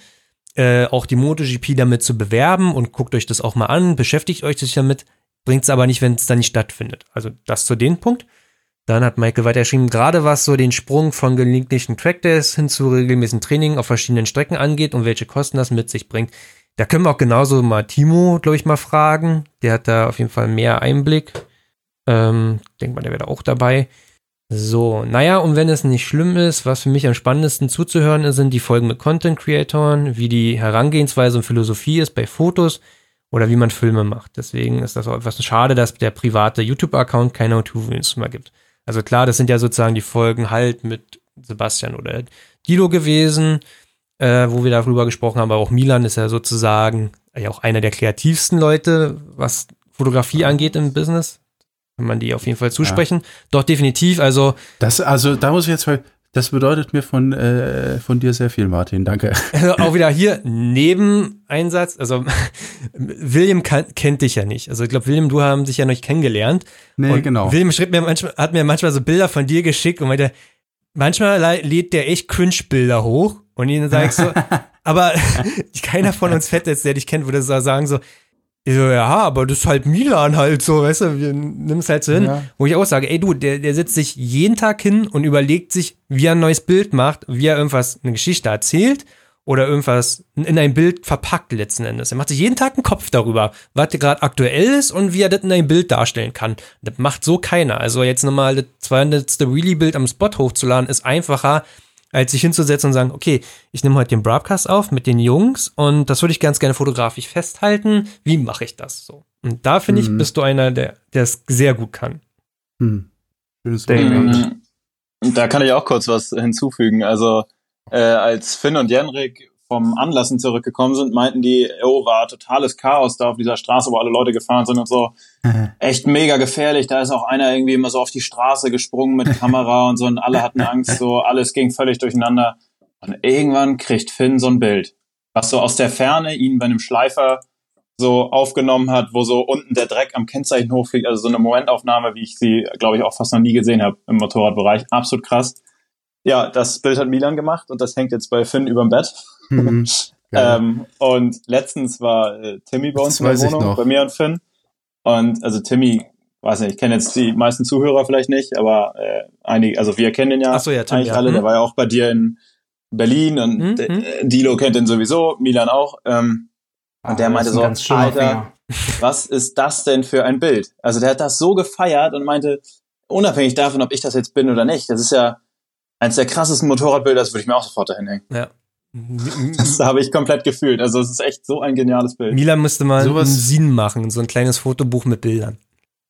äh, auch die MotoGP damit zu bewerben und guckt euch das auch mal an, beschäftigt euch sich damit, bringt es aber nicht, wenn es dann nicht stattfindet. Also das zu dem Punkt. Dann hat Michael weitergeschrieben, gerade was so den Sprung von gelegentlichen Trackdays hin zu regelmäßigen Training auf verschiedenen Strecken angeht und welche Kosten das mit sich bringt. Da können wir auch genauso mal Timo, glaube ich, mal fragen. Der hat da auf jeden Fall mehr Einblick. Ähm, denkt man, der wäre da auch dabei. So, naja, und wenn es nicht schlimm ist, was für mich am spannendsten zuzuhören ist, sind die Folgen mit Content-Creatoren, wie die Herangehensweise und Philosophie ist bei Fotos oder wie man Filme macht. Deswegen ist das auch etwas schade, dass der private YouTube-Account keine Auto-Videos mehr gibt. Also klar, das sind ja sozusagen die Folgen halt mit Sebastian oder Guido gewesen, äh, wo wir darüber gesprochen haben, aber auch Milan ist ja sozusagen ja auch einer der kreativsten Leute, was Fotografie angeht im Business. Kann man die auf jeden Fall zusprechen. Doch definitiv, also Das, also, da muss ich jetzt mal, das bedeutet mir von, äh, von dir sehr viel, Martin. Danke. auch wieder hier Nebeneinsatz. Also William kan kennt dich ja nicht. Also ich glaube, William, du haben sich ja noch nicht kennengelernt. Nee, und genau. William schrieb mir manchmal, hat mir manchmal so Bilder von dir geschickt und meinte, manchmal lädt der echt Cringe-Bilder hoch und ihnen sage ich so, [laughs] aber [laughs] keiner von uns Fett jetzt, der dich kennt, würde so sagen so, ich so, ja, aber das ist halt Milan halt so, weißt du, wir nimm es halt so hin. Ja. Wo ich auch sage, ey du, der, der setzt sich jeden Tag hin und überlegt sich, wie er ein neues Bild macht, wie er irgendwas, eine Geschichte erzählt oder irgendwas in ein Bild verpackt letzten Endes. Er macht sich jeden Tag einen Kopf darüber, was gerade aktuell ist und wie er das in ein Bild darstellen kann. Das macht so keiner. Also jetzt nochmal das 200. Wheelie-Bild am Spot hochzuladen, ist einfacher, als sich hinzusetzen und sagen, okay, ich nehme heute den Broadcast auf mit den Jungs und das würde ich ganz gerne fotografisch festhalten. Wie mache ich das so? Und da finde ich, Mhm. bist du einer, der der es sehr gut kann. Hm. Schönes ich. Mhm. Da kann ich auch kurz was hinzufügen. Also äh, als Finn und Jenrik vom Anlassen zurückgekommen sind, meinten die, oh, war totales Chaos da auf dieser Straße, wo alle Leute gefahren sind und so. [laughs] Echt mega gefährlich. Da ist auch einer irgendwie immer so auf die Straße gesprungen mit Kamera und so und alle hatten Angst, so alles ging völlig durcheinander. Und irgendwann kriegt Finn so ein Bild, was so aus der Ferne ihn bei einem Schleifer so aufgenommen hat, wo so unten der Dreck am Kennzeichen hochfliegt. Also so eine Momentaufnahme, wie ich sie, glaube ich, auch fast noch nie gesehen habe im Motorradbereich. Absolut krass. Ja, das Bild hat Milan gemacht und das hängt jetzt bei Finn überm Bett. Mhm. [laughs] Geil. Ähm, und letztens war äh, Timmy bei uns Das in der Wohnung, bei mir und Finn. Und also Timmy, weiß nicht, ich kenne jetzt die meisten Zuhörer vielleicht nicht, aber äh, einige, also wir kennen den ja, Ach so, ja, Tim, eigentlich ja. alle. Hm. Der war ja auch bei dir in Berlin und Hm, äh, hm. Dilo kennt den sowieso, Milan auch. Ähm, und der Ah, meinte so, Alter, [laughs] [laughs] was ist das denn für ein Bild? Also der hat das so gefeiert und meinte, unabhängig davon, ob ich das jetzt bin oder nicht, das ist ja eins der krassesten Motorradbilder, das würde ich mir auch sofort dahin hängen. Ja. [laughs] Das habe ich komplett gefühlt. Also es ist echt so ein geniales Bild. Milan müsste mal Sowas- einen Sinn machen, so ein kleines Fotobuch mit Bildern.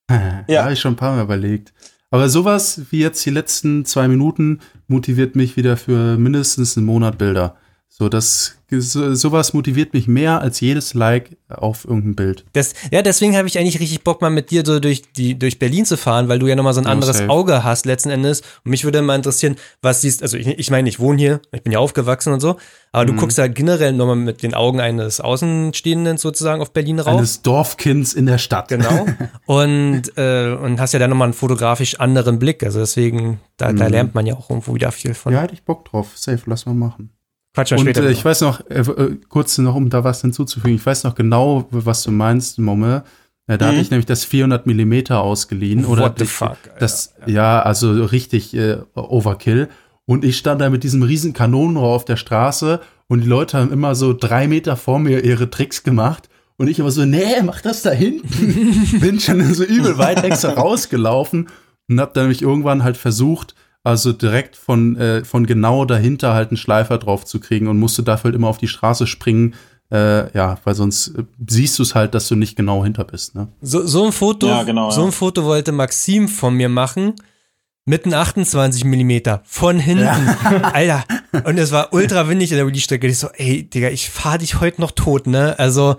[laughs] Ja, habe ich schon ein paar Mal überlegt. Aber sowas wie jetzt die letzten zwei Minuten motiviert mich wieder für mindestens einen Monat Bilder. So, das, so, sowas motiviert mich mehr als jedes Like auf irgendein Bild. Das, ja, deswegen habe ich eigentlich richtig Bock, mal mit dir so durch, die, durch Berlin zu fahren, weil du ja nochmal so ein anderes safe. Auge hast letzten Endes. Und mich würde mal interessieren, was siehst, also ich, ich meine, ich wohne hier, ich bin ja aufgewachsen und so, aber du Mhm. guckst ja generell nochmal mit den Augen eines Außenstehenden sozusagen auf Berlin rauf. Eines Dorfkinds in der Stadt. Genau. [laughs] Und, äh, und hast ja dann nochmal einen fotografisch anderen Blick. Also deswegen, da, da Mhm. lernt man ja auch irgendwo wieder viel von. Ja, hätte ich Bock drauf. Safe, lass mal machen. Quatsch Und äh, ich weiß noch, äh, äh, kurz noch, um da was hinzuzufügen, ich weiß noch genau, was du meinst, Momme. Ja, da Mhm. hatte ich nämlich das 400 Millimeter ausgeliehen. Oder What the das- fuck, Das, ja, also richtig äh, Overkill. Und ich stand da mit diesem riesen Kanonenrohr auf der Straße und die Leute haben immer so drei Meter vor mir ihre Tricks gemacht. Und ich immer so, nee, mach das da hinten. [laughs] Bin schon so übel weit extra rausgelaufen und hab dann nämlich irgendwann halt versucht, also direkt von, äh, von genau dahinter halt einen Schleifer drauf zu kriegen und musste dafür halt immer auf die Straße springen. Äh, ja, weil sonst äh, siehst du es halt, dass du nicht genau hinter bist. Ne? So, so ein Foto, Ja, genau, so ja. ein Foto wollte Maxim von mir machen mit einem 28 Millimeter von hinten. [laughs] Alter. Und es war ultra windig in der Release-Strecke. Ich so, ey, Digga, ich fahr dich heute noch tot, ne? Also,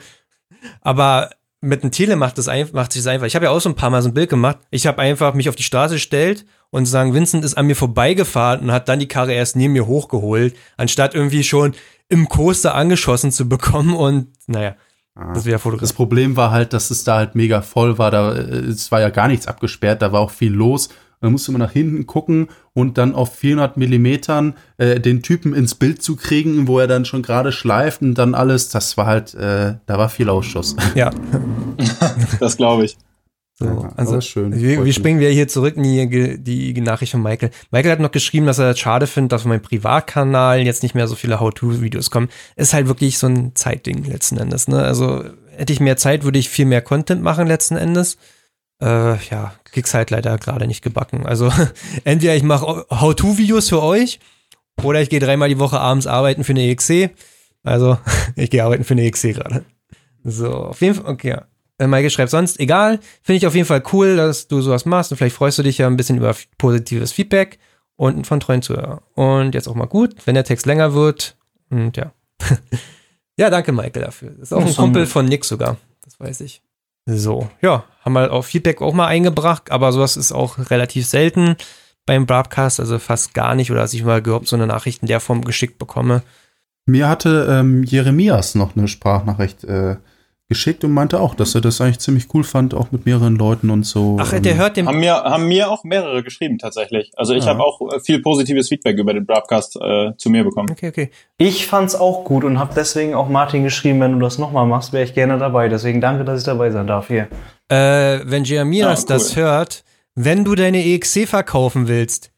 aber mit einem Tele macht das einfach, macht sich das einfach. Ich habe ja auch so ein paar Mal so ein Bild gemacht. Ich habe einfach mich auf die Straße gestellt und sagen, Vincent ist an mir vorbeigefahren und hat dann die Karre erst neben mir hochgeholt, anstatt irgendwie schon im Coaster angeschossen zu bekommen und naja, das wäre Das fotografiert. Problem war halt, dass es da halt mega voll war. Da, äh, es war ja gar nichts abgesperrt, da war auch viel los. Und dann musste man nach hinten gucken und dann auf 400 Millimetern äh, den Typen ins Bild zu kriegen, wo er dann schon gerade schleift und dann alles. Das war halt, äh, da war viel Ausschuss. Ja. [laughs] [laughs] Das glaube ich. So, Ja, also schön. Wir, wir springen wieder hier zurück in die, die Nachricht von Michael. Michael hat noch geschrieben, dass er es schade findet, dass auf meinem Privatkanal jetzt nicht mehr so viele How-To-Videos kommen. Ist halt wirklich so ein Zeitding letzten Endes. Ne? Also hätte ich mehr Zeit, würde ich viel mehr Content machen letzten Endes. Äh, ja, krieg's halt leider gerade nicht gebacken. Also [laughs] entweder ich mache How-To-Videos für euch oder ich gehe dreimal die Woche abends arbeiten für eine EXC. Also [laughs] ich gehe arbeiten für eine EXC gerade. So, auf jeden Fall, okay, Maike schreibt sonst, egal, finde ich auf jeden Fall cool, dass du sowas machst und vielleicht freust du dich ja ein bisschen über positives Feedback und von treuen Zuhörern. Und jetzt auch mal gut, wenn der Text länger wird. Und ja. [laughs] ja, danke, Michael, dafür. Das ist auch Ja, ein Kumpel von Nick sogar. Das weiß ich. So, ja, haben wir auch Feedback auch mal eingebracht, aber sowas ist auch relativ selten beim Broadcast, also fast gar nicht, oder dass ich mal überhaupt so eine Nachricht in der Form geschickt bekomme. Mir hatte ähm, Jeremias noch eine Sprachnachricht äh, geschickt und meinte auch, dass er das eigentlich ziemlich cool fand, auch mit mehreren Leuten und so. Ach, Ähm, der hört den Haben mir, haben mir auch mehrere geschrieben tatsächlich. Also ich Ja. habe auch äh, viel positives Feedback über den Broadcast äh, zu mir bekommen. Okay, okay. Ich fand's auch gut und habe deswegen auch Martin geschrieben, wenn du das nochmal machst, wäre ich gerne dabei. Deswegen danke, dass ich dabei sein darf hier. Äh, wenn Jeremias Ah, cool. das hört, wenn du deine EXC verkaufen willst,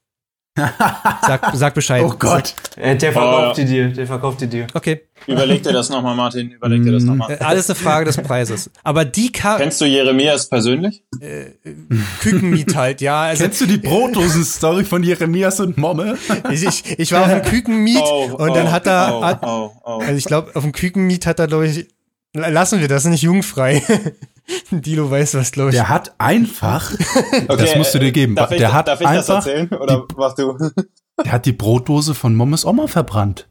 sag, sag Bescheid. Oh Gott. Äh, der verkauft die dir, der verkauft die dir. Okay, Überleg dir das nochmal, Martin. Überleg dir das äh, nochmal. alles eine Frage des Preises. Aber die Kar Kennst du Jeremias persönlich? Kükenmiet halt, ja. Also Kennst du die Brotdosen-Story von Jeremias und Momme? ich, ich, war auf dem Kükenmiet [laughs] Oh, und dann oh, hat er, oh, hat, oh, oh. also ich glaube, auf dem Kükenmiet hat er, glaube ich, lassen wir das, nicht jugendfrei. [laughs] Dilo weiß was, glaube ich. Der hat einfach, Okay, [laughs] das musst du dir geben, Darf ich, der hat darf ich das einfach, erzählen? Oder mach du? [laughs] der hat die Brotdose von Mommes Oma verbrannt.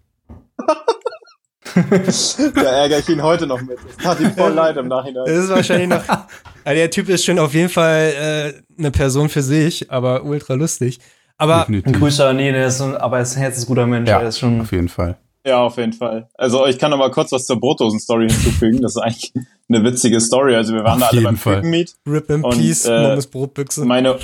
da ärgere ich ihn heute noch mit. Es tat ihm voll leid im Nachhinein. Das ist wahrscheinlich noch. Also der Typ ist schon auf jeden Fall äh, eine Person für sich, aber ultra lustig. Aber Ein Definitiv. Grüße an ihn, er ist ein, aber er ist ein herzensguter Mensch. Ja, er ist schon auf jeden Fall. Ja, auf jeden Fall. Also ich kann noch mal kurz was zur Brotdosen-Story hinzufügen. Das ist eigentlich eine witzige Story. Also wir waren Auf da alle beim. Kükenmeet. Rip in Und, Peace, äh, Mommes Brotbüchse. Meine,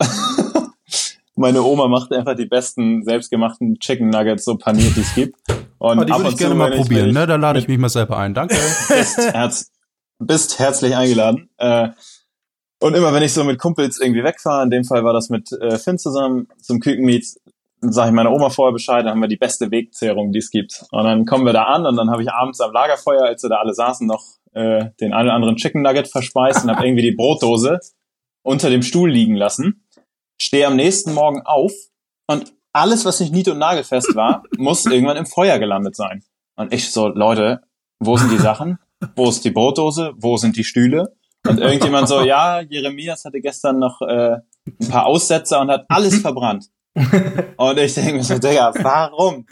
[laughs] meine Oma macht einfach die besten selbstgemachten Chicken Nuggets, so paniert, die es gibt. Und Aber die ab würde und ich gerne zu, mal ich- probieren, ne? Da lade ich mich mal selber ein. Danke. bist, herz, bist herzlich eingeladen. Äh, und immer wenn ich so mit Kumpels irgendwie wegfahre, in dem Fall war das mit äh, Finn zusammen zum Kükenmeet, dann sage ich meiner Oma vorher Bescheid, dann haben wir die beste Wegzehrung, die es gibt. Und dann kommen wir da an und dann habe ich abends am Lagerfeuer, als wir da alle saßen, noch äh, den einen oder anderen Chicken Nugget verspeist und habe irgendwie die Brotdose unter dem Stuhl liegen lassen. Stehe am nächsten Morgen auf und alles, was nicht nied- und nagelfest war, [laughs] muss irgendwann im Feuer gelandet sein. Und ich so, Leute, wo sind die Sachen? Wo ist die Brotdose? Wo sind die Stühle? Und irgendjemand so, ja, Jeremias hatte gestern noch äh, ein paar Aussetzer und hat alles verbrannt. Und ich denke mir so, Digga, warum?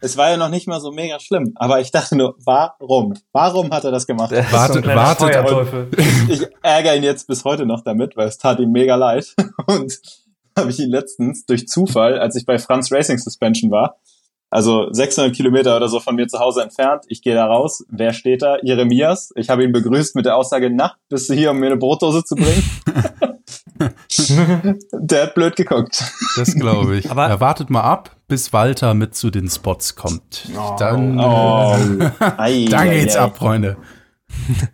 Es war ja noch nicht mal so mega schlimm, aber ich dachte nur, warum? Warum hat er das gemacht? Der ist Wartet- so wartet, Feuerteufel. Ich ärgere ihn jetzt bis heute noch damit, weil es tat ihm mega leid. Und [laughs] habe ich ihn letztens durch Zufall, als ich bei Franz Racing Suspension war, also 600 Kilometer oder so von mir zu Hause entfernt, ich gehe da raus, wer steht da? Jeremias. Ich habe ihn begrüßt mit der Aussage, na, bist du hier, um mir eine Brotdose zu bringen? [laughs] [laughs] Der hat blöd geguckt. Das glaube ich. Aber- ja, wartet mal ab, bis Walter mit zu den Spots kommt. Dann, Oh, [laughs] ei, dann ei, geht's ei. ab, Freunde. [laughs]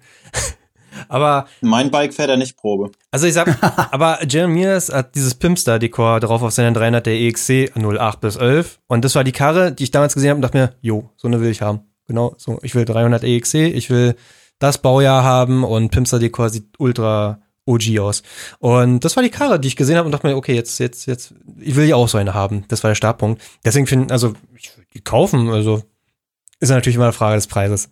Aber Mein Bike fährt er nicht Probe. Also ich sag, aber Jeremias hat dieses Pimpstar-Dekor drauf auf seinen 300 der EXC 08 bis 11 und das war die Karre, die ich damals gesehen habe und dachte mir, jo, so eine will ich haben. Genau, so, ich will 300 EXC, ich will das Baujahr haben und Pimpstar-Dekor sieht ultra OG aus. Und das war die Karre, die ich gesehen habe und dachte mir, okay, jetzt, jetzt, jetzt, ich will ja auch so eine haben. Das war der Startpunkt. Deswegen finde, also, ich will die kaufen, also, ist ja natürlich immer eine Frage des Preises.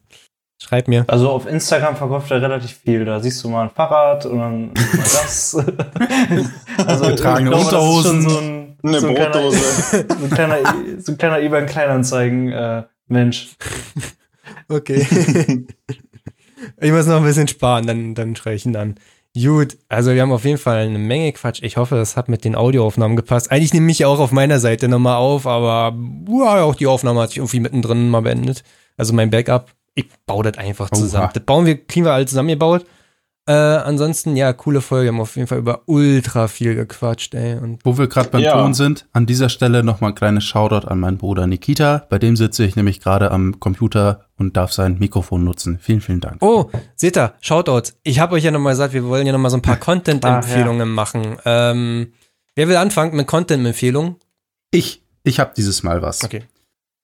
Schreib mir. Also auf Instagram verkauft er relativ viel. Da siehst du mal ein Fahrrad und dann mal [laughs] das. [laughs] also Getragene ich glaube, das ist schon Unterhosen. So ein, Eine so ein kleiner, Brotdose. [laughs] so ein kleiner, so ein kleiner eBay Kleinanzeigen äh, Mensch. Okay. ich muss noch ein bisschen sparen, dann, dann schreie ich ihn an. Gut, also wir haben auf jeden Fall eine Menge Quatsch. Ich hoffe, das hat mit den Audioaufnahmen gepasst. Eigentlich nehme ich auch auf meiner Seite nochmal auf, aber ja, auch die Aufnahme hat sich irgendwie mittendrin mal beendet. Also mein Backup. Ich baue das einfach zusammen. Oha. Das bauen wir, kriegen wir alle zusammengebaut. Äh, ansonsten, ja, coole Folge. Wir haben auf jeden Fall über ultra viel gequatscht, ey. Und Wo wir gerade beim Ja. Ton sind, an dieser Stelle nochmal ein kleines Shoutout an meinen Bruder Nikita. Bei dem sitze ich nämlich gerade am Computer und darf sein Mikrofon nutzen. Vielen, vielen Dank. Oh, seht ihr, Shoutouts. Ich habe euch ja nochmal gesagt, wir wollen ja nochmal so ein paar [laughs] Content-Empfehlungen machen. Ähm, wer will anfangen mit Content-Empfehlungen? Ich, ich habe dieses Mal was. Okay.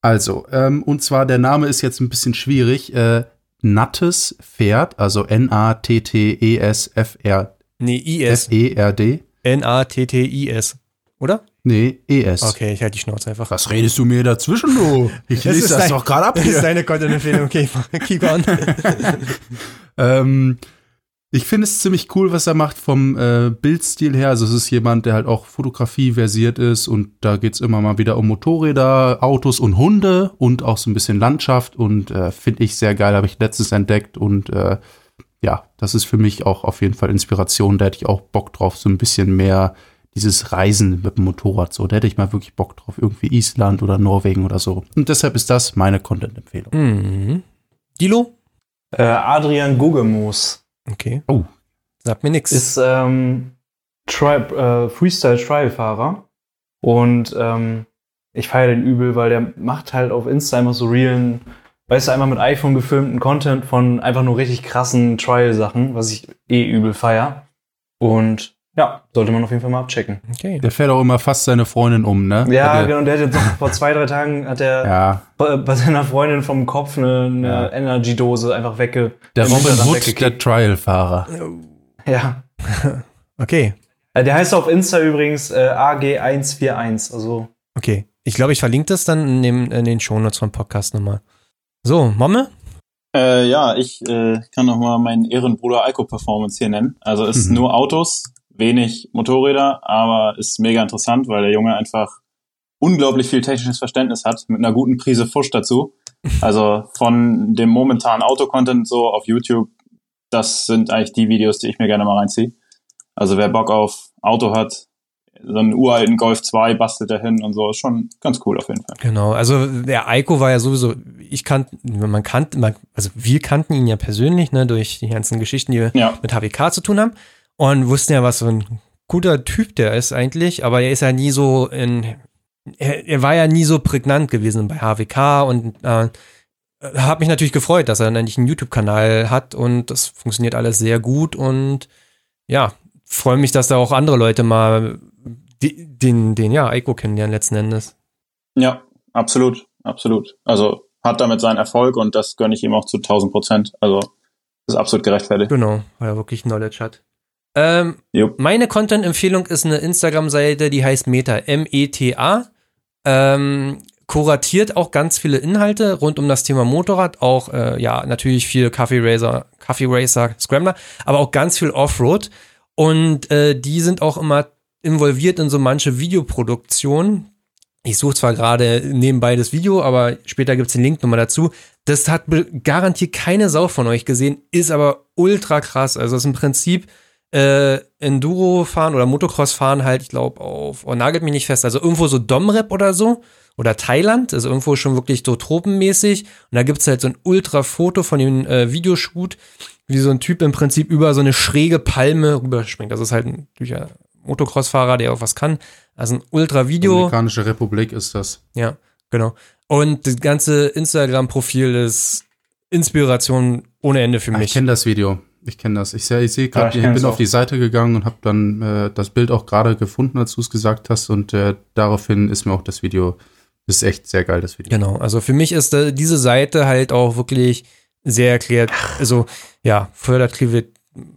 Also, ähm, und zwar der Name ist jetzt ein bisschen schwierig. Äh, Nattes Pferd, also N-A-T-T-E-S-F-R-F-E-R-D. Nee, IS. N-A-T-T-I-S. Oder? Nee, E-S. Okay, ich halte die Schnauze einfach. Was redest du mir dazwischen, du? Ich lese ist das dein- doch gerade ab Das ist hier. deine Content-Empfehlung. Okay, [laughs] keep on. [laughs] Ähm, ich finde es ziemlich cool, was er macht vom äh, Bildstil her. Also es ist jemand, der halt auch Fotografie versiert ist und da geht's immer mal wieder um Motorräder, Autos und Hunde und auch so ein bisschen Landschaft und äh, finde ich sehr geil, habe ich letztens entdeckt und äh, ja, das ist für mich auch auf jeden Fall Inspiration. Da hätte ich auch Bock drauf, so ein bisschen mehr dieses Reisen mit dem Motorrad so. Da hätte ich mal wirklich Bock drauf, irgendwie Island oder Norwegen oder so. Und deshalb ist das meine Content-Empfehlung. Mhm. Dilo? Äh, Adrian Gugemus Okay. Oh. Sagt mir nix. ist ähm, Tri äh, Freestyle-Trial-Fahrer und ähm, ich feiere den übel, weil der macht halt auf Insta immer so realen, weißt du, einmal mit iPhone gefilmten Content von einfach nur richtig krassen Trial-Sachen, was ich eh übel feier. Und ja, sollte man auf jeden Fall mal abchecken. okay. Der fährt auch immer fast seine Freundin um, ne? Ja, Hat er- genau. Und der hat jetzt noch vor zwei, drei Tagen hat er Ja, bei, bei seiner Freundin vom Kopf eine, eine Ja. Energy-Dose einfach wegge. der Robin Hood weggekickt. der Trial-Fahrer. Ja. [laughs] Okay. Äh, Der heißt auf Insta übrigens äh, AG141. Also Okay. Ich glaube, ich verlinke das dann in, dem, in den Shownotes vom Podcast nochmal. So, Momme? Äh, ja, ich äh, kann noch mal meinen Ehrenbruder Ico Performance hier nennen. Also ist Mhm. nur Autos, wenig Motorräder, aber ist mega interessant, weil der Junge einfach unglaublich viel technisches Verständnis hat, mit einer guten Prise Fusch dazu. [laughs] Also von dem momentanen Autocontent so auf YouTube, das sind eigentlich die Videos, die ich mir gerne mal reinziehe. Also wer Bock auf Auto hat, so einen uralten Golf 2 bastelt er hin und so, ist schon ganz cool auf jeden Fall. Genau, also der Eiko war ja sowieso, ich kannte, man kannte, man, also wir kannten ihn ja persönlich, ne, durch die ganzen Geschichten, die wir Ja, mit HWK zu tun haben und wussten ja, was so ein guter Typ der ist eigentlich, aber er ist ja nie so in, er, er war ja nie so prägnant gewesen bei HWK und äh, hat mich natürlich gefreut, dass er dann endlich einen YouTube-Kanal hat und das funktioniert alles sehr gut und ja, freue mich, dass da auch andere Leute mal den, den, ja, Eiko kennenlernen letzten Endes. Ja, absolut, absolut. Also hat damit seinen Erfolg und das gönne ich ihm auch zu 1000 Prozent. Also ist absolut gerechtfertigt. Genau, weil er wirklich Knowledge hat. Ähm, meine Content-Empfehlung ist eine Instagram-Seite, die heißt Meta, M-E-T-A. Ähm, kuratiert auch ganz viele Inhalte rund um das Thema Motorrad, auch äh, ja natürlich viel Coffee Racer, Coffee Racer, Scrambler, aber auch ganz viel Offroad und äh, die sind auch immer involviert in so manche Videoproduktionen. Ich suche zwar gerade nebenbei das Video, aber später gibt's den Link nochmal dazu. Das hat garantiert keine Sau von euch gesehen, ist aber ultra krass. Also es ist im Prinzip äh, Enduro fahren oder Motocross fahren halt, ich glaube, auf, oh, nagelt mich nicht fest, also irgendwo so Domrep oder so oder Thailand, also irgendwo schon wirklich so tropenmäßig. Und da gibt's halt so ein Ultra-Foto von dem äh, Videoshoot, wie so ein Typ im Prinzip über so eine schräge Palme rüberspringt. Das ist halt ein typischer Motocross-Fahrer, der auch was kann. Also ein Ultra-Video. Dominikanische Republik ist das. Ja, genau. Und das ganze Instagram-Profil ist Inspiration ohne Ende für Ah, ich mich. kenne das Video. Ich kenne das. Ich, ich sehe gerade, Ja, ich bin auch. auf die Seite gegangen und habe dann äh, das Bild auch gerade gefunden, als du es gesagt hast. Und äh, daraufhin ist mir auch das Video, das ist echt sehr geil, das Video. Genau, also für mich ist äh, diese Seite halt auch wirklich sehr kreativ, also ja, fördert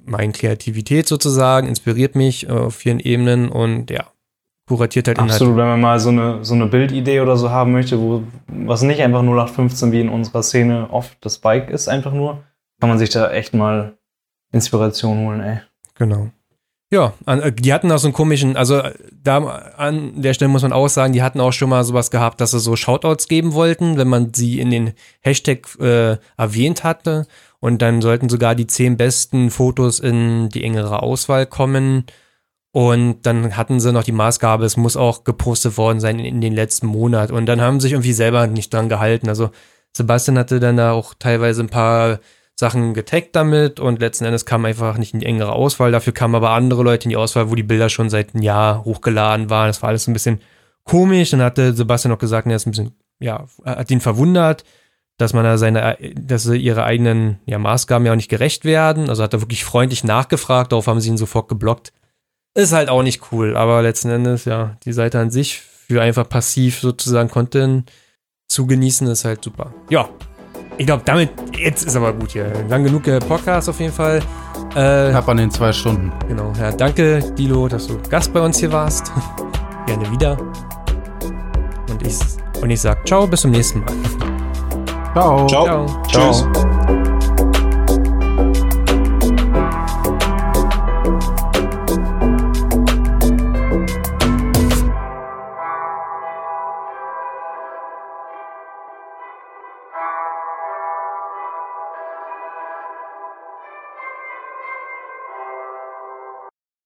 meine Kreativität sozusagen, inspiriert mich äh, auf vielen Ebenen und ja, kuratiert halt Inhalte. Absolut, wenn man mal so eine, so eine Bildidee oder so haben möchte, wo was nicht einfach 0815 wie in unserer Szene oft das Bike ist, einfach nur, kann man sich da echt mal Inspiration holen, ey. Genau. Ja, äh, die hatten auch so einen komischen, also äh, da an der Stelle muss man auch sagen, die hatten auch schon mal sowas gehabt, dass sie so Shoutouts geben wollten, wenn man sie in den Hashtag äh, erwähnt hatte. Und dann sollten sogar die zehn besten Fotos in die engere Auswahl kommen. Und dann hatten sie noch die Maßgabe, es muss auch gepostet worden sein in, in den letzten Monat. Und dann haben sie sich irgendwie selber nicht dran gehalten. Also Sebastian hatte dann da auch teilweise ein paar Sachen getaggt damit und letzten Endes kam einfach nicht in die engere Auswahl. Dafür kamen aber andere Leute in die Auswahl, wo die Bilder schon seit einem Jahr hochgeladen waren. Das war alles ein bisschen komisch. Dann hatte Sebastian noch gesagt, er ist ein bisschen, ja, hat ihn verwundert, dass man da seine, dass sie ihre eigenen ja, Maßgaben ja auch nicht gerecht werden. Also hat er wirklich freundlich nachgefragt, darauf haben sie ihn sofort geblockt. Ist halt auch nicht cool, aber letzten Endes, ja, die Seite an sich für einfach passiv sozusagen Content zu genießen, ist halt super. Ja, ich glaube, damit, jetzt ist aber gut hier. Lang genug Podcast auf jeden Fall. Äh, Knapp an den zwei Stunden. genau, ja, danke, Dilo, dass du Gast bei uns hier warst. [laughs] Gerne wieder. Und ich, und ich sag ciao, bis zum nächsten Mal. Ciao. Ciao. Ciao. Tschüss.